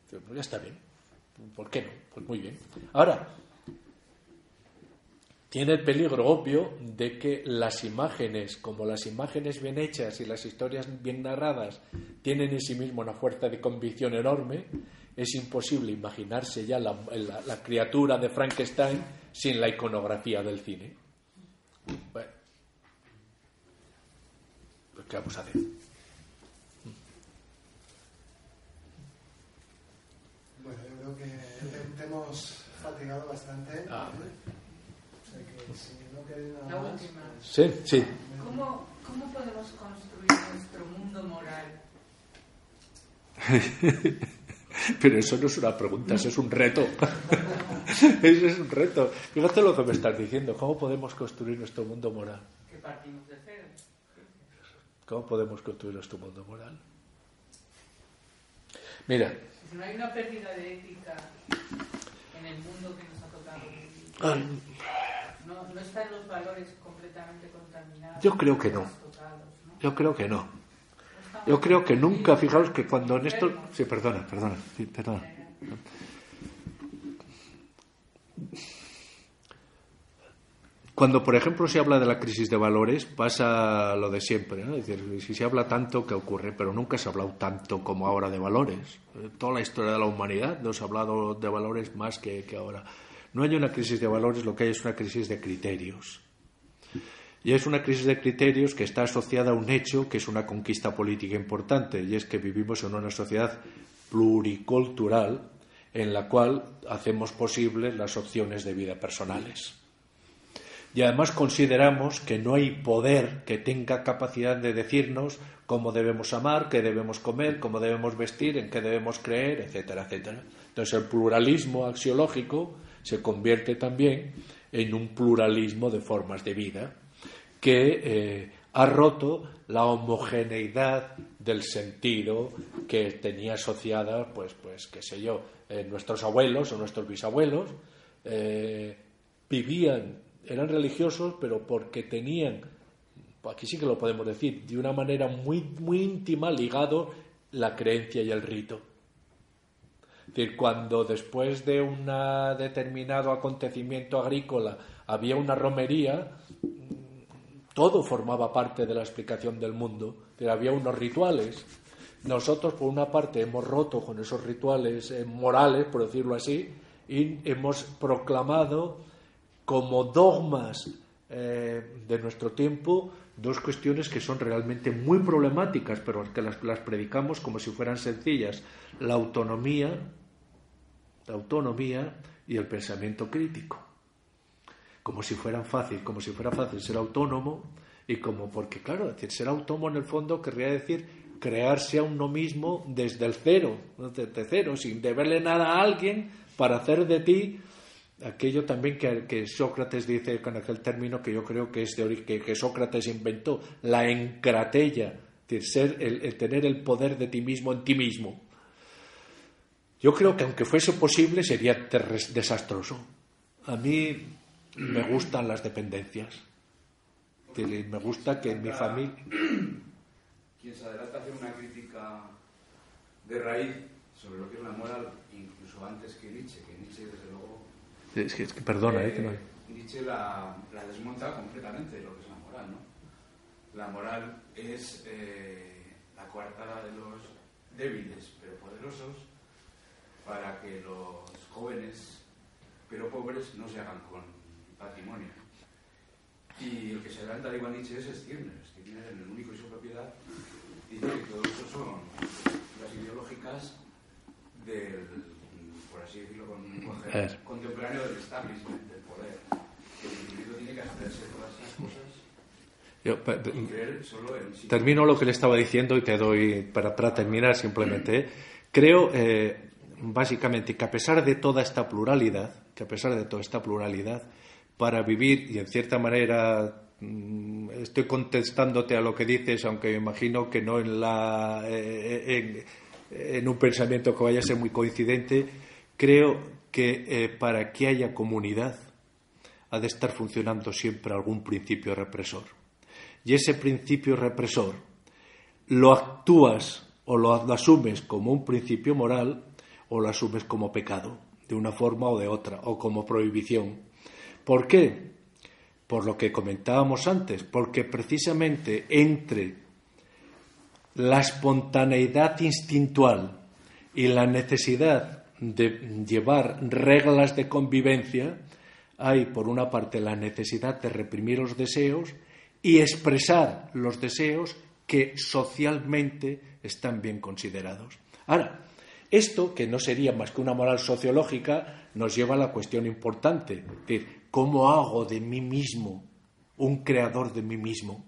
Speaker 1: Pues ya está bien. ¿Por qué no? Pues muy bien. Ahora, tiene el peligro obvio de que las imágenes, como las imágenes bien hechas y las historias bien narradas, tienen en sí mismo una fuerza de convicción enorme, es imposible imaginarse ya la, la criatura de Frankenstein sin la iconografía del cine. Bueno, pues, ¿qué vamos a hacer?
Speaker 3: Bueno, yo creo que te hemos fatigado bastante.
Speaker 1: Ah,
Speaker 3: o sea que si no queréis nada
Speaker 5: La última.
Speaker 1: Sí, sí.
Speaker 5: ¿Cómo, ¿Cómo podemos construir nuestro mundo moral?
Speaker 1: Pero eso no es una pregunta, eso es un reto. eso es un reto. Fíjate lo que me estás diciendo. ¿Cómo podemos construir nuestro mundo moral?
Speaker 5: Que partimos de cero.
Speaker 1: ¿Cómo podemos construir nuestro mundo moral? Mira,
Speaker 5: Si no hay una pérdida de ética en el mundo que nos ha tocado
Speaker 1: ah,
Speaker 5: no, no están los valores completamente contaminados.
Speaker 1: Yo creo que no. yo creo que no. Yo creo que nunca, fijaos que cuando en esto... Sí, perdona, perdona, sí, perdona. Cuando, por ejemplo, se habla de la crisis de valores, pasa lo de siempre. ¿no? Es decir, si se habla tanto, ¿qué ocurre? Pero nunca se ha hablado tanto como ahora de valores. Toda la historia de la humanidad no se ha hablado de valores más que, que ahora. No hay una crisis de valores, lo que hay es una crisis de criterios. Y es una crisis de criterios que está asociada a un hecho que es una conquista política importante, y es que vivimos en una sociedad pluricultural en la cual hacemos posibles las opciones de vida personales. Y además consideramos que no hay poder que tenga capacidad de decirnos cómo debemos amar, qué debemos comer, cómo debemos vestir, en qué debemos creer, etcétera, etcétera. Entonces el pluralismo axiológico se convierte también en un pluralismo de formas de vida que eh, ha roto la homogeneidad del sentido que tenía asociada, pues, pues qué sé yo, eh, nuestros abuelos o nuestros bisabuelos eh, vivían, eran religiosos, pero porque tenían, aquí sí que lo podemos decir, de una manera muy, muy íntima ligado la creencia y el rito. Cuando después de un determinado acontecimiento agrícola había una romería, todo formaba parte de la explicación del mundo. Pero había unos rituales. Nosotros, por una parte, hemos roto con esos rituales eh, morales, por decirlo así, y hemos proclamado como dogmas eh, de nuestro tiempo dos cuestiones que son realmente muy problemáticas, pero que las, predicamos como si fueran sencillas. La autonomía, autonomía y el pensamiento crítico como si fueran fácil, como si fuera fácil ser autónomo y como porque claro, ser autónomo en el fondo querría decir crearse a uno mismo desde el cero, desde cero, sin deberle nada a alguien para hacer de ti aquello también que, que Sócrates dice con aquel término que yo creo que es de que, Sócrates inventó, la encratella, es decir, ser el tener el poder de ti mismo en ti mismo. Yo creo que aunque fuese posible sería desastroso. A mí me gustan las dependencias. Me gusta que en mi familia...
Speaker 6: Quien se adelanta a hacer una crítica de raíz sobre lo que es la moral, incluso antes que Nietzsche, que Nietzsche desde luego...
Speaker 1: Es que, es que perdona, eh,
Speaker 6: eh,
Speaker 1: que no-
Speaker 6: Nietzsche la, la desmonta completamente de lo que es la moral, ¿no? La moral es eh, la coartada de los débiles pero poderosos para que los jóvenes pero pobres no se hagan con patrimonio. Y el que se adelanta de igual Nietzsche es Stirner. Stirner, en el único y su propiedad, dice que todo eso son las ideológicas del, por así decirlo, con un lenguaje
Speaker 1: Er.
Speaker 6: contemporáneo del establishment, del poder. Que el individuo tiene que hacerse todas esas cosas
Speaker 1: Yo, termino lo que le estaba diciendo y te doy para, para terminar simplemente. ¿eh? Creo eh, básicamente que a pesar de toda esta pluralidad, que a pesar de toda esta pluralidad, para vivir y en cierta manera mm, estoy contestándote a lo que dices, aunque me imagino que no en la eh, en, en un pensamiento que vaya a ser muy coincidente, creo que eh, para que haya comunidad ha de estar funcionando siempre algún principio represor. Y ese principio represor lo actúas o lo asumes como un principio moral o lo asumes como pecado, de una forma o de otra, o como prohibición. ¿Por qué? Por lo que comentábamos antes, porque precisamente entre la espontaneidad instintual y la necesidad de llevar reglas de convivencia, hay por una parte la necesidad de reprimir los deseos y expresar los deseos que socialmente están bien considerados. Ahora, esto, que no sería más que una moral sociológica, nos lleva a la cuestión importante, es decir, ¿cómo hago de mí mismo un creador de mí mismo?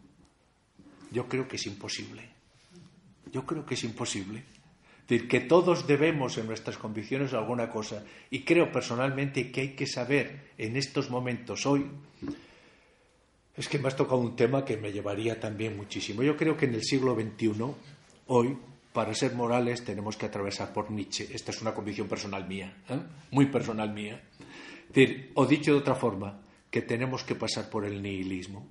Speaker 1: Yo creo que es imposible. Yo creo que es imposible. Es decir, que todos debemos en nuestras convicciones alguna cosa. Y creo personalmente que hay que saber en estos momentos hoy. Es que me has tocado un tema que me llevaría también muchísimo. Yo creo que en el siglo XXI, hoy, para ser morales tenemos que atravesar por Nietzsche. Esta es una convicción personal mía, ¿eh? muy personal mía. O dicho de otra forma, que tenemos que pasar por el nihilismo.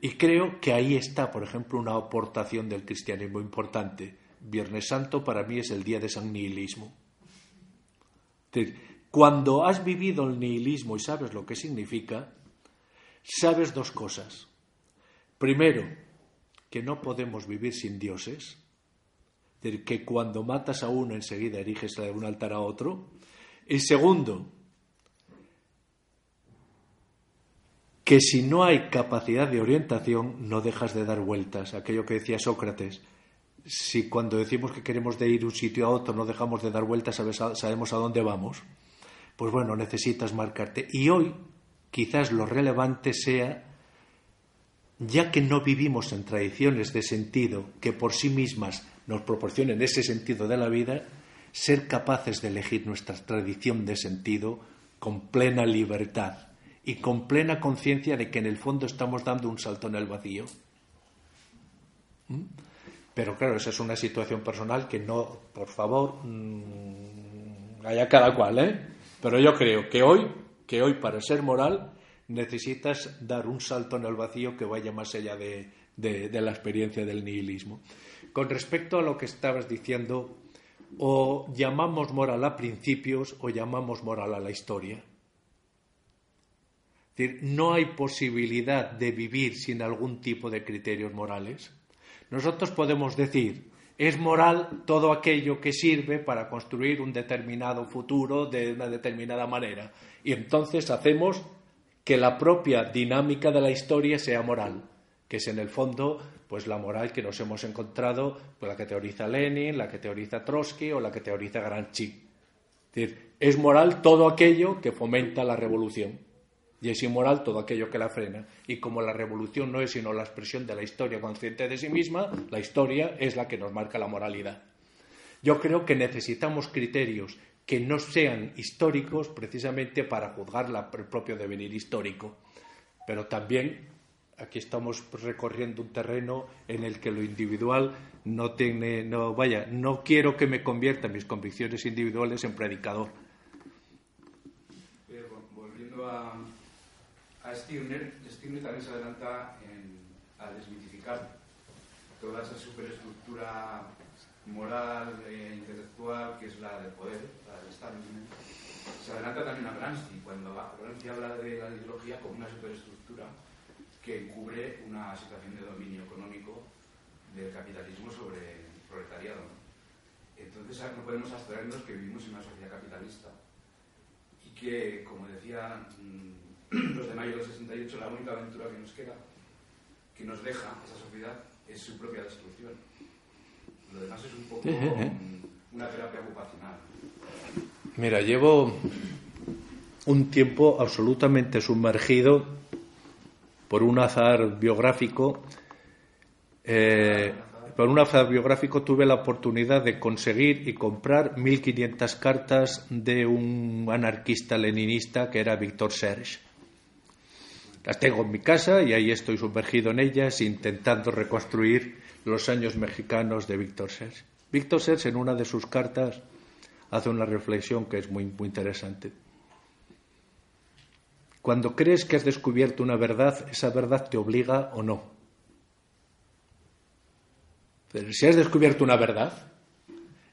Speaker 1: Y creo que ahí está, por ejemplo, una aportación del cristianismo importante. Viernes Santo para mí es el día de San Nihilismo. Cuando has vivido el nihilismo y sabes lo que significa, sabes dos cosas. Primero, que no podemos vivir sin dioses. Decir, que cuando matas a uno enseguida eriges de un altar a otro. Y segundo, que si no hay capacidad de orientación no dejas de dar vueltas. Aquello que decía Sócrates, si cuando decimos que queremos de ir un sitio a otro no dejamos de dar vueltas, sabemos a dónde vamos. Pues bueno, necesitas marcarte. Y hoy quizás lo relevante sea, ya que no vivimos en tradiciones de sentido que por sí mismas nos proporcionen ese sentido de la vida, ser capaces de elegir nuestra tradición de sentido con plena libertad y con plena conciencia de que en el fondo estamos dando un salto en el vacío. ¿Mm? Pero claro, esa es una situación personal que no, por favor, haya cada cual, ¿eh? Pero yo creo que hoy, que hoy para ser moral necesitas dar un salto en el vacío que vaya más allá de, de la experiencia del nihilismo. Con respecto a lo que estabas diciendo, o llamamos moral a principios o llamamos moral a la historia. Es decir, no hay posibilidad de vivir sin algún tipo de criterios morales. Nosotros podemos decir, es moral todo aquello que sirve para construir un determinado futuro de una determinada manera. Y entonces hacemos que la propia dinámica de la historia sea moral, que es en el fondo pues la moral que nos hemos encontrado, pues la que teoriza Lenin, la que teoriza Trotsky o la que teoriza Gramsci. Es moral todo aquello que fomenta la revolución y es inmoral todo aquello que la frena. Y como la revolución no es sino la expresión de la historia consciente de sí misma, la historia es la que nos marca la moralidad. Yo creo que necesitamos criterios que no sean históricos precisamente para juzgar el propio devenir histórico. Pero también aquí estamos recorriendo un terreno en el que lo individual no tiene, no, vaya, no quiero que me convierta mis convicciones individuales en predicador.
Speaker 6: Volviendo a, a Stirner, Stirner también se adelanta en, a desmitificar toda esa superestructura moral e intelectual que es la del poder, la del establishment. Se adelanta también a Gramsci, cuando Gramsci habla de la ideología como una superestructura que cubre una situación de dominio económico del capitalismo sobre el proletariado. ¿no? Entonces no podemos abstraernos que vivimos en una sociedad capitalista y que, como decía los de mayo del 68, la única aventura que nos queda, que nos deja esa sociedad, es su propia destrucción. Lo demás es un poco una terapia ocupacional.
Speaker 1: Mira, llevo un tiempo absolutamente sumergido por un azar biográfico, eh, por un azar biográfico tuve la oportunidad de conseguir y comprar 1.500 cartas de un anarquista leninista que era Víctor Serge. Las tengo en mi casa y ahí estoy sumergido en ellas intentando reconstruir los años mexicanos de Víctor Serge. Víctor Serge en una de sus cartas hace una reflexión que es muy, muy interesante. Cuando crees que has descubierto una verdad, esa verdad te obliga o no. Si has descubierto una verdad,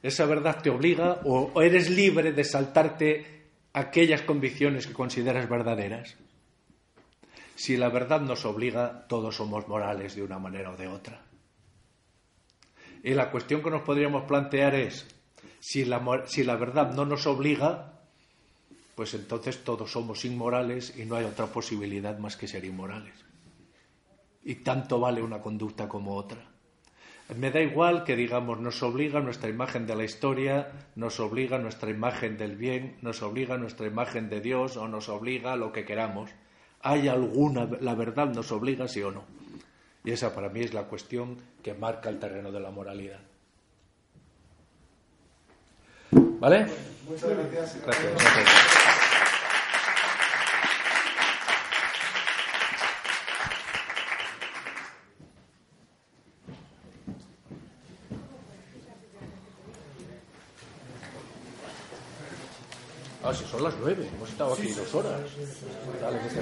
Speaker 1: esa verdad te obliga o eres libre de saltarte aquellas convicciones que consideras verdaderas. Si la verdad nos obliga, todos somos morales de una manera o de otra. Y la cuestión que nos podríamos plantear es, si la, si la verdad no nos obliga, pues entonces todos somos inmorales y no hay otra posibilidad más que ser inmorales. Y tanto vale una conducta como otra. Me da igual que digamos nos obliga nuestra imagen de la historia, nos obliga nuestra imagen del bien, nos obliga nuestra imagen de Dios o nos obliga lo que queramos. ¿Hay alguna, la verdad nos obliga sí o no? Y esa para mí es la cuestión que marca el terreno de la moralidad. ¿Vale?
Speaker 3: Muchas gracias.
Speaker 1: Gracias. Ah, si son las nueve, hemos estado aquí dos horas. Dale, que se